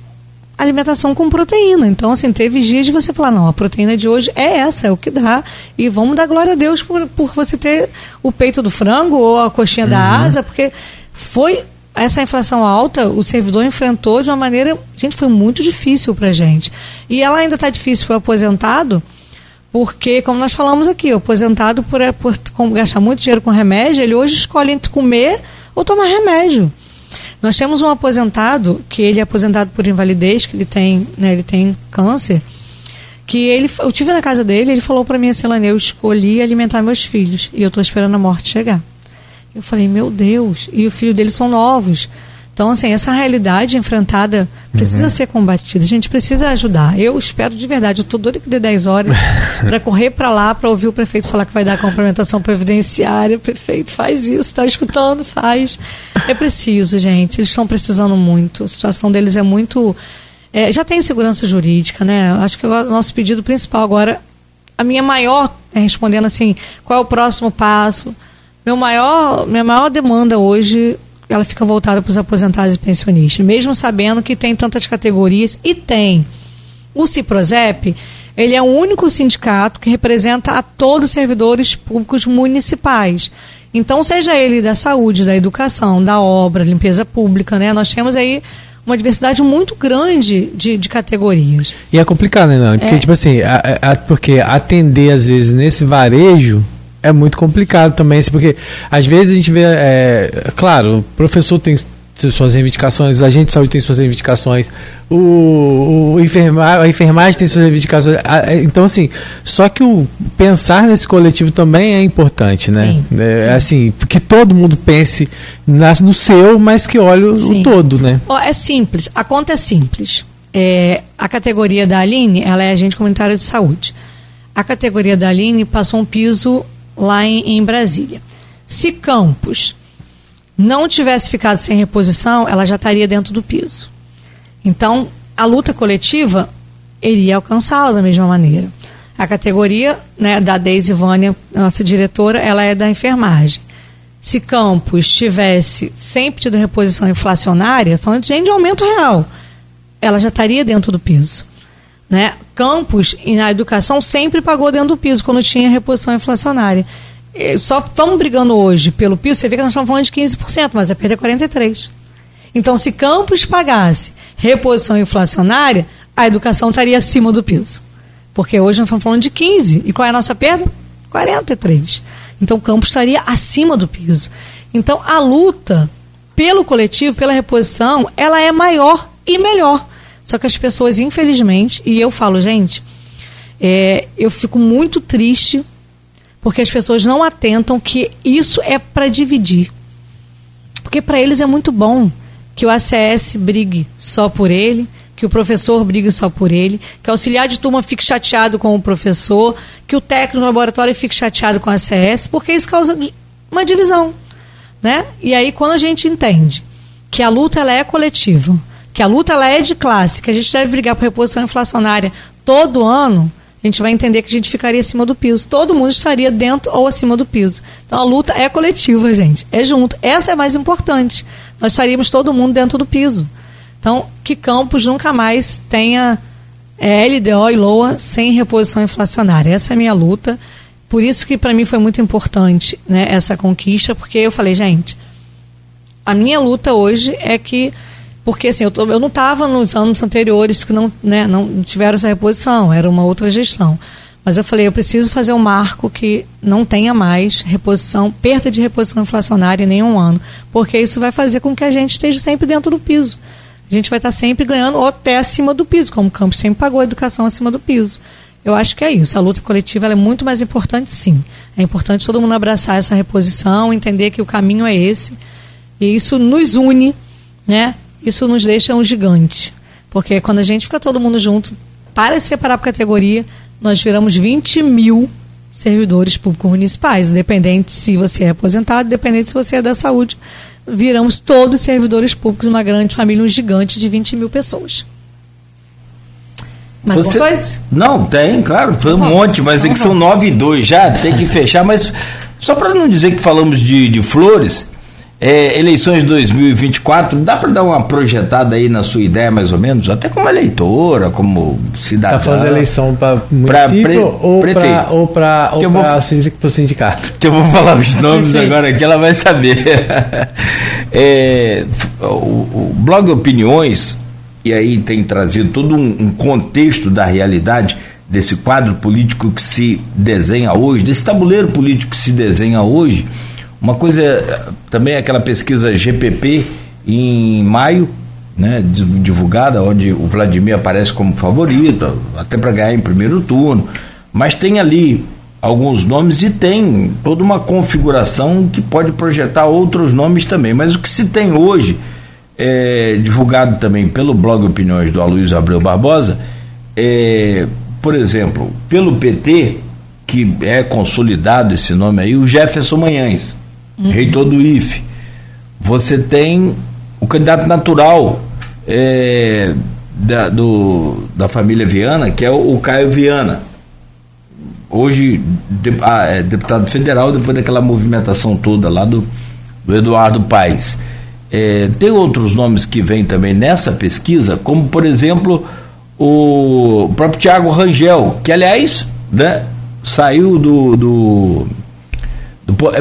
alimentação com proteína. Então, assim, teve dias de você falar, não, a proteína de hoje é essa, é o que dá. E vamos dar glória a Deus por, por você ter o peito do frango ou a coxinha da asa, porque foi essa inflação alta, o servidor enfrentou de uma maneira, gente, foi muito difícil pra gente. E ela ainda está difícil para o aposentado, porque, como nós falamos aqui, o aposentado, por, por com- gastar muito dinheiro com remédio, ele hoje escolhe entre comer ou tomar remédio. Nós temos um aposentado, que ele é aposentado por invalidez, que ele tem, né, ele tem câncer, que ele, eu tive na casa dele, ele falou para mim assim, Lani, eu escolhi alimentar meus filhos e eu estou esperando a morte chegar. Eu falei, meu Deus, e o filho dele são novos. Então, assim, essa realidade enfrentada precisa ser combatida. A gente precisa ajudar. Eu espero de verdade, eu estou doida que dê 10 horas para correr para lá para ouvir o prefeito falar que vai dar complementação previdenciária. Prefeito, faz isso, está escutando, faz. É preciso, gente. Eles estão precisando muito. A situação deles é muito. é, já tem segurança jurídica, né? Acho que o nosso pedido principal agora, a minha maior, é, respondendo assim, qual é o próximo passo? Meu maior, minha maior demanda hoje, ela fica voltada para os aposentados e pensionistas, mesmo sabendo que tem tantas categorias e tem. O Ciprozep, ele é o único sindicato que representa a todos os servidores públicos municipais. Então, seja ele da saúde, da educação, da obra, limpeza pública, né? Nós temos aí uma diversidade muito grande de, de categorias. E é complicado, né, Nani? Porque, É. tipo assim, a- a- porque atender, às vezes, nesse varejo é muito complicado também, assim, porque às vezes a gente vê, é, claro, o professor tem suas reivindicações, o agente de saúde tem suas reivindicações, o, o enferma, a enfermagem tem suas reivindicações. Então, assim, só que o pensar nesse coletivo também é importante, né? Sim, é, sim. Assim, que todo mundo pense na, no seu, mas que olhe o, o todo, né? É simples, a conta é simples. É, a categoria da Aline, ela é agente comunitária de saúde. A categoria da Aline passou um piso lá em, em Brasília. Se Campos não tivesse ficado sem reposição, ela já estaria dentro do piso. Então, a luta coletiva iria alcançá-la da mesma maneira. A categoria né, da Deise Vânia, nossa diretora, ela é da enfermagem. Se Campos tivesse sempre tido reposição inflacionária, falando de aumento real, ela já estaria dentro do piso. Né? Campos, na educação, sempre pagou dentro do piso quando tinha reposição inflacionária. E só estamos brigando hoje pelo piso, você vê que nós estamos falando de 15%, mas é perder 43%. Então, se Campos pagasse reposição inflacionária, a educação estaria acima do piso. Porque hoje nós estamos falando de 15%. E qual é a nossa perda? 43%. Então, Campos estaria acima do piso. Então, a luta pelo coletivo, pela reposição, ela é maior e melhor. Só que as pessoas, infelizmente, e eu falo, gente, é, eu fico muito triste porque as pessoas não atentam que isso é para dividir. Porque para eles é muito bom que o ACS brigue só por ele, que o professor brigue só por ele, que o auxiliar de turma fique chateado com o professor, que o técnico do laboratório fique chateado com o ACS, porque isso causa uma divisão. Né? E aí, quando a gente entende que a luta ela é coletiva, que a luta ela é de classe, que a gente deve brigar por reposição inflacionária todo ano, a gente vai entender que a gente ficaria acima do piso. Todo mundo estaria dentro ou acima do piso. Então a luta é coletiva, gente. É junto. Essa é mais importante. Nós estaríamos todo mundo dentro do piso. Então, que Campos nunca mais tenha é, LDO e LOA sem reposição inflacionária. Essa é a minha luta. Por isso que para mim foi muito importante né, essa conquista, porque eu falei, gente, a minha luta hoje é que porque assim, eu, tô, eu não estava nos anos anteriores que não, né, não tiveram essa reposição, era uma outra gestão. Mas eu falei, eu preciso fazer um marco que não tenha mais reposição, perda de reposição inflacionária em nenhum ano, porque isso vai fazer com que a gente esteja sempre dentro do piso. A gente vai estar sempre ganhando ou até acima do piso, como o Campos sempre pagou a educação acima do piso. Eu acho que é isso. A luta coletiva é muito mais importante, sim. É importante todo mundo abraçar essa reposição, entender que o caminho é esse. E isso nos une, né? Isso nos deixa um gigante. Porque quando a gente fica todo mundo junto, para separar por categoria, nós viramos 20 mil servidores públicos municipais, independente se você é aposentado, independente se você é da saúde. Viramos todos servidores públicos, uma grande família, um gigante de 20 mil pessoas. Mais você... coisa? Não, tem, claro, foi um monte, mas é que são 9 e 2 já, tem que fechar, mas só para não dizer que falamos de, de flores, é, eleições 2024, dá para dar uma projetada aí na sua ideia, mais ou menos? Até como eleitora, como cidadã. Está falando eleição para município pre, ou para ou para o sindicato? Que eu vou falar os nomes agora que ela vai saber. é, o, o, blog Opiniões, e aí tem trazido todo um, um contexto da realidade desse quadro político que se desenha hoje, desse tabuleiro político que se desenha hoje, uma coisa também é aquela pesquisa GPP em maio, né, divulgada, onde o Vladimir aparece como favorito, até para ganhar em primeiro turno. Mas tem ali alguns nomes e tem toda uma configuração que pode projetar outros nomes também. Mas o que se tem hoje, é, divulgado também pelo blog Opiniões do Aloysio Abreu Barbosa, é, por exemplo, pelo PT, que é consolidado esse nome aí, o Jefferson Manhães uhum. reitor do IFE. Você tem o candidato natural é, da, do, da família Viana, que é o, o Caio Viana. Hoje, de, ah, é deputado federal, depois daquela movimentação toda lá do, do Eduardo Paes. É, tem outros nomes que vêm também nessa pesquisa, como por exemplo o próprio Tiago Rangel, que aliás né, saiu do, do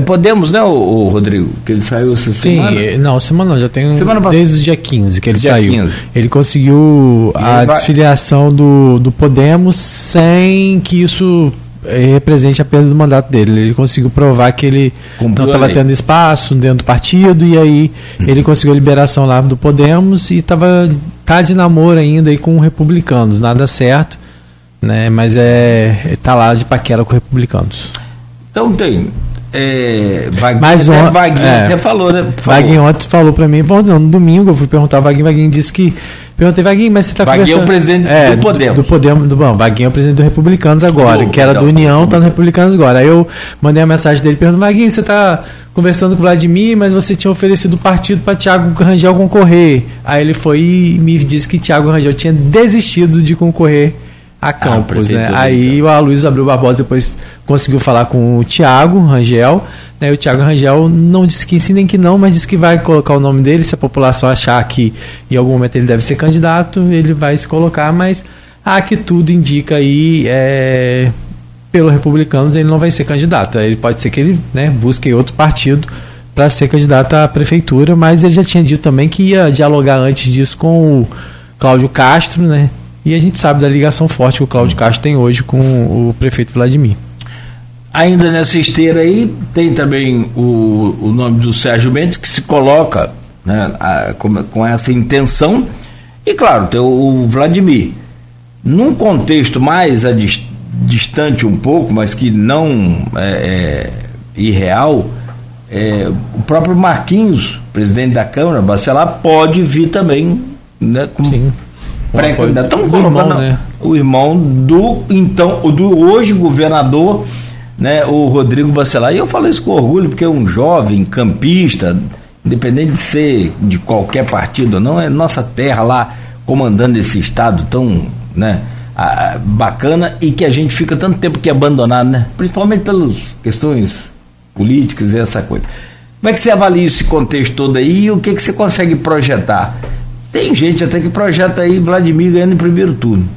podemos, né, o, o, Rodrigo? Que ele saiu essa Sim, semana? Sim, não, semana não, já tem semana desde o dia 15 que ele dia saiu. 15. Ele conseguiu a vai... desfiliação do, do Podemos sem que isso represente a perda do mandato dele. Ele conseguiu provar que ele Cumpriu não estava tendo espaço dentro do partido e aí ele conseguiu a liberação lá do Podemos e estava tá de namoro ainda aí com republicanos, nada certo, né? Mas é tá lá de paquera com republicanos. Então tem. É, Vaguinho, Mas até, Vaguinho é. até falou, né? Falou. Vaguinho ontem falou pra mim, bom, não, no domingo eu fui perguntar ao Vaguinho, Vaguinho disse que. Perguntei, Vaguinho, mas você tá Vaguinho é o conversando... presidente do Podemos. Do, Podemos, do, bom, Vaguinho é o presidente do Republicanos agora, Do- que era da- do União, tá no Republicanos agora. Aí eu mandei a mensagem dele perguntando, Vaguinho, você tá conversando com o Vladimir, mas você tinha oferecido o partido para Tiago Rangel concorrer. Aí ele foi e me disse que Tiago Rangel tinha desistido de concorrer a Campos, prefeito né? do Aí o Aloysio Abreu Barbosa depois conseguiu falar com o Tiago Rangel, né? O Tiago Rangel não disse que sim nem que não, mas disse que vai colocar o nome dele, se a população achar que em algum momento ele deve ser candidato, ele vai se colocar, mas a que tudo indica aí é, pelo republicanos ele não vai ser candidato. Ele pode ser que ele né, busque outro partido para ser candidato à prefeitura, mas ele já tinha dito também que ia dialogar antes disso com o Cláudio Castro, né? E a gente sabe da ligação forte que o Cláudio Castro tem hoje com o prefeito Vladimir. Ainda nessa esteira aí, tem também o, o nome do Sérgio Mendes, que se coloca né, a- com, com essa intenção. E claro, tem o, o Vladimir. Num contexto mais a dis- distante um pouco, mas que não é, é irreal, é, o próprio Marquinhos, presidente da Câmara, Bacelar, pode vir também né, Sim. pré-candidato. Irmão, colocando né? o irmão do então do hoje governador, né, o Rodrigo Bacelar. E eu falo isso com orgulho porque é um jovem campista, independente de ser de qualquer partido ou não, é nossa terra lá comandando esse estado tão, né, ah, bacana e que a gente fica tanto tempo que abandonado, né? Principalmente pelas questões políticas e essa coisa. Como é que você avalia esse contexto todo aí e o que, que você consegue projetar? Tem gente até que projeta aí Vladimir ganhando em primeiro turno.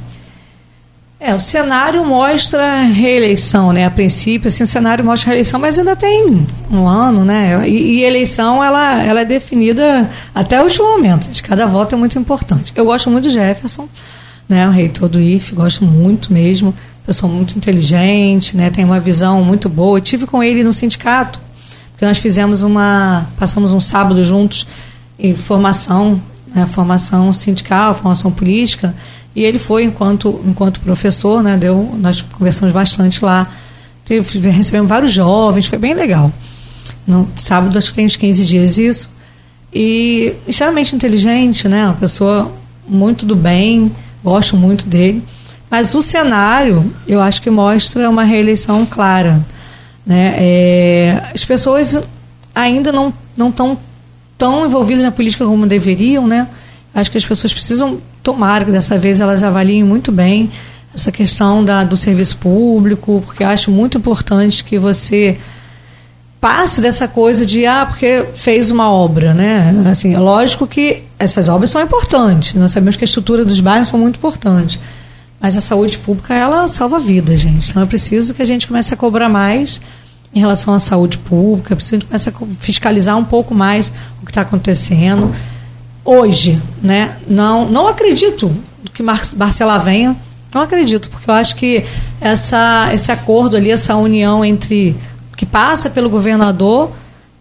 É, o cenário mostra reeleição, né? A princípio, assim, o cenário mostra reeleição, mas ainda tem um ano, né? E, e eleição, ela, ela é definida até o último momento. De cada voto é muito importante. Eu gosto muito do Jefferson, né? O reitor do IFE, gosto muito mesmo. Pessoa muito inteligente, né? Tem uma visão muito boa. Eu tive com ele no sindicato, porque nós fizemos uma... Passamos um sábado juntos em formação, né? Formação sindical, formação política... E ele foi enquanto, enquanto professor, né? Deu, nós conversamos bastante lá. Teve, recebemos vários jovens, foi bem legal. No sábado, acho que tem uns 15 dias isso. E extremamente inteligente, né? Uma pessoa muito do bem, gosto muito dele. Mas o cenário, eu acho que mostra uma reeleição clara. Né? É, as pessoas ainda não estão tão envolvidas na política como deveriam, né? Acho que as pessoas precisam tomar que dessa vez elas avaliem muito bem essa questão da, do serviço público, porque acho muito importante que você passe dessa coisa de ah, porque fez uma obra, né? Assim, é lógico que essas obras são importantes. Nós sabemos que a estrutura dos bairros são muito importantes. Mas a saúde pública, ela salva vidas, gente. Então é preciso que a gente comece a cobrar mais em relação à saúde pública, é preciso que a gente comece a fiscalizar um pouco mais o que está acontecendo. Hoje, né? Não, não acredito que Mar Barcelar venha. Não acredito, porque eu acho que essa, esse acordo ali, essa união entre que passa pelo governador,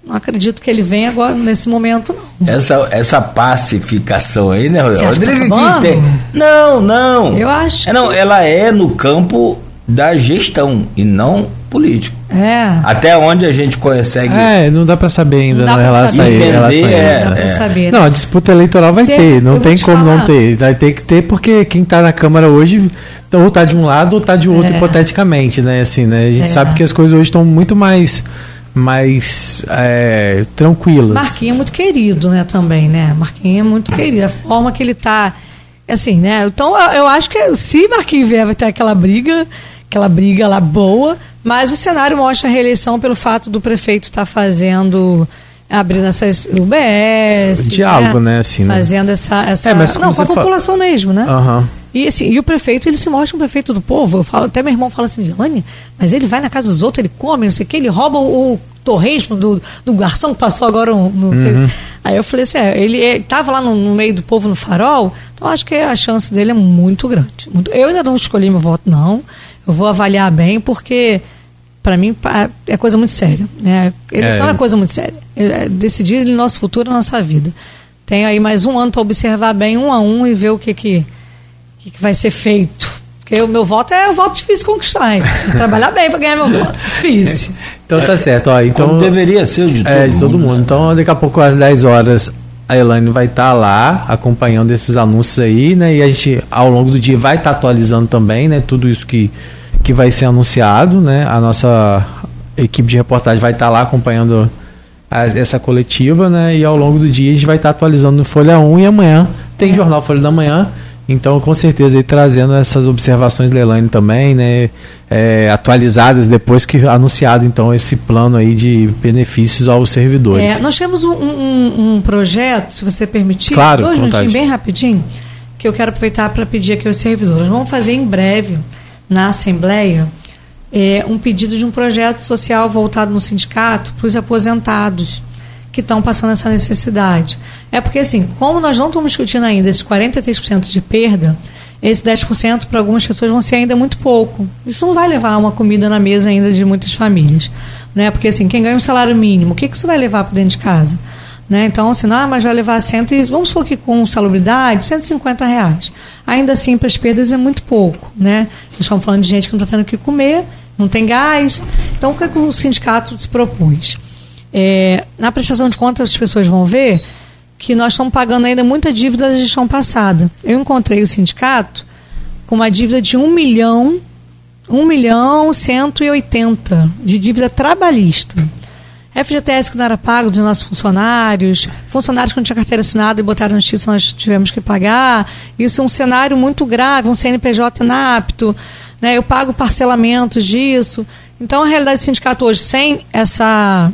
não acredito que ele venha agora nesse momento, não. Essa, essa pacificação aí, né, tá Rodrigo? tem- Não, não. Eu acho É, não, que- ela é no campo da gestão e não político. É. Até onde a gente consegue. É, não dá pra saber ainda Não dá na relação, a Entender, isso. é, pra é. saber. Não, a disputa eleitoral vai Cê- ter, eu não tem te como falar. não ter. Vai ter que ter porque quem está na Câmara hoje então, ou tá de um lado ou tá de outro, É. hipoteticamente, né? Assim, né? A gente É. sabe que as coisas hoje estão muito mais, mais é, tranquilas. Marquinhos é muito querido, né, também, né? Marquinhos é muito querido. A forma que ele tá. Assim, né? Então eu, eu acho que se Marquinhos vier, vai ter aquela briga, aquela briga lá boa, mas o cenário mostra a reeleição pelo fato do prefeito estar fazendo. Abrindo essas UBS. Diálogo, né, assim, né? Fazendo essa. essa É, mas não, com a população mesmo, né? Aham. E, assim, e o prefeito, ele se mostra um prefeito do povo. Eu falo, até meu irmão fala assim, Gelane, mas ele vai na casa dos outros, ele come, não sei o que, ele rouba o, o torresmo do, do garçom que passou agora, um-. Uhum. Aí eu falei assim, é, ele estava lá no, no meio do povo no farol, então acho que a chance dele é muito grande. Muito- eu ainda não escolhi meu voto, não. Eu vou avaliar bem, porque para mim é coisa muito séria. Né? Eleição é, é coisa muito séria. É decidir o nosso futuro, a nossa vida. Tem aí mais um ano para observar bem um a um e ver o que, que, que, que vai ser feito. Porque o meu voto é um voto difícil de conquistar, hein? Tem que trabalhar bem para ganhar meu voto. Difícil. Então tá certo. Ó, então, Como deveria ser o de todo, é, de todo mundo. mundo. Né? Então daqui a pouco às 10 horas a Elaine vai estar tá lá acompanhando esses anúncios aí, né? E a gente ao longo do dia vai estar tá atualizando também, né? Tudo isso que, que vai ser anunciado, né? A nossa equipe de reportagem vai estar tá lá acompanhando a, essa coletiva, né? E ao longo do dia a gente vai estar tá atualizando no Folha 1 e amanhã tem é. Jornal Folha da Manhã. Então, com certeza, aí, trazendo essas observações da Elaine também, né? É, atualizadas depois que anunciado, então, esse plano aí de benefícios aos servidores. É, nós temos um, um, um, projeto, se você permitir, claro, dois minutinhos, bem rapidinho, que eu quero aproveitar para pedir aqui aos servidores. Vamos fazer em breve, na Assembleia, é, um pedido de um projeto social voltado no sindicato para os aposentados que estão passando essa necessidade. É porque, assim, como nós não estamos discutindo ainda esses 43% de perda, esse 10% para algumas pessoas vão ser ainda muito pouco. Isso não vai levar uma comida na mesa ainda de muitas famílias. Né? Porque, assim, quem ganha um salário mínimo, o que, que isso vai levar para dentro de casa? Né? Então, assim, ah, mas vai levar cento e, vamos supor que com salubridade, 150 reais. Ainda assim, para as perdas é muito pouco. Né? Nós estamos falando de gente que não está tendo o que comer, não tem gás. Então, o que, é que o sindicato se propôs? É, na prestação de contas, as pessoas vão ver que nós estamos pagando ainda muita dívida da gestão passada. Eu encontrei o sindicato com uma dívida de 1 milhão, 1 milhão 180 de dívida trabalhista. FGTS que não era pago dos nossos funcionários, funcionários que não tinham carteira assinada e botaram na justiça, nós tivemos que pagar. Isso é um cenário muito grave, um CNPJ inapto, né? eu pago parcelamentos disso. Então, a realidade do sindicato hoje, sem essa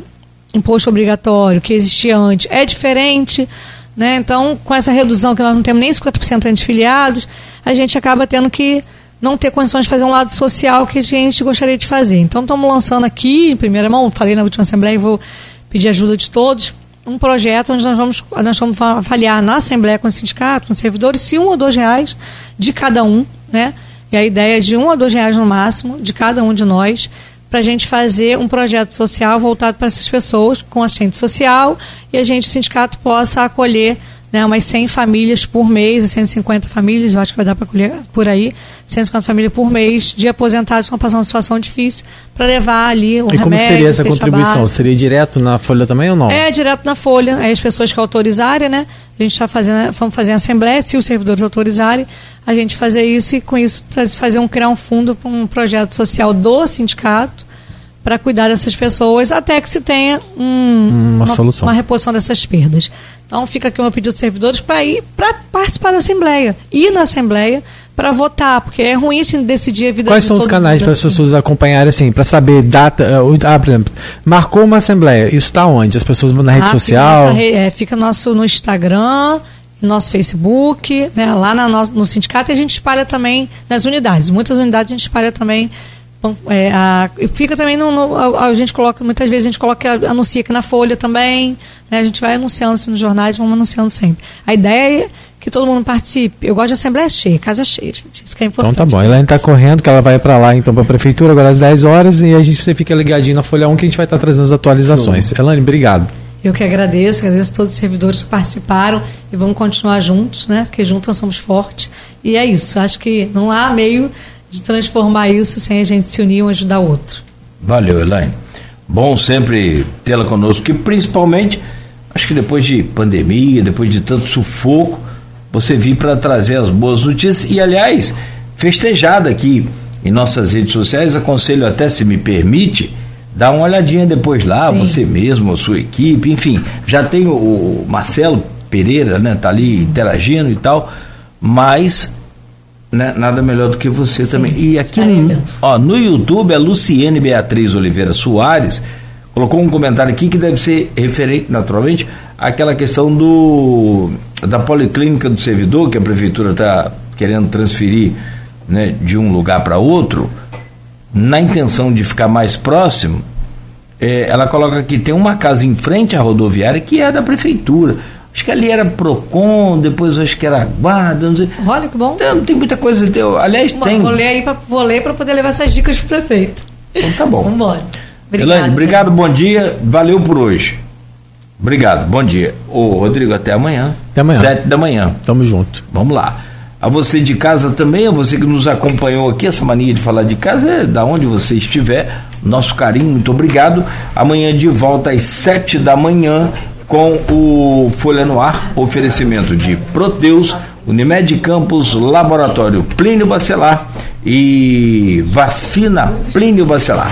imposto obrigatório que existia antes é diferente. Né? Então, com essa redução que nós não temos nem 50% de filiados, a gente acaba tendo que não ter condições de fazer um lado social que a gente gostaria de fazer. Então, estamos lançando aqui, em primeira mão, falei na última Assembleia e vou pedir ajuda de todos, um projeto onde nós vamos, nós vamos avaliar na Assembleia com o sindicato, com os servidores, se um ou dois reais de cada um, né? E a ideia é de um ou dois reais no máximo de cada um de nós para a gente fazer um projeto social voltado para essas pessoas, com assistente social, e a gente, o sindicato, possa acolher né, umas 100 famílias por mês, 150 famílias, eu acho que vai dar para acolher por aí, 150 famílias por mês de aposentados que estão passando uma situação difícil, para levar ali o e remédio. E como seria essa contribuição? Base. Seria direto na folha também ou não? É, direto na folha. É as pessoas que autorizarem, né? A gente está fazendo, vamos fazer a assembleia, se os servidores autorizarem, a gente fazer isso e com isso fazer um criar um fundo para um projeto social do sindicato para cuidar dessas pessoas até que se tenha um, uma, uma, solução, uma reposição dessas perdas. Então fica aqui o meu pedido dos servidores para ir para participar da assembleia, ir na assembleia para votar, porque é ruim assim, decidir a vida. Quais são os canais para as assim. pessoas acompanharem assim, para saber data? Uh, ah, por exemplo, marcou uma assembleia, isso está onde? As pessoas vão na rede ah, social? Fica, é, fica nosso no Instagram nosso Facebook, né, lá no, no sindicato e a gente espalha também nas unidades. Muitas unidades a gente espalha também. É, a, fica também no, no a, a, gente coloca, muitas vezes a gente coloca, anuncia aqui na Folha também, né, a gente vai anunciando isso nos jornais, vamos anunciando sempre. A ideia é que todo mundo participe. Eu gosto de assembleia cheia, casa cheia, gente. Isso que é importante. Então tá bom. Elaine está correndo, que ela vai para lá então para a prefeitura agora às 10 horas e a gente você fica ligadinho na Folha 1 que a gente vai estar tá trazendo as atualizações. Sim. Elaine, obrigado. Eu que agradeço, agradeço a todos os servidores que participaram e vamos continuar juntos, né? Porque juntos nós somos fortes. E é isso. Acho que não há meio de transformar isso sem a gente se unir um ajudar o outro. Valeu, Elaine. Bom sempre tê-la conosco, e principalmente, acho que depois de pandemia, depois de tanto sufoco, você vir para trazer as boas notícias e, aliás, festejada aqui em nossas redes sociais, aconselho até, se me permite, Dá uma olhadinha depois lá, Sim. você mesmo, a sua equipe, enfim. Já tem o, o Marcelo Pereira, né? Tá ali interagindo e tal, mas né, nada melhor do que você Sim. também. E aqui no, ó, no YouTube, a Luciene Beatriz Oliveira Soares colocou um comentário aqui que deve ser referente, naturalmente, àquela questão do da policlínica do servidor, que a prefeitura está querendo transferir né, de um lugar para outro na intenção de ficar mais próximo, é, ela coloca que tem uma casa em frente à rodoviária que é da prefeitura. Acho que ali era Procon, depois acho que era Guarda, não sei. Olha que bom. Tem, tem muita coisa. Tem, aliás, Bom, tem. Vou ler aí pra, vou ler para poder levar essas dicas pro prefeito. Então tá bom. Vamos embora. Elaine, obrigado, bom dia. Valeu por hoje. Obrigado, bom dia. Ô, Rodrigo, até amanhã. Até amanhã. Sete da manhã. Tamo junto. Vamos lá. A você de casa também, a você que nos acompanhou aqui, essa mania de falar de casa é da onde você estiver. Nosso carinho, muito obrigado. Amanhã de volta às sete da manhã com o Folha no Ar, oferecimento de Proteus, Unimed Campos, Laboratório Plínio Bacelar e Vacina Plínio Bacelar.